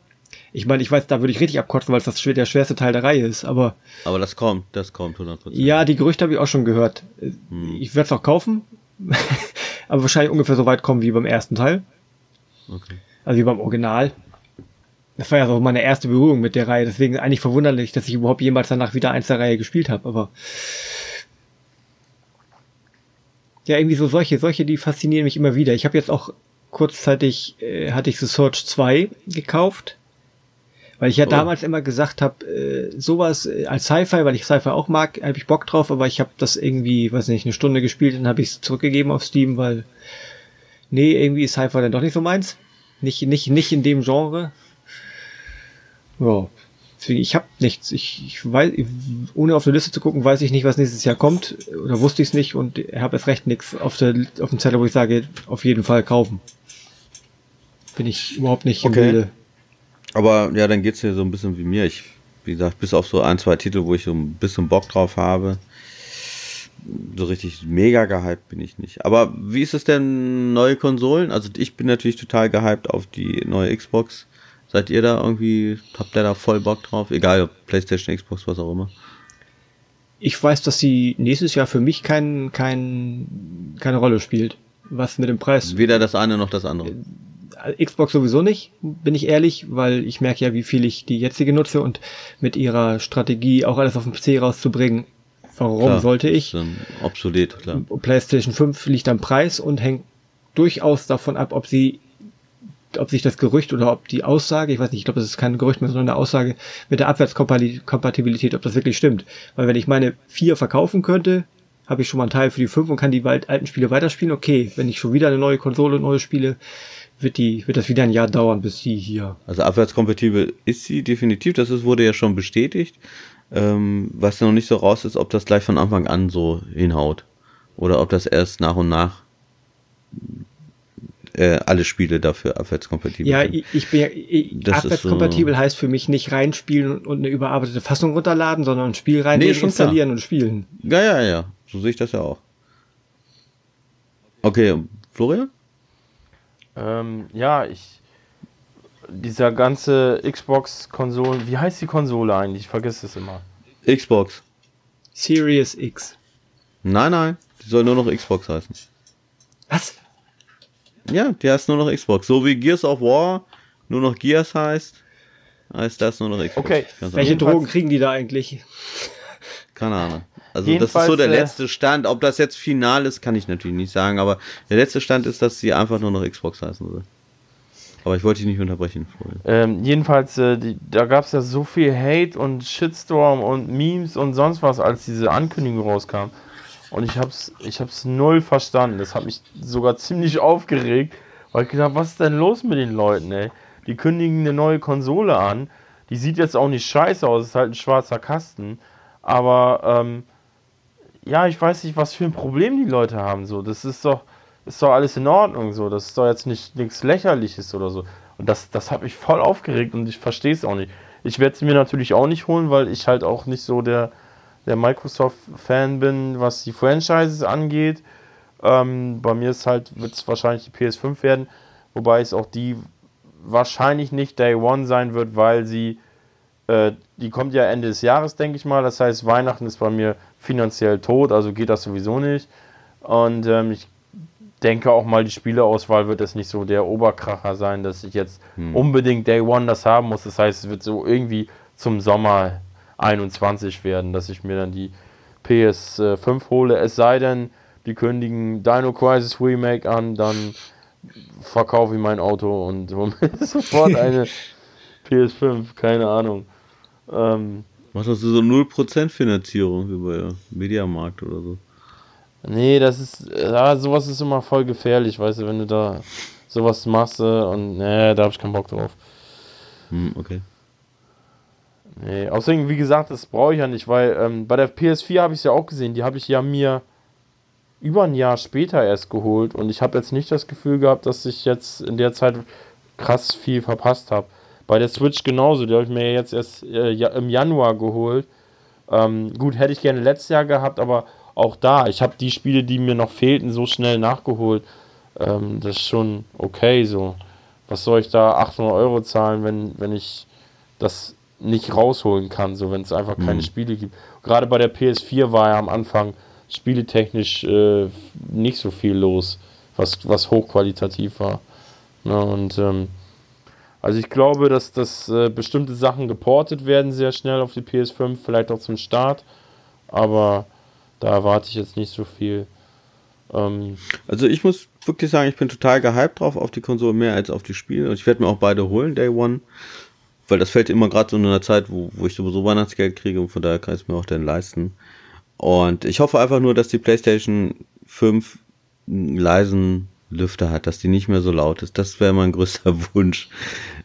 Ich meine, ich weiß, da würde ich richtig abkotzen, weil es das der schwerste Teil der Reihe ist, aber. Aber das kommt, das kommt 100%. Ja, die Gerüchte habe ich auch schon gehört. Hm. Ich werde es auch kaufen, aber wahrscheinlich ungefähr so weit kommen wie beim ersten Teil. Okay. Also wie beim Original. Das war ja so meine erste Berührung mit der Reihe, deswegen eigentlich verwunderlich, dass ich überhaupt jemals danach wieder eins der Reihe gespielt habe, aber. Ja, irgendwie so solche, solche, die faszinieren mich immer wieder. Ich habe jetzt auch kurzzeitig, äh, hatte ich The Search 2 gekauft weil ich ja oh. damals immer gesagt habe, äh, sowas äh, als Sci-Fi, weil ich Sci-Fi auch mag, habe ich Bock drauf, aber ich habe das irgendwie, weiß nicht, eine Stunde gespielt und habe ich es zurückgegeben auf Steam, weil nee, irgendwie ist Sci-Fi dann doch nicht so meins. Nicht, nicht, nicht in dem Genre. Ja, deswegen, ich habe nichts. Ich, ich weiß, ohne auf der Liste zu gucken, weiß ich nicht, was nächstes Jahr kommt. Oder wusste ich es nicht und habe erst recht nichts auf, der, auf dem Zettel, wo ich sage, auf jeden Fall kaufen. Bin ich überhaupt nicht okay. im Bilde. Aber ja, dann geht es dir so ein bisschen wie mir. Ich, wie gesagt, bis auf so ein, zwei Titel, wo ich so ein bisschen Bock drauf habe. So richtig mega gehypt bin ich nicht. Aber wie ist es denn, neue Konsolen? Also ich bin natürlich total gehypt auf die neue Xbox. Seid ihr da irgendwie, habt ihr da voll Bock drauf? Egal, ob Playstation, Xbox, was auch immer. Ich weiß, dass sie nächstes Jahr für mich kein, kein, keine Rolle spielt. Was mit dem Preis. Weder das eine noch das andere. Xbox sowieso nicht, bin ich ehrlich, weil ich merke ja, wie viel ich die jetzige nutze und mit ihrer Strategie auch alles auf dem PC rauszubringen, warum klar, sollte ich? obsolet, klar. PlayStation 5 liegt am Preis und hängt durchaus davon ab, ob sie ob sich das Gerücht oder ob die Aussage, ich weiß nicht, ich glaube, das ist kein Gerücht mehr, sondern eine Aussage mit der Abwärtskompatibilität, ob das wirklich stimmt. Weil wenn ich meine vier verkaufen könnte, habe ich schon mal einen Teil für die fünf und kann die alten Spiele weiterspielen. Okay, wenn ich schon wieder eine neue Konsole, neue Spiele, wird, die, wird das wieder ein Jahr dauern, bis sie hier. Also abwärtskompatibel ist sie definitiv, das ist, wurde ja schon bestätigt. Ähm, was noch nicht so raus ist, ob das gleich von Anfang an so hinhaut. Oder ob das erst nach und nach äh, alle Spiele dafür abwärtskompatibel ja, sind. Ja, ich bin ja, ich, abwärtskompatibel so heißt für mich nicht reinspielen und eine überarbeitete Fassung runterladen, sondern ein Spiel rein nee, installieren klar. und spielen. Ja, ja, ja. So sehe ich das ja auch. Okay, Florian? Ähm, ja, ich. Dieser ganze Xbox-Konsolen. Wie heißt die Konsole eigentlich? Ich vergesse es immer. Xbox. Series X. Nein, nein. Die soll nur noch Xbox heißen. Was? Ja, die heißt nur noch Xbox. So wie Gears of War nur noch Gears heißt, heißt das nur noch Xbox. Okay. Welche Drogen kriegen die da eigentlich? Keine Ahnung. Also Jedenfalls, das ist so der äh, letzte Stand. Ob das jetzt final ist, kann ich natürlich nicht sagen, aber der letzte Stand ist, dass sie einfach nur noch Xbox heißen soll. Aber ich wollte dich nicht unterbrechen. Ähm, jedenfalls, äh, die, da gab es ja so viel Hate und Shitstorm und Memes und sonst was, als diese Ankündigung rauskam. Und ich hab's, ich hab's null verstanden. Das hat mich sogar ziemlich aufgeregt, weil ich gedacht, was ist denn los mit den Leuten, ey? Die kündigen eine neue Konsole an. Die sieht jetzt auch nicht scheiße aus, ist halt ein schwarzer Kasten. Aber ähm, ja, ich weiß nicht, was für ein Problem die Leute haben. So, das ist doch, ist doch alles in Ordnung. So, das ist doch jetzt nicht nichts Lächerliches oder so. Und das, das hat mich voll aufgeregt und ich verstehe es auch nicht. Ich werde es mir natürlich auch nicht holen, weil ich halt auch nicht so der, der Microsoft-Fan bin, was die Franchises angeht. Ähm, bei mir ist halt, wird es wahrscheinlich die PS5 werden, wobei es auch die wahrscheinlich nicht Day One sein wird, weil sie äh, die kommt ja Ende des Jahres, denke ich mal. Das heißt, Weihnachten ist bei mir finanziell tot, also geht das sowieso nicht. Und ähm, ich denke auch mal, die Spieleauswahl wird es nicht so der Oberkracher sein, dass ich jetzt hm. unbedingt Day One das haben muss. Das heißt, es wird so irgendwie zum Sommer 21 werden, dass ich mir dann die PS5 hole. Es sei denn, die kündigen Dino Crisis Remake an, dann verkaufe ich mein Auto und hole mir sofort eine PS5, keine Ahnung. Ähm, Machst du so 0% Finanzierung wie bei Mediamarkt oder so? Nee, das ist, ja, sowas ist immer voll gefährlich, weißt du, wenn du da sowas machst äh, und nee, da hab ich keinen Bock drauf. Hm, okay. Nee, außerdem, wie gesagt, das brauche ich ja nicht, weil ähm, bei der PS4 habe ich es ja auch gesehen, die habe ich ja mir über ein Jahr später erst geholt und ich habe jetzt nicht das Gefühl gehabt, dass ich jetzt in der Zeit krass viel verpasst habe. Bei der Switch genauso, die habe ich mir jetzt erst äh, im Januar geholt. Ähm, gut, hätte ich gerne letztes Jahr gehabt, aber auch da, ich habe die Spiele, die mir noch fehlten, so schnell nachgeholt. Ähm, das ist schon okay so. Was soll ich da 800 Euro zahlen, wenn, wenn ich das nicht rausholen kann, so wenn es einfach keine mhm. Spiele gibt. Gerade bei der PS4 war ja am Anfang spieletechnisch äh, nicht so viel los, was, was hochqualitativ war. Na, ne, und ähm, also ich glaube, dass, dass äh, bestimmte Sachen geportet werden sehr schnell auf die PS5, vielleicht auch zum Start, aber da erwarte ich jetzt nicht so viel. Ähm, also ich muss wirklich sagen, ich bin total gehypt drauf auf die Konsole mehr als auf die Spiele und ich werde mir auch beide holen, Day One weil das fällt immer gerade so in einer Zeit, wo, wo ich sowieso Weihnachtsgeld kriege und von daher kann ich es mir auch dann leisten. Und ich hoffe einfach nur, dass die PlayStation 5 einen leisen Lüfter hat, dass die nicht mehr so laut ist. Das wäre mein größter Wunsch.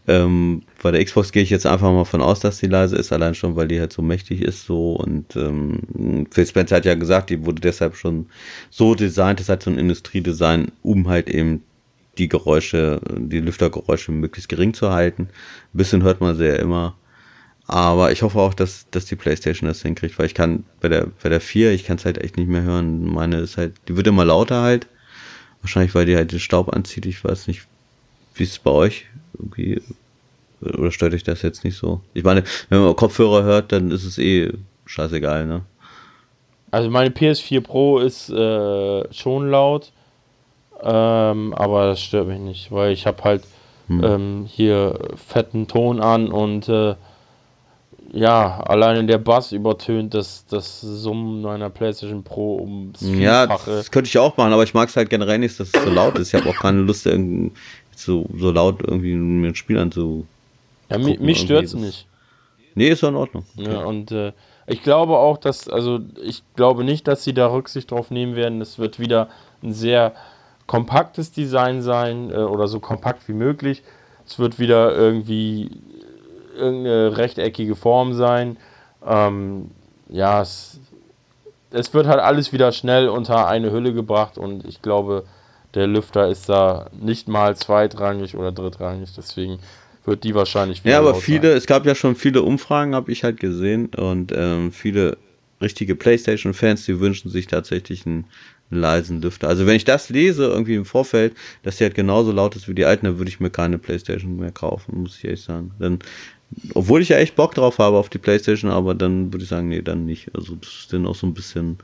Ähm, bei der Xbox gehe ich jetzt einfach mal von aus, dass die leise ist, allein schon, weil die halt so mächtig ist so und ähm, Phil Spencer hat ja gesagt, die wurde deshalb schon so designt, das hat so ein Industriedesign, um halt eben die Geräusche, die Lüftergeräusche möglichst gering zu halten. Ein bisschen hört man sie ja immer. Aber ich hoffe auch, dass, dass die Playstation das hinkriegt, weil ich kann bei der, bei der 4, ich kann es halt echt nicht mehr hören. Meine ist halt, die wird immer lauter halt. Wahrscheinlich, weil die halt den Staub anzieht. Ich weiß nicht, wie ist es bei euch? Irgendwie, oder stört euch das jetzt nicht so? Ich meine, wenn man Kopfhörer hört, dann ist es eh scheißegal, ne? Also meine PS4 Pro ist äh, schon laut. Ähm, aber das stört mich nicht, weil ich habe halt hm. ähm, hier fetten Ton an und äh, ja, alleine der Bass übertönt das, das Summen meiner PlayStation Pro um Ja, das könnte ich auch machen, aber ich mag es halt generell nicht, dass es so laut ist. Ich habe auch keine Lust, so, so laut irgendwie mir ein Spiel anzu. Ja, mich, mich stört es nicht. Nee, ist ja in Ordnung. Ja, und äh, ich glaube auch, dass, also ich glaube nicht, dass sie da Rücksicht drauf nehmen werden. Es wird wieder ein sehr kompaktes Design sein äh, oder so kompakt wie möglich. Es wird wieder irgendwie irgendeine rechteckige Form sein. Ähm, ja, es, es wird halt alles wieder schnell unter eine Hülle gebracht und ich glaube, der Lüfter ist da nicht mal zweitrangig oder drittrangig, deswegen wird die wahrscheinlich wieder. Ja, aber viele, sein. es gab ja schon viele Umfragen, habe ich halt gesehen und ähm, viele richtige PlayStation-Fans, die wünschen sich tatsächlich ein einen leisen Lüfter. Also wenn ich das lese irgendwie im Vorfeld, dass die halt genauso laut ist wie die alten, dann würde ich mir keine Playstation mehr kaufen, muss ich ehrlich sagen. Dann, obwohl ich ja echt Bock drauf habe auf die Playstation, aber dann würde ich sagen, nee, dann nicht. Also das ist dann auch so ein bisschen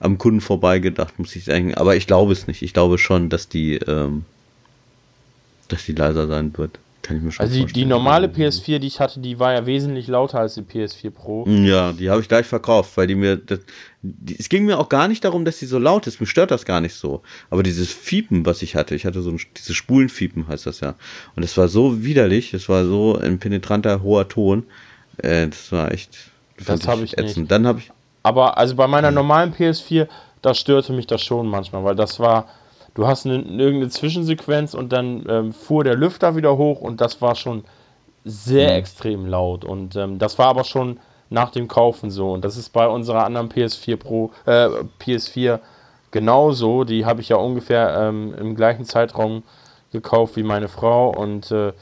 am Kunden vorbeigedacht, muss ich sagen. Aber ich glaube es nicht. Ich glaube schon, dass die, ähm, dass die leiser sein wird. Kann ich mir schon also die, die normale PS4, die ich hatte, die war ja wesentlich lauter als die PS4 Pro. Ja, die habe ich gleich verkauft, weil die mir. Das, die, es ging mir auch gar nicht darum, dass sie so laut ist. Mir stört das gar nicht so. Aber dieses Fiepen, was ich hatte, ich hatte so ein, dieses Spulenfiepen, heißt das ja. Und es war so widerlich, es war so ein penetranter, hoher Ton. Äh, das war echt. Das habe ich ätzend. nicht. Dann habe ich. Aber also bei meiner normalen PS4, da störte mich das schon manchmal, weil das war du hast eine, irgendeine Zwischensequenz und dann ähm, fuhr der Lüfter wieder hoch und das war schon sehr mhm. extrem laut. Und ähm, das war aber schon nach dem Kaufen so. Und das ist bei unserer anderen PS4 Pro, äh, PS4 genauso. Die habe ich ja ungefähr ähm, im gleichen Zeitraum gekauft wie meine Frau und äh,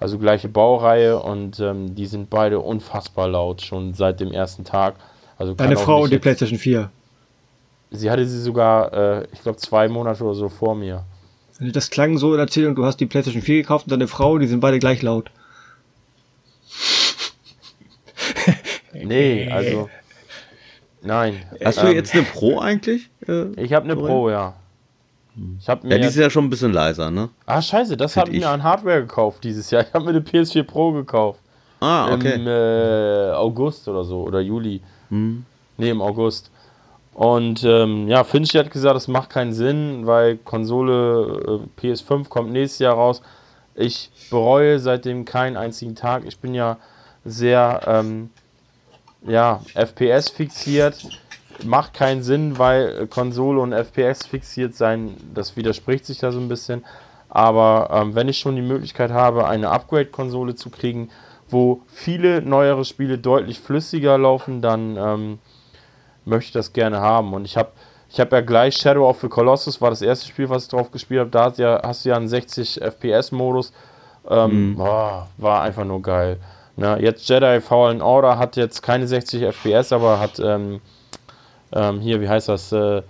also gleiche Baureihe und ähm, die sind beide unfassbar laut schon seit dem ersten Tag. Also Deine Frau und die PlayStation 4. Sie hatte sie sogar, äh, ich glaube, zwei Monate oder so vor mir. Das klang so in der Erzählung, du hast die PlayStation 4 gekauft und deine Frau, die sind beide gleich laut. nee, also. Nein. Hast ähm, du jetzt eine Pro eigentlich? Äh, ich habe eine Pro, ja. Hm. Ich mir ja, die ist ja schon ein bisschen leiser, ne? Ah, scheiße, das habe ich mir an Hardware gekauft dieses Jahr. Ich habe mir eine PS4 Pro gekauft. Ah, okay. Im äh, August oder so, oder Juli. Hm. Nee, im August. Und ähm, ja, Finch hat gesagt, das macht keinen Sinn, weil Konsole äh, PS5 kommt nächstes Jahr raus. Ich bereue seitdem keinen einzigen Tag. Ich bin ja sehr ähm, ja, FPS fixiert. Macht keinen Sinn, weil Konsole und FPS fixiert sein, das widerspricht sich da so ein bisschen. Aber ähm, wenn ich schon die Möglichkeit habe, eine Upgrade-Konsole zu kriegen, wo viele neuere Spiele deutlich flüssiger laufen, dann ähm, möchte ich das gerne haben. Und ich habe ich habe ja gleich Shadow of the Colossus, war das erste Spiel, was ich drauf gespielt habe. Da hast, ja, hast du ja einen 60 FPS-Modus. Ähm, mhm. oh, war einfach nur geil. Na, jetzt Jedi Fallen Order hat jetzt keine 60 FPS, aber hat ähm, ähm, hier, wie heißt das, äh,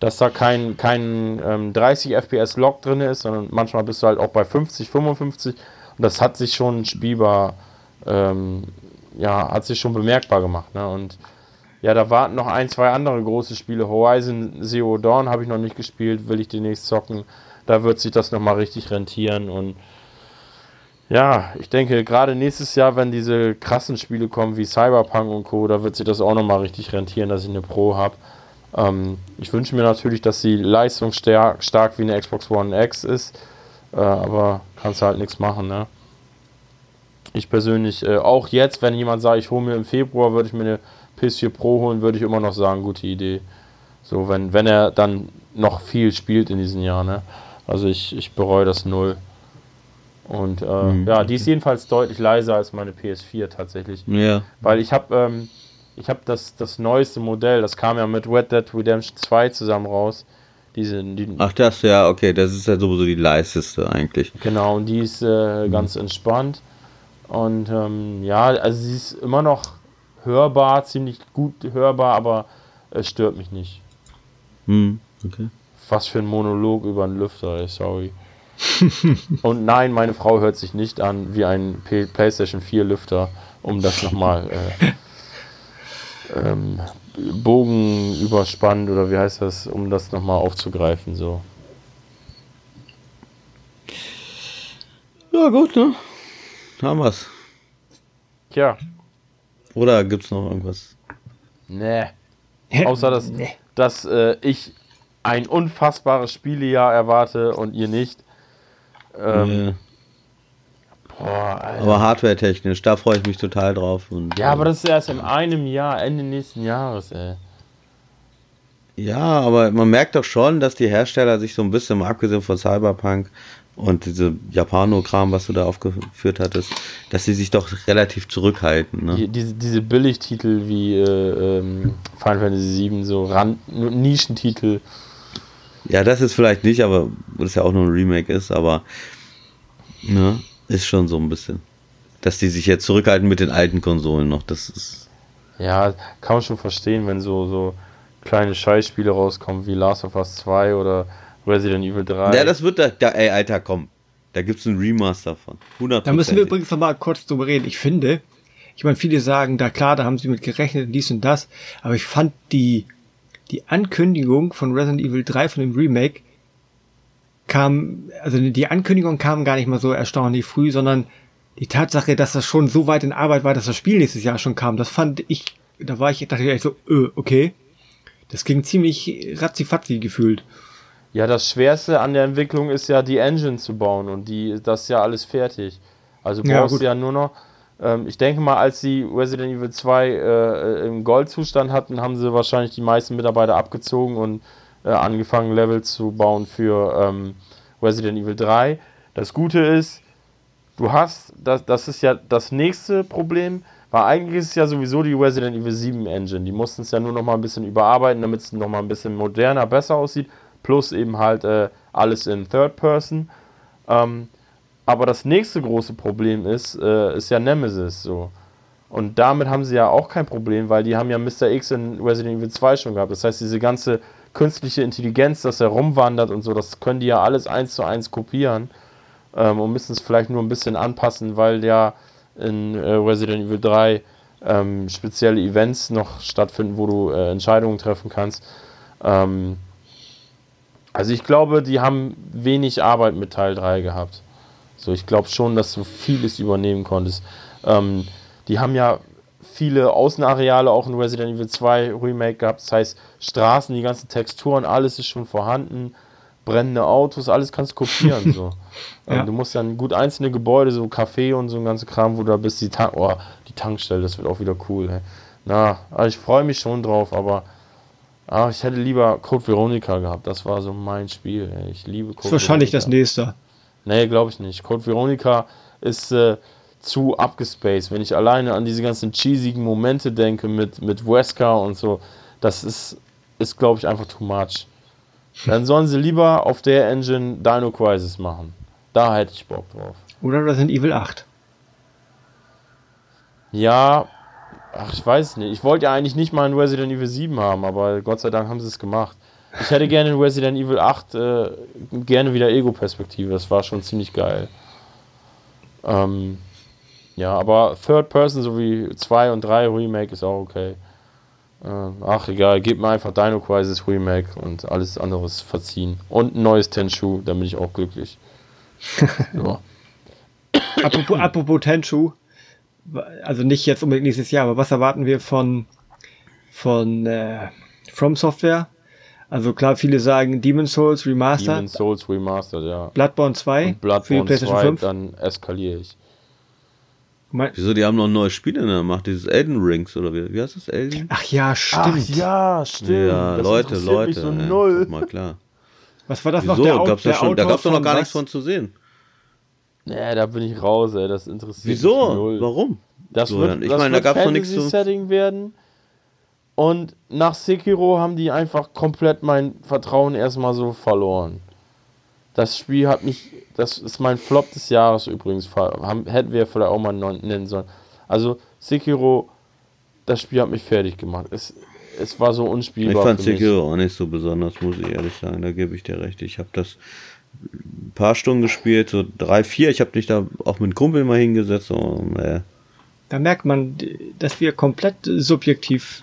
dass da kein, kein ähm, 30 FPS Lock drin ist, sondern manchmal bist du halt auch bei 50, 55 und das hat sich schon spielbar, ähm, ja, hat sich schon bemerkbar gemacht. Ne? Und ja, da warten noch ein, zwei andere große Spiele. Horizon Zero Dawn habe ich noch nicht gespielt, will ich demnächst zocken. Da wird sich das nochmal richtig rentieren und ja, ich denke, gerade nächstes Jahr, wenn diese krassen Spiele kommen wie Cyberpunk und Co., da wird sich das auch nochmal richtig rentieren, dass ich eine Pro habe. Ähm, ich wünsche mir natürlich, dass sie leistungsstark stark wie eine Xbox One X ist, äh, aber kannst halt nichts machen, ne? Ich persönlich, äh, auch jetzt, wenn jemand sagt, ich hole mir im Februar, würde ich mir eine PS4 Pro holen, würde ich immer noch sagen, gute Idee. So, wenn, wenn er dann noch viel spielt in diesem Jahr, ne? Also ich, ich bereue das null. Und äh, mhm. ja, die ist jedenfalls deutlich leiser als meine PS4 tatsächlich. Ja. Weil ich habe ähm, ich habe das, das neueste Modell, das kam ja mit Red Dead Redemption 2 zusammen raus. Diese, die, Ach das, ja, okay, das ist ja sowieso die leiseste eigentlich. Genau, und die ist äh, mhm. ganz entspannt. Und ähm, ja, also sie ist immer noch hörbar, ziemlich gut hörbar, aber es stört mich nicht. Mhm, okay. Was für ein Monolog über einen Lüfter, ey, sorry. Und nein, meine Frau hört sich nicht an wie ein P PlayStation 4 Lüfter, um das nochmal äh, ähm, Bogen überspannt oder wie heißt das, um das nochmal aufzugreifen, so. Ja, gut, ne? Haben wir's. Tja. Oder gibt's noch irgendwas? Nee. Außer, dass, nee. dass äh, ich ein unfassbares Spielejahr erwarte und ihr nicht. Ähm, ja. boah, aber hardware-technisch, da freue ich mich total drauf. Und, ja, aber das ist erst in einem Jahr, Ende nächsten Jahres, ey. Ja, aber man merkt doch schon, dass die Hersteller sich so ein bisschen, mal abgesehen von Cyberpunk und diese Japano-Kram, was du da aufgeführt hattest, dass sie sich doch relativ zurückhalten. Ne? Die, diese, diese Billigtitel wie äh, ähm, Final Fantasy VII, so Rand Nischentitel, ja, das ist vielleicht nicht, aber das ja auch nur ein Remake ist, aber ne, ist schon so ein bisschen. Dass die sich jetzt zurückhalten mit den alten Konsolen noch, das ist. Ja, kann man schon verstehen, wenn so, so kleine Scheißspiele rauskommen wie Last of Us 2 oder Resident Evil 3. Ja, das wird da, da ey, Alter, komm. Da gibt's ein Remaster von. 100%. Da müssen wir übrigens nochmal kurz drüber reden. Ich finde, ich meine, viele sagen, da klar, da haben sie mit gerechnet, dies und das, aber ich fand die die Ankündigung von Resident Evil 3 von dem Remake kam, also die Ankündigung kam gar nicht mal so erstaunlich früh, sondern die Tatsache, dass das schon so weit in Arbeit war, dass das Spiel nächstes Jahr schon kam, das fand ich, da war ich, dachte ich so, öh, okay. Das ging ziemlich ratzifatzi gefühlt. Ja, das Schwerste an der Entwicklung ist ja die Engine zu bauen und die, das ist ja alles fertig. Also brauchst ja, du ja nur noch, ähm, ich denke mal, als sie Resident Evil 2 äh, im Goldzustand hatten, haben sie wahrscheinlich die meisten Mitarbeiter abgezogen und äh, angefangen, Level zu bauen für ähm, Resident Evil 3. Das Gute ist, du hast, das, das ist ja das nächste Problem, weil eigentlich ist es ja sowieso die Resident Evil 7 Engine. Die mussten es ja nur noch mal ein bisschen überarbeiten, damit es noch mal ein bisschen moderner, besser aussieht. Plus eben halt äh, alles in Third Person. Ähm, aber das nächste große Problem ist, äh, ist ja Nemesis so. Und damit haben sie ja auch kein Problem, weil die haben ja Mr. X in Resident Evil 2 schon gehabt. Das heißt, diese ganze künstliche Intelligenz, dass er rumwandert und so, das können die ja alles eins zu eins kopieren ähm, und müssen es vielleicht nur ein bisschen anpassen, weil ja in äh, Resident Evil 3 ähm, spezielle Events noch stattfinden, wo du äh, Entscheidungen treffen kannst. Ähm, also ich glaube, die haben wenig Arbeit mit Teil 3 gehabt. So, ich glaube schon, dass du vieles übernehmen konntest. Ähm, die haben ja viele Außenareale auch in Resident Evil 2 Remake gehabt. Das heißt, Straßen, die ganzen Texturen, alles ist schon vorhanden. Brennende Autos, alles kannst du kopieren. so. Ähm, ja. Du musst dann gut einzelne Gebäude, so Café und so ein ganze Kram, wo du da bist, die, Tank oh, die Tankstelle, das wird auch wieder cool. Ey. Na, also ich freue mich schon drauf, aber ah, ich hätte lieber Code Veronica gehabt. Das war so mein Spiel. Ey. Ich liebe Code Das ist wahrscheinlich Veronica. das nächste. Nee, glaube ich nicht. Code Veronica ist äh, zu abgespaced. Wenn ich alleine an diese ganzen cheesigen Momente denke mit, mit Wesker und so, das ist, ist glaube ich, einfach too much. Dann sollen sie lieber auf der Engine Dino Crisis machen. Da hätte ich Bock drauf. Oder Resident Evil 8. Ja, ach, ich weiß nicht. Ich wollte ja eigentlich nicht mal ein Resident Evil 7 haben, aber Gott sei Dank haben sie es gemacht. Ich hätte gerne in Resident Evil 8 äh, gerne wieder Ego-Perspektive. Das war schon ziemlich geil. Ähm, ja, aber Third Person sowie 2 und 3 Remake ist auch okay. Äh, ach egal, gebt mir einfach Dino Crisis Remake und alles anderes verziehen. Und ein neues Tenshu, dann bin ich auch glücklich. so. apropos, apropos Tenshu, also nicht jetzt unbedingt nächstes Jahr, aber was erwarten wir von, von äh, From Software? Also klar, viele sagen Demon's Souls Remastered. Demon's Souls Remastered, ja. Bloodborne 2 Und Bloodborne für die PlayStation 2, 5. Dann eskaliere ich. Mein Wieso, die haben noch ein neues Spiel in der Macht, dieses Elden Rings oder wie, wie heißt das, Elden? Ach ja, stimmt. Ach ja, stimmt. Ja, das Leute, Leute. So null. mal klar. Was war das Wieso? noch? Der gab's der schon, da gab es doch noch gar was? nichts von zu sehen. Nee, da bin ich raus, ey. Das interessiert Mich null. Warum? Das so, wird, ich das meine, da gab es noch nichts zu. Setting werden. Und nach Sekiro haben die einfach komplett mein Vertrauen erstmal so verloren. Das Spiel hat mich, das ist mein Flop des Jahres übrigens, haben, hätten wir vielleicht auch mal nennen sollen. Also Sekiro, das Spiel hat mich fertig gemacht. Es, es war so unspielbar. Ich fand Sekiro auch nicht so besonders, muss ich ehrlich sagen. Da gebe ich dir recht. Ich habe das ein paar Stunden gespielt, so drei, vier. Ich habe dich da auch mit einem Kumpel mal hingesetzt. Und, äh. Da merkt man, dass wir komplett subjektiv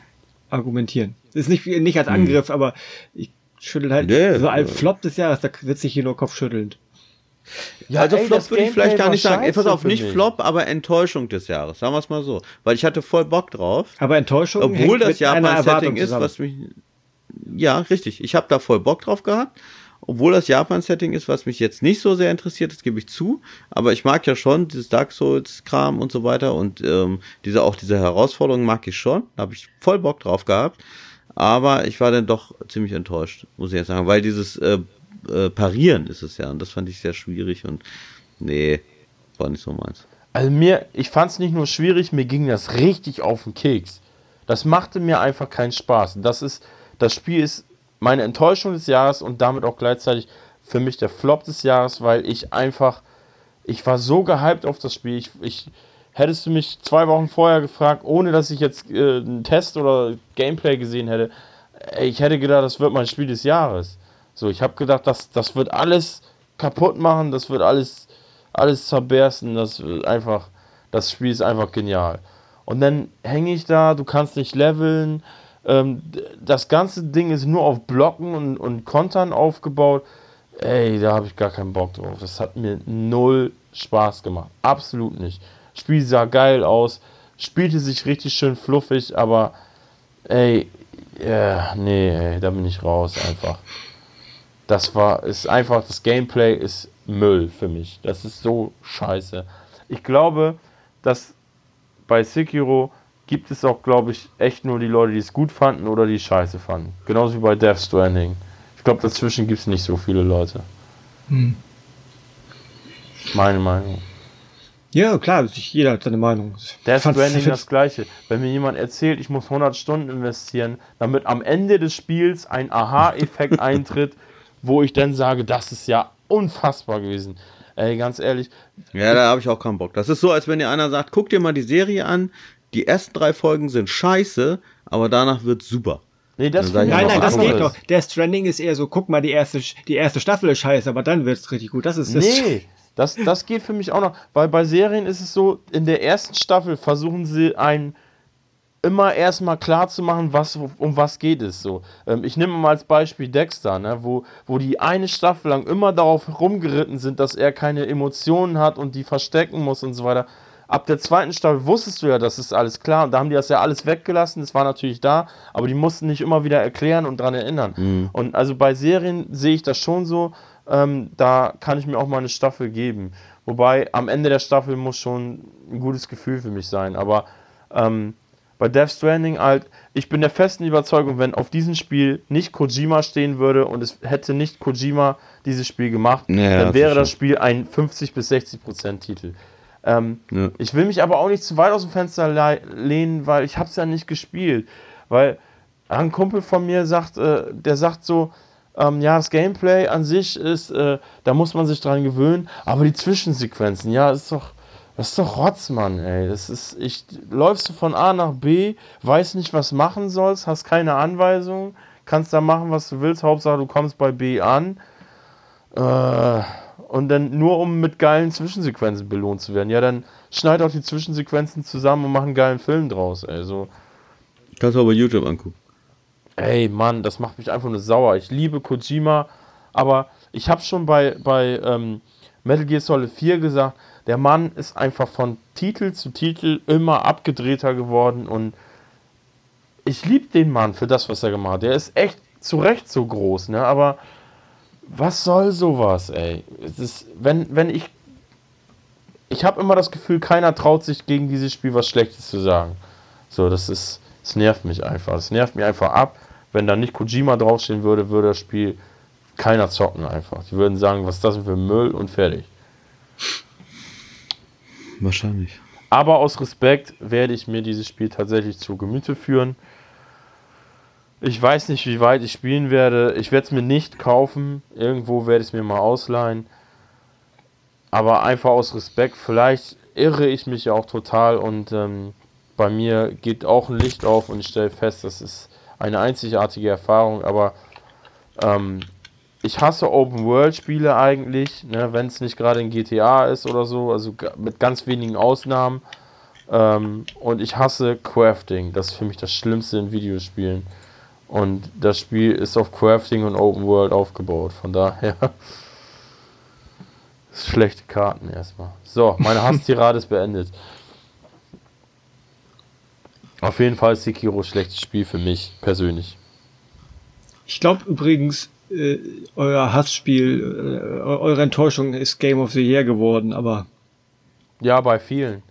argumentieren. Das ist nicht, nicht als hm. Angriff, hm. aber ich schüttel halt nee, so ein Flop des Jahres, da sitze ich hier nur kopfschüttelnd. Ja, also ey, Flop würde ich vielleicht gar nicht sagen. Ey, pass auf, nicht mich. Flop, aber Enttäuschung des Jahres. Sagen wir es mal so. Weil ich hatte voll Bock drauf. Aber Enttäuschung Obwohl das Japan-Setting ist, was mich... Ja, richtig. Ich habe da voll Bock drauf gehabt obwohl das Japan-Setting ist, was mich jetzt nicht so sehr interessiert, das gebe ich zu, aber ich mag ja schon dieses Dark Souls-Kram und so weiter und ähm, diese auch diese Herausforderungen mag ich schon, da habe ich voll Bock drauf gehabt, aber ich war dann doch ziemlich enttäuscht, muss ich jetzt sagen, weil dieses äh, äh, Parieren ist es ja und das fand ich sehr schwierig und nee, war nicht so meins. Also mir, ich fand es nicht nur schwierig, mir ging das richtig auf den Keks. Das machte mir einfach keinen Spaß. Das ist, das Spiel ist meine Enttäuschung des Jahres und damit auch gleichzeitig für mich der Flop des Jahres, weil ich einfach, ich war so gehypt auf das Spiel. Ich, ich hättest du mich zwei Wochen vorher gefragt, ohne dass ich jetzt äh, einen Test oder Gameplay gesehen hätte, ich hätte gedacht, das wird mein Spiel des Jahres. So, ich habe gedacht, das, das wird alles kaputt machen, das wird alles, alles zerbersten, das einfach, das Spiel ist einfach genial. Und dann hänge ich da, du kannst nicht leveln, ähm, das ganze Ding ist nur auf Blocken und, und Kontern aufgebaut. Ey, da habe ich gar keinen Bock drauf. Das hat mir null Spaß gemacht. Absolut nicht. Spiel sah geil aus, spielte sich richtig schön fluffig, aber ey, yeah, nee, ey, da bin ich raus einfach. Das war, ist einfach, das Gameplay ist Müll für mich. Das ist so scheiße. Ich glaube, dass bei Sekiro gibt es auch, glaube ich, echt nur die Leute, die es gut fanden oder die scheiße fanden. Genauso wie bei Death Stranding. Ich glaube, dazwischen gibt es nicht so viele Leute. Hm. Meine Meinung. Ja, klar, jeder hat seine Meinung. Death Stranding das gleiche. Wenn mir jemand erzählt, ich muss 100 Stunden investieren, damit am Ende des Spiels ein Aha-Effekt eintritt, wo ich dann sage, das ist ja unfassbar gewesen. Ey, ganz ehrlich. Ja, da habe ich auch keinen Bock. Das ist so, als wenn dir einer sagt, guck dir mal die Serie an, die ersten drei Folgen sind scheiße, aber danach wird super. Nee, das nein, nein, das geht doch. Der Stranding ist eher so, guck mal, die erste, die erste Staffel ist scheiße, aber dann wird es richtig gut. Das ist das. Nee, das, das geht für mich auch noch. Weil bei Serien ist es so, in der ersten Staffel versuchen sie einen immer erstmal klar zu machen, was, um was geht es so. Ähm, ich nehme mal als Beispiel Dexter, ne, wo, wo die eine Staffel lang immer darauf rumgeritten sind, dass er keine Emotionen hat und die verstecken muss und so weiter ab der zweiten Staffel wusstest du ja, das ist alles klar. Und da haben die das ja alles weggelassen. Das war natürlich da, aber die mussten nicht immer wieder erklären und daran erinnern. Mhm. Und also bei Serien sehe ich das schon so. Ähm, da kann ich mir auch mal eine Staffel geben. Wobei am Ende der Staffel muss schon ein gutes Gefühl für mich sein. Aber ähm, bei Death Stranding halt, ich bin der festen Überzeugung, wenn auf diesem Spiel nicht Kojima stehen würde und es hätte nicht Kojima dieses Spiel gemacht, ja, dann wäre das Spiel ein 50 bis 60 Prozent Titel. Ähm, ja. Ich will mich aber auch nicht zu weit aus dem Fenster lehnen, weil ich habe es ja nicht gespielt. Weil ein Kumpel von mir sagt, äh, der sagt so, ähm, ja, das Gameplay an sich ist, äh, da muss man sich dran gewöhnen, aber die Zwischensequenzen, ja, ist doch, das ist doch Rotz, Mann, ey. Das ist, ich, läufst du von A nach B, weißt nicht, was machen sollst, hast keine Anweisung, kannst da machen, was du willst, Hauptsache du kommst bei B an. Äh, und dann nur um mit geilen Zwischensequenzen belohnt zu werden. Ja, dann schneid auch die Zwischensequenzen zusammen und mach einen geilen Film draus, ey. So. Kannst du aber YouTube angucken. Ey, Mann, das macht mich einfach nur sauer. Ich liebe Kojima, aber ich habe schon bei, bei ähm, Metal Gear Solid 4 gesagt, der Mann ist einfach von Titel zu Titel immer abgedrehter geworden und ich liebe den Mann für das, was er gemacht hat. Der ist echt zu Recht so groß, ne? Aber was soll sowas, ey? Es ist, wenn, wenn ich. Ich habe immer das Gefühl, keiner traut sich gegen dieses Spiel was Schlechtes zu sagen. So, das ist. Es nervt mich einfach. Es nervt mich einfach ab. Wenn da nicht Kojima draufstehen würde, würde das Spiel keiner zocken einfach. Die würden sagen, was ist das für Müll und fertig. Wahrscheinlich. Aber aus Respekt werde ich mir dieses Spiel tatsächlich zu Gemüte führen. Ich weiß nicht, wie weit ich spielen werde. Ich werde es mir nicht kaufen. Irgendwo werde ich es mir mal ausleihen. Aber einfach aus Respekt. Vielleicht irre ich mich auch total und ähm, bei mir geht auch ein Licht auf und ich stelle fest, das ist eine einzigartige Erfahrung. Aber ähm, ich hasse Open-World-Spiele eigentlich, ne, wenn es nicht gerade in GTA ist oder so, also mit ganz wenigen Ausnahmen. Ähm, und ich hasse Crafting. Das ist für mich das Schlimmste in Videospielen. Und das Spiel ist auf Crafting und Open World aufgebaut. Von daher. Schlechte Karten erstmal. So, meine Hasstirade ist beendet. Auf jeden Fall ist Sekiro schlechtes Spiel für mich persönlich. Ich glaube übrigens, äh, euer Hassspiel, äh, eure Enttäuschung ist Game of the Year geworden, aber. Ja, bei vielen.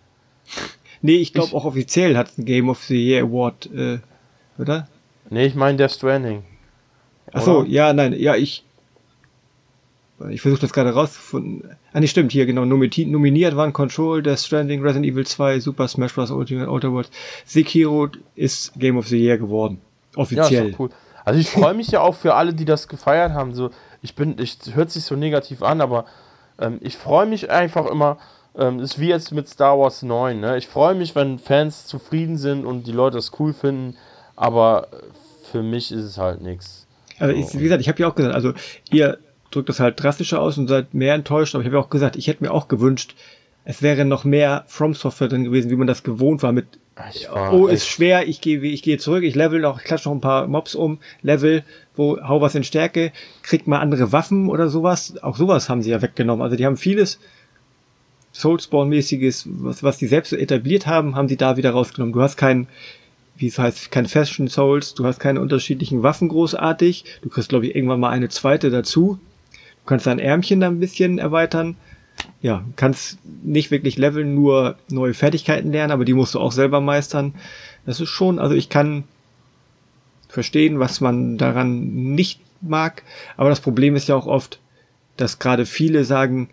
nee, ich glaube auch offiziell hat es ein Game of the Year Award, äh, oder? Nee, ich meine Death Stranding. Achso, ja, nein, ja, ich. Ich versuche das gerade rauszufinden. Ah, nee, stimmt, hier genau. Nominiert waren Control, Death Stranding, Resident Evil 2, Super Smash Bros. Ultimate Outer Worlds. Sekiro ist Game of the Year geworden. Offiziell. Ja, cool. Also ich freue mich ja auch für alle, die das gefeiert haben. So, ich bin, ich hört sich so negativ an, aber ähm, ich freue mich einfach immer. Ähm, ist wie jetzt mit Star Wars 9. Ne? Ich freue mich, wenn Fans zufrieden sind und die Leute das cool finden aber für mich ist es halt nichts. Also ich, wie gesagt, ich habe ja auch gesagt, also ihr drückt das halt drastischer aus und seid mehr enttäuscht, aber ich habe ja auch gesagt, ich hätte mir auch gewünscht, es wäre noch mehr From Software drin gewesen, wie man das gewohnt war mit war oh, ist schwer, ich gehe ich gehe zurück, ich level noch, ich klatsche noch ein paar Mobs um, Level, wo hau was in Stärke, kriegt mal andere Waffen oder sowas. Auch sowas haben sie ja weggenommen. Also die haben vieles Soulspawn-mäßiges, was, was die selbst so etabliert haben, haben sie da wieder rausgenommen. Du hast keinen wie es heißt, kein Fashion Souls, du hast keine unterschiedlichen Waffen großartig, du kriegst, glaube ich, irgendwann mal eine zweite dazu. Du kannst dein Ärmchen da ein bisschen erweitern. Ja, kannst nicht wirklich leveln, nur neue Fertigkeiten lernen, aber die musst du auch selber meistern. Das ist schon, also ich kann verstehen, was man daran nicht mag, aber das Problem ist ja auch oft, dass gerade viele sagen,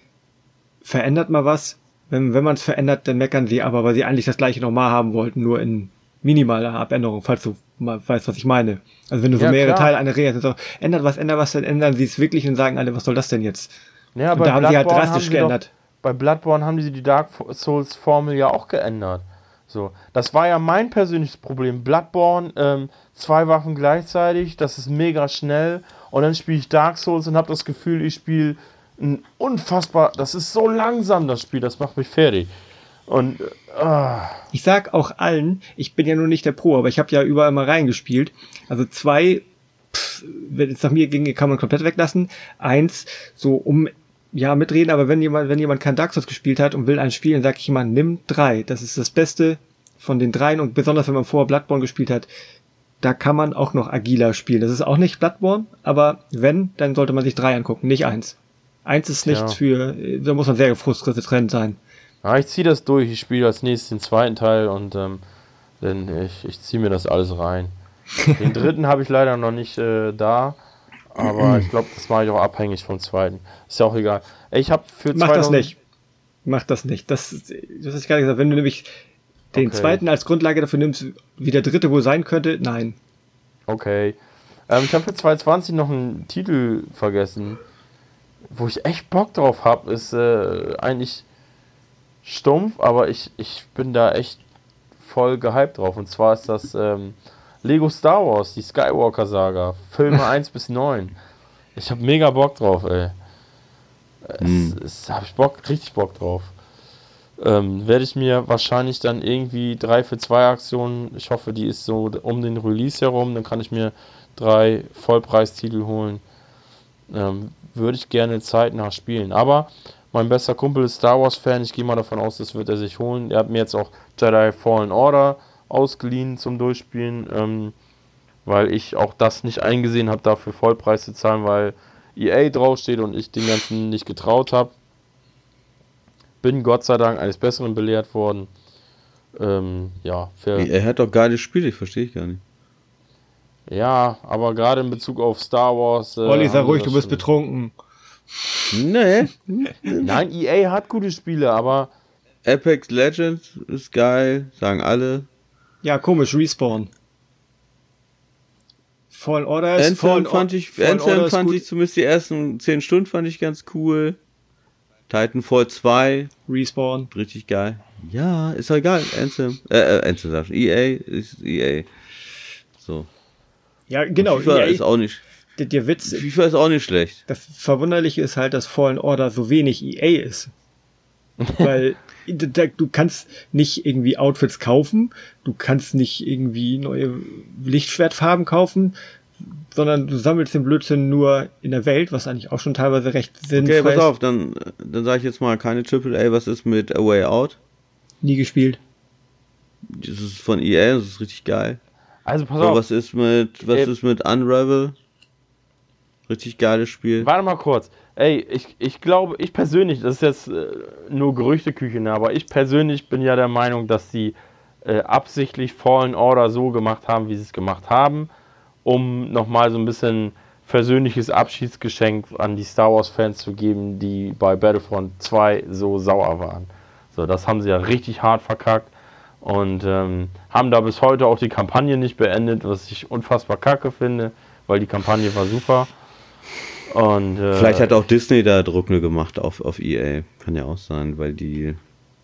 verändert mal was. Wenn, wenn man es verändert, dann meckern sie aber, weil sie eigentlich das gleiche nochmal haben wollten, nur in minimale Abänderung, falls du mal weißt, was ich meine. Also wenn du so ja, mehrere klar. Teile einer Reihe hast, ändert was, ändert was, dann ändern sie es wirklich und sagen alle, was soll das denn jetzt? Ja, und da haben sie halt drastisch geändert. Doch, bei Bloodborne haben die die Dark Souls Formel ja auch geändert. So, das war ja mein persönliches Problem. Bloodborne, ähm, zwei Waffen gleichzeitig, das ist mega schnell und dann spiele ich Dark Souls und habe das Gefühl, ich spiele ein unfassbar, das ist so langsam das Spiel, das macht mich fertig. Und äh, ich sag auch allen, ich bin ja nur nicht der Pro, aber ich habe ja überall mal reingespielt. Also zwei, pff, wenn es nach mir ginge, kann man komplett weglassen. Eins, so um ja mitreden, aber wenn jemand, wenn jemand kein Dark Souls gespielt hat und will ein Spiel, dann sage ich immer, nimm drei. Das ist das Beste von den dreien und besonders wenn man vorher Bloodborne gespielt hat, da kann man auch noch agiler spielen. Das ist auch nicht Bloodborne, aber wenn, dann sollte man sich drei angucken, nicht eins. Eins ist nichts ja. für, da muss man sehr gefrustet drin sein. Ja, ich ziehe das durch. Ich spiele als nächstes den zweiten Teil und ähm, Denn ich, ich ziehe mir das alles rein. Den dritten habe ich leider noch nicht äh, da. Aber ich glaube, das mache ich auch abhängig vom zweiten. Ist ja auch egal. Ich habe für Mach das nicht. Mach das nicht. Das, das ist gerade gesagt. Wenn du nämlich den okay. zweiten als Grundlage dafür nimmst, wie der dritte wohl sein könnte, nein. Okay. Ähm, ich habe für 2020 noch einen Titel vergessen, wo ich echt Bock drauf habe. Ist äh, eigentlich stumpf, aber ich, ich bin da echt voll gehypt drauf. Und zwar ist das ähm, Lego Star Wars, die Skywalker Saga, Filme 1 bis 9. Ich habe mega Bock drauf, ey. Es, hm. es habe ich Bock, richtig Bock drauf. Ähm, werde ich mir wahrscheinlich dann irgendwie 3 für 2 Aktionen, ich hoffe, die ist so um den Release herum, dann kann ich mir drei Vollpreistitel holen. Ähm, würde ich gerne zeitnah spielen. Aber mein bester Kumpel ist Star Wars Fan, ich gehe mal davon aus, das wird er sich holen. Er hat mir jetzt auch Jedi Fallen Order ausgeliehen zum Durchspielen, ähm, weil ich auch das nicht eingesehen habe, dafür Vollpreis zu zahlen, weil EA draufsteht und ich den ganzen nicht getraut habe. Bin Gott sei Dank eines Besseren belehrt worden. Ähm, ja, er hat doch geile Spiele, ich verstehe ich gar nicht. Ja, aber gerade in Bezug auf Star Wars. Äh, Olli, sei ruhig, du bist betrunken. Nee. Nein, EA hat gute Spiele, aber. Apex Legends ist geil, sagen alle. Ja, komisch, Respawn. Fallen Order ist Fallen, fand ich, Fallen Anthem fand ich zumindest die ersten 10 Stunden fand ich ganz cool. Titanfall 2. Respawn. Richtig geil. Ja, ist doch egal. Anthem. Äh, äh Anthem. EA ist EA. So. Ja, genau. FIFA EA, ist auch nicht. Der, der Witz. FIFA ist auch nicht schlecht. Das Verwunderliche ist halt, dass Fallen Order so wenig EA ist. Weil du kannst nicht irgendwie Outfits kaufen, du kannst nicht irgendwie neue Lichtschwertfarben kaufen, sondern du sammelst den Blödsinn nur in der Welt, was eigentlich auch schon teilweise recht sinnvoll ist. Okay, pass auf, dann, dann sage ich jetzt mal keine AAA, was ist mit A Way Out? Nie gespielt. Das ist von EA, das ist richtig geil. Also pass so, auf. Was ist mit, was Ey. ist mit Unravel? Richtig geiles Spiel. Warte mal kurz. Ey, ich, ich glaube, ich persönlich, das ist jetzt äh, nur Gerüchteküche, ne, aber ich persönlich bin ja der Meinung, dass sie äh, absichtlich Fallen Order so gemacht haben, wie sie es gemacht haben, um nochmal so ein bisschen versöhnliches Abschiedsgeschenk an die Star Wars-Fans zu geben, die bei Battlefront 2 so sauer waren. So, das haben sie ja richtig hart verkackt und ähm, haben da bis heute auch die Kampagne nicht beendet, was ich unfassbar kacke finde, weil die Kampagne war super. Und, äh, Vielleicht hat auch Disney da Druck gemacht auf, auf EA. Kann ja auch sein, weil die.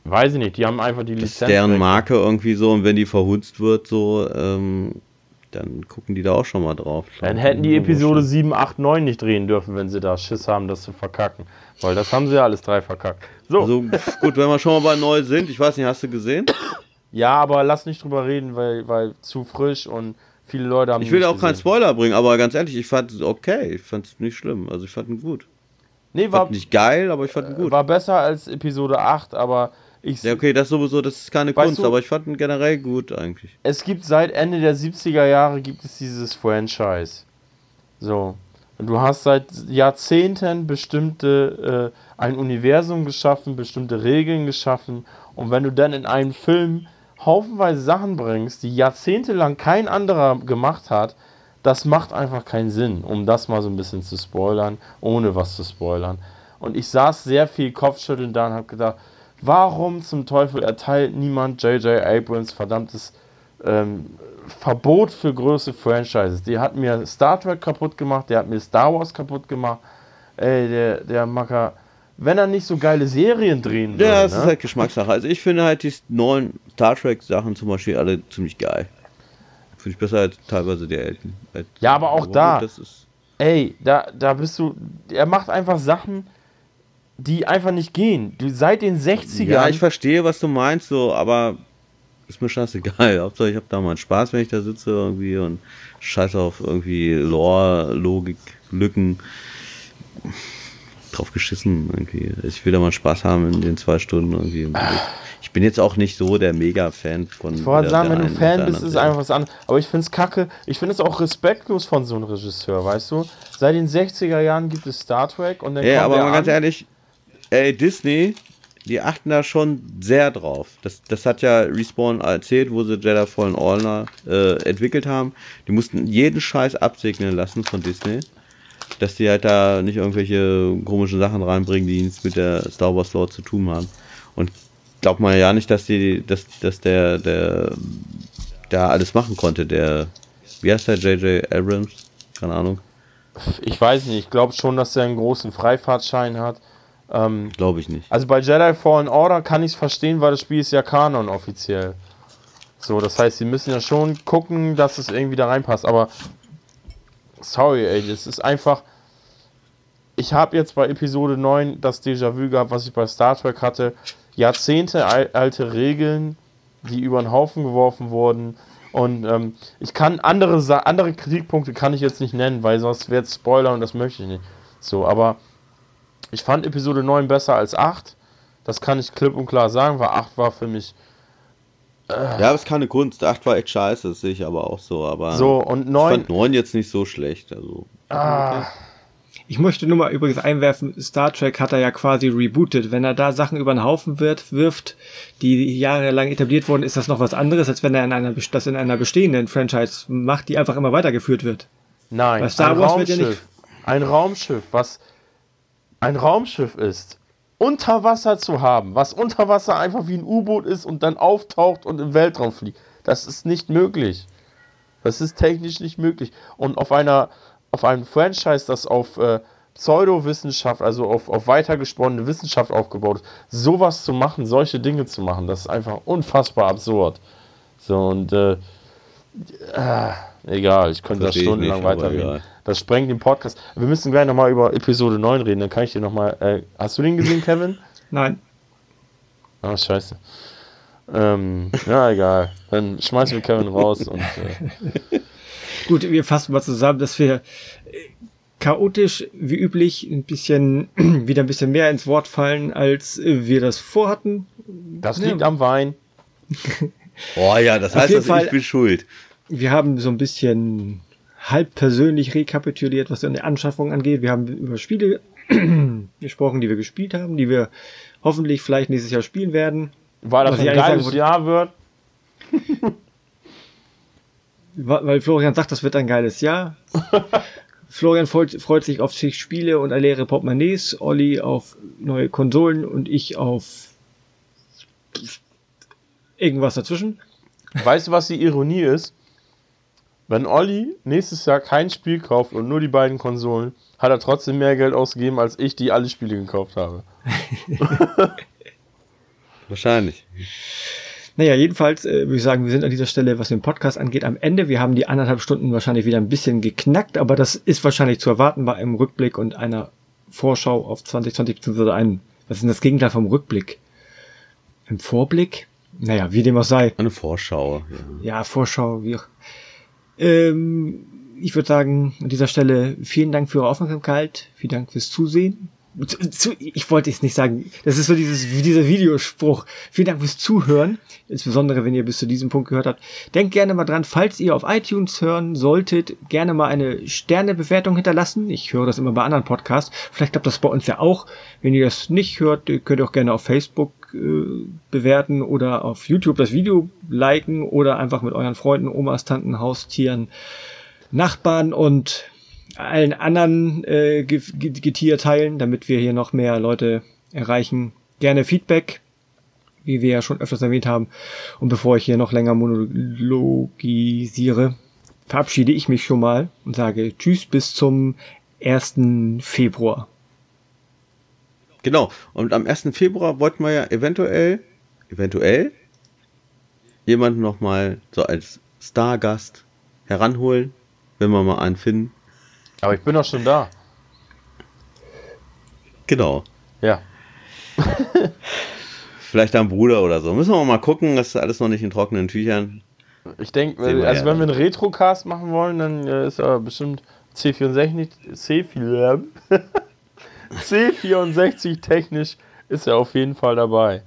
Weiß ich nicht, die haben einfach die Lizenz. Das deren Marke irgendwie so und wenn die verhunzt wird, so, ähm, dann gucken die da auch schon mal drauf. Dann hätten die Episode 7, 8, 9 nicht drehen dürfen, wenn sie da Schiss haben, das zu verkacken. Weil das haben sie ja alles drei verkackt. So. Also gut, wenn wir schon mal bei neu sind, ich weiß nicht, hast du gesehen? Ja, aber lass nicht drüber reden, weil, weil zu frisch und Viele Leute haben. Ich will auch keinen Spoiler bringen, aber ganz ehrlich, ich fand es okay. Ich fand es nicht schlimm. Also ich fand ihn gut. Nee, war nicht geil, aber ich fand ihn gut. War besser als Episode 8, aber ich. Ja, okay, das sowieso, das ist keine Kunst, du, aber ich fand ihn generell gut eigentlich. Es gibt seit Ende der 70er Jahre gibt es dieses Franchise. So. Und du hast seit Jahrzehnten bestimmte äh, ein Universum geschaffen, bestimmte Regeln geschaffen. Und wenn du dann in einen Film haufenweise Sachen bringst, die jahrzehntelang kein anderer gemacht hat, das macht einfach keinen Sinn, um das mal so ein bisschen zu spoilern, ohne was zu spoilern. Und ich saß sehr viel Kopfschütteln da und habe gedacht, warum zum Teufel erteilt niemand J.J. Abrams verdammtes ähm, Verbot für größere Franchises? Die hat mir Star Trek kaputt gemacht, der hat mir Star Wars kaputt gemacht. Ey, der, der Macker wenn er nicht so geile Serien drehen würde. Ja, das ne? ist halt Geschmackssache. Also ich finde halt die neuen Star Trek Sachen zum Beispiel alle ziemlich geil. Finde ich besser als teilweise die alten. Ja, aber auch da. ey, da, da bist du. Er macht einfach Sachen, die einfach nicht gehen. Du seit den 60ern. Ja, ich verstehe, was du meinst, so, aber ist mir scheißegal. Hauptsache ich habe da mal Spaß, wenn ich da sitze irgendwie und scheiß auf irgendwie Lore, Logik, Lücken drauf geschissen irgendwie. Ich will da mal Spaß haben in den zwei Stunden irgendwie. Ich bin jetzt auch nicht so der Mega-Fan von. Ich wollte sagen, wenn du Fan bist, ist einfach was anderes. Aber ich finde es kacke. Ich finde es auch respektlos von so einem Regisseur, weißt du? Seit den 60er Jahren gibt es Star Trek und dann. Ja, aber mal ganz ehrlich, ey, Disney, die achten da schon sehr drauf. Das, das hat ja Respawn erzählt, wo sie Jedi Fallen Order äh, entwickelt haben. Die mussten jeden Scheiß absegnen lassen von Disney. Dass die halt da nicht irgendwelche komischen Sachen reinbringen, die nichts mit der Star Wars Lore zu tun haben. Und glaubt man ja nicht, dass die, dass, dass der, der da alles machen konnte. Der, wie heißt der, J.J. Abrams? Keine Ahnung. Ich weiß nicht, ich glaube schon, dass er einen großen Freifahrtschein hat. Ähm, Glaube ich nicht. Also bei Jedi Fallen Order kann ich es verstehen, weil das Spiel ist ja Kanon offiziell. So, das heißt, sie müssen ja schon gucken, dass es irgendwie da reinpasst. Aber sorry, ey, das ist einfach. Ich habe jetzt bei Episode 9 das Déjà-vu gehabt, was ich bei Star Trek hatte. Jahrzehnte alte Regeln, die über den Haufen geworfen wurden. Und ähm, ich kann andere, andere Kritikpunkte kann ich jetzt nicht nennen, weil sonst wird Spoiler und das möchte ich nicht. So, aber ich fand Episode 9 besser als 8. Das kann ich klipp und klar sagen, weil 8 war für mich. Ja, das ist keine Kunst. 8 war echt scheiße, das sehe ich aber auch so. Aber so, und 9. Ich fand 9 jetzt nicht so schlecht. Also, ah. Ich möchte nur mal übrigens einwerfen, Star Trek hat er ja quasi rebootet. Wenn er da Sachen über den Haufen wird, wirft, die jahrelang etabliert wurden, ist das noch was anderes, als wenn er in einer, das in einer bestehenden Franchise macht, die einfach immer weitergeführt wird. Nein, Bei Star ein Wars Raumschiff, wird ja nicht. Ein Raumschiff, was ein Raumschiff ist, unter Wasser zu haben, was unter Wasser einfach wie ein U-Boot ist und dann auftaucht und im Weltraum fliegt, das ist nicht möglich. Das ist technisch nicht möglich. Und auf einer, auf einem Franchise, das auf äh, Pseudowissenschaft, also auf, auf weitergesponnene Wissenschaft aufgebaut ist, sowas zu machen, solche Dinge zu machen, das ist einfach unfassbar absurd. So und äh, äh, egal, ich könnte da stundenlang weiterreden. Das sprengt den Podcast. Wir müssen gleich nochmal über Episode 9 reden, dann kann ich dir nochmal. Äh, hast du den gesehen, Kevin? Nein. Ah, scheiße. Ähm, ja, egal. Dann schmeißen wir Kevin raus und. Äh. Gut, wir fassen mal zusammen, dass wir äh, chaotisch wie üblich ein bisschen wieder ein bisschen mehr ins Wort fallen, als wir das vorhatten. Das liegt ja. am Wein. oh ja, das heißt, dass Fall, ich bin schuld. Wir haben so ein bisschen halb persönlich rekapituliert, was die Anschaffung angeht. Wir haben über Spiele gesprochen, die wir gespielt haben, die wir hoffentlich vielleicht nächstes Jahr spielen werden. Weil das ein geiles sagen, Jahr wird. weil Florian sagt, das wird ein geiles Jahr. Florian freut, freut, sich auf zig Spiele und leere Portemonnaies, Olli auf neue Konsolen und ich auf irgendwas dazwischen. Weißt du, was die Ironie ist? Wenn Olli nächstes Jahr kein Spiel kauft und nur die beiden Konsolen, hat er trotzdem mehr Geld ausgegeben, als ich, die alle Spiele gekauft habe. Wahrscheinlich. Naja, jedenfalls äh, würde ich sagen, wir sind an dieser Stelle, was den Podcast angeht, am Ende. Wir haben die anderthalb Stunden wahrscheinlich wieder ein bisschen geknackt, aber das ist wahrscheinlich zu erwarten bei einem Rückblick und einer Vorschau auf 2020, beziehungsweise einem, was ist denn das Gegenteil vom Rückblick? Im Vorblick? Naja, wie dem auch sei. Eine Vorschau. Ja, ja Vorschau, wie auch. Ähm, ich würde sagen, an dieser Stelle vielen Dank für eure Aufmerksamkeit, vielen Dank fürs Zusehen. Zu, ich wollte es nicht sagen. Das ist so dieses, dieser Videospruch. Vielen Dank fürs Zuhören. Insbesondere, wenn ihr bis zu diesem Punkt gehört habt. Denkt gerne mal dran, falls ihr auf iTunes hören solltet, gerne mal eine Sternebewertung hinterlassen. Ich höre das immer bei anderen Podcasts. Vielleicht klappt das bei uns ja auch. Wenn ihr das nicht hört, könnt ihr auch gerne auf Facebook äh, bewerten oder auf YouTube das Video liken oder einfach mit euren Freunden, Omas, Tanten, Haustieren, Nachbarn und allen anderen äh, Getier teilen, damit wir hier noch mehr Leute erreichen. Gerne Feedback, wie wir ja schon öfters erwähnt haben. Und bevor ich hier noch länger monologisiere, verabschiede ich mich schon mal und sage Tschüss bis zum 1. Februar. Genau. Und am 1. Februar wollten wir ja eventuell, eventuell, jemanden nochmal so als Stargast heranholen, wenn wir mal einen finden. Aber ich bin doch schon da. Genau. Ja. Vielleicht ein Bruder oder so. Müssen wir mal gucken, das ist alles noch nicht in trockenen Tüchern. Ich denke, also ja wenn wir einen Retrocast machen wollen, dann äh, ist aber bestimmt C64, C4, C64 technisch ist er auf jeden Fall dabei.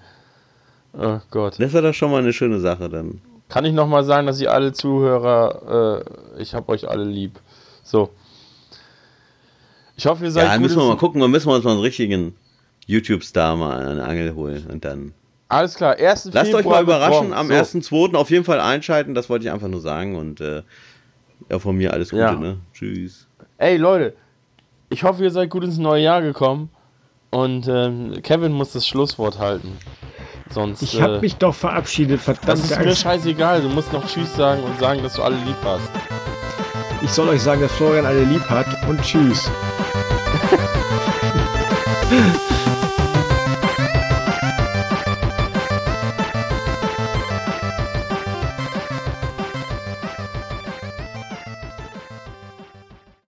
Oh Gott. Das wäre doch schon mal eine schöne Sache dann. Kann ich nochmal sagen, dass ihr alle Zuhörer, äh, ich hab euch alle lieb. So. Ich hoffe, ihr seid. Ja, müssen wir mal gucken, dann müssen wir uns mal einen richtigen, YouTube-Star mal eine Angel holen und dann. Alles klar, 1. Lasst Februar euch mal überraschen, am so. 1.2. auf jeden Fall einschalten, das wollte ich einfach nur sagen und äh, ja, von mir alles Gute, ja. ne? Tschüss. Ey Leute, ich hoffe, ihr seid gut ins neue Jahr gekommen und ähm, Kevin muss das Schlusswort halten. Sonst, ich habe äh, mich doch verabschiedet, verdammt. Das ist mir scheißegal, du musst noch Tschüss sagen und sagen, dass du alle lieb hast. Ich soll euch sagen, dass Florian alle lieb hat und Tschüss.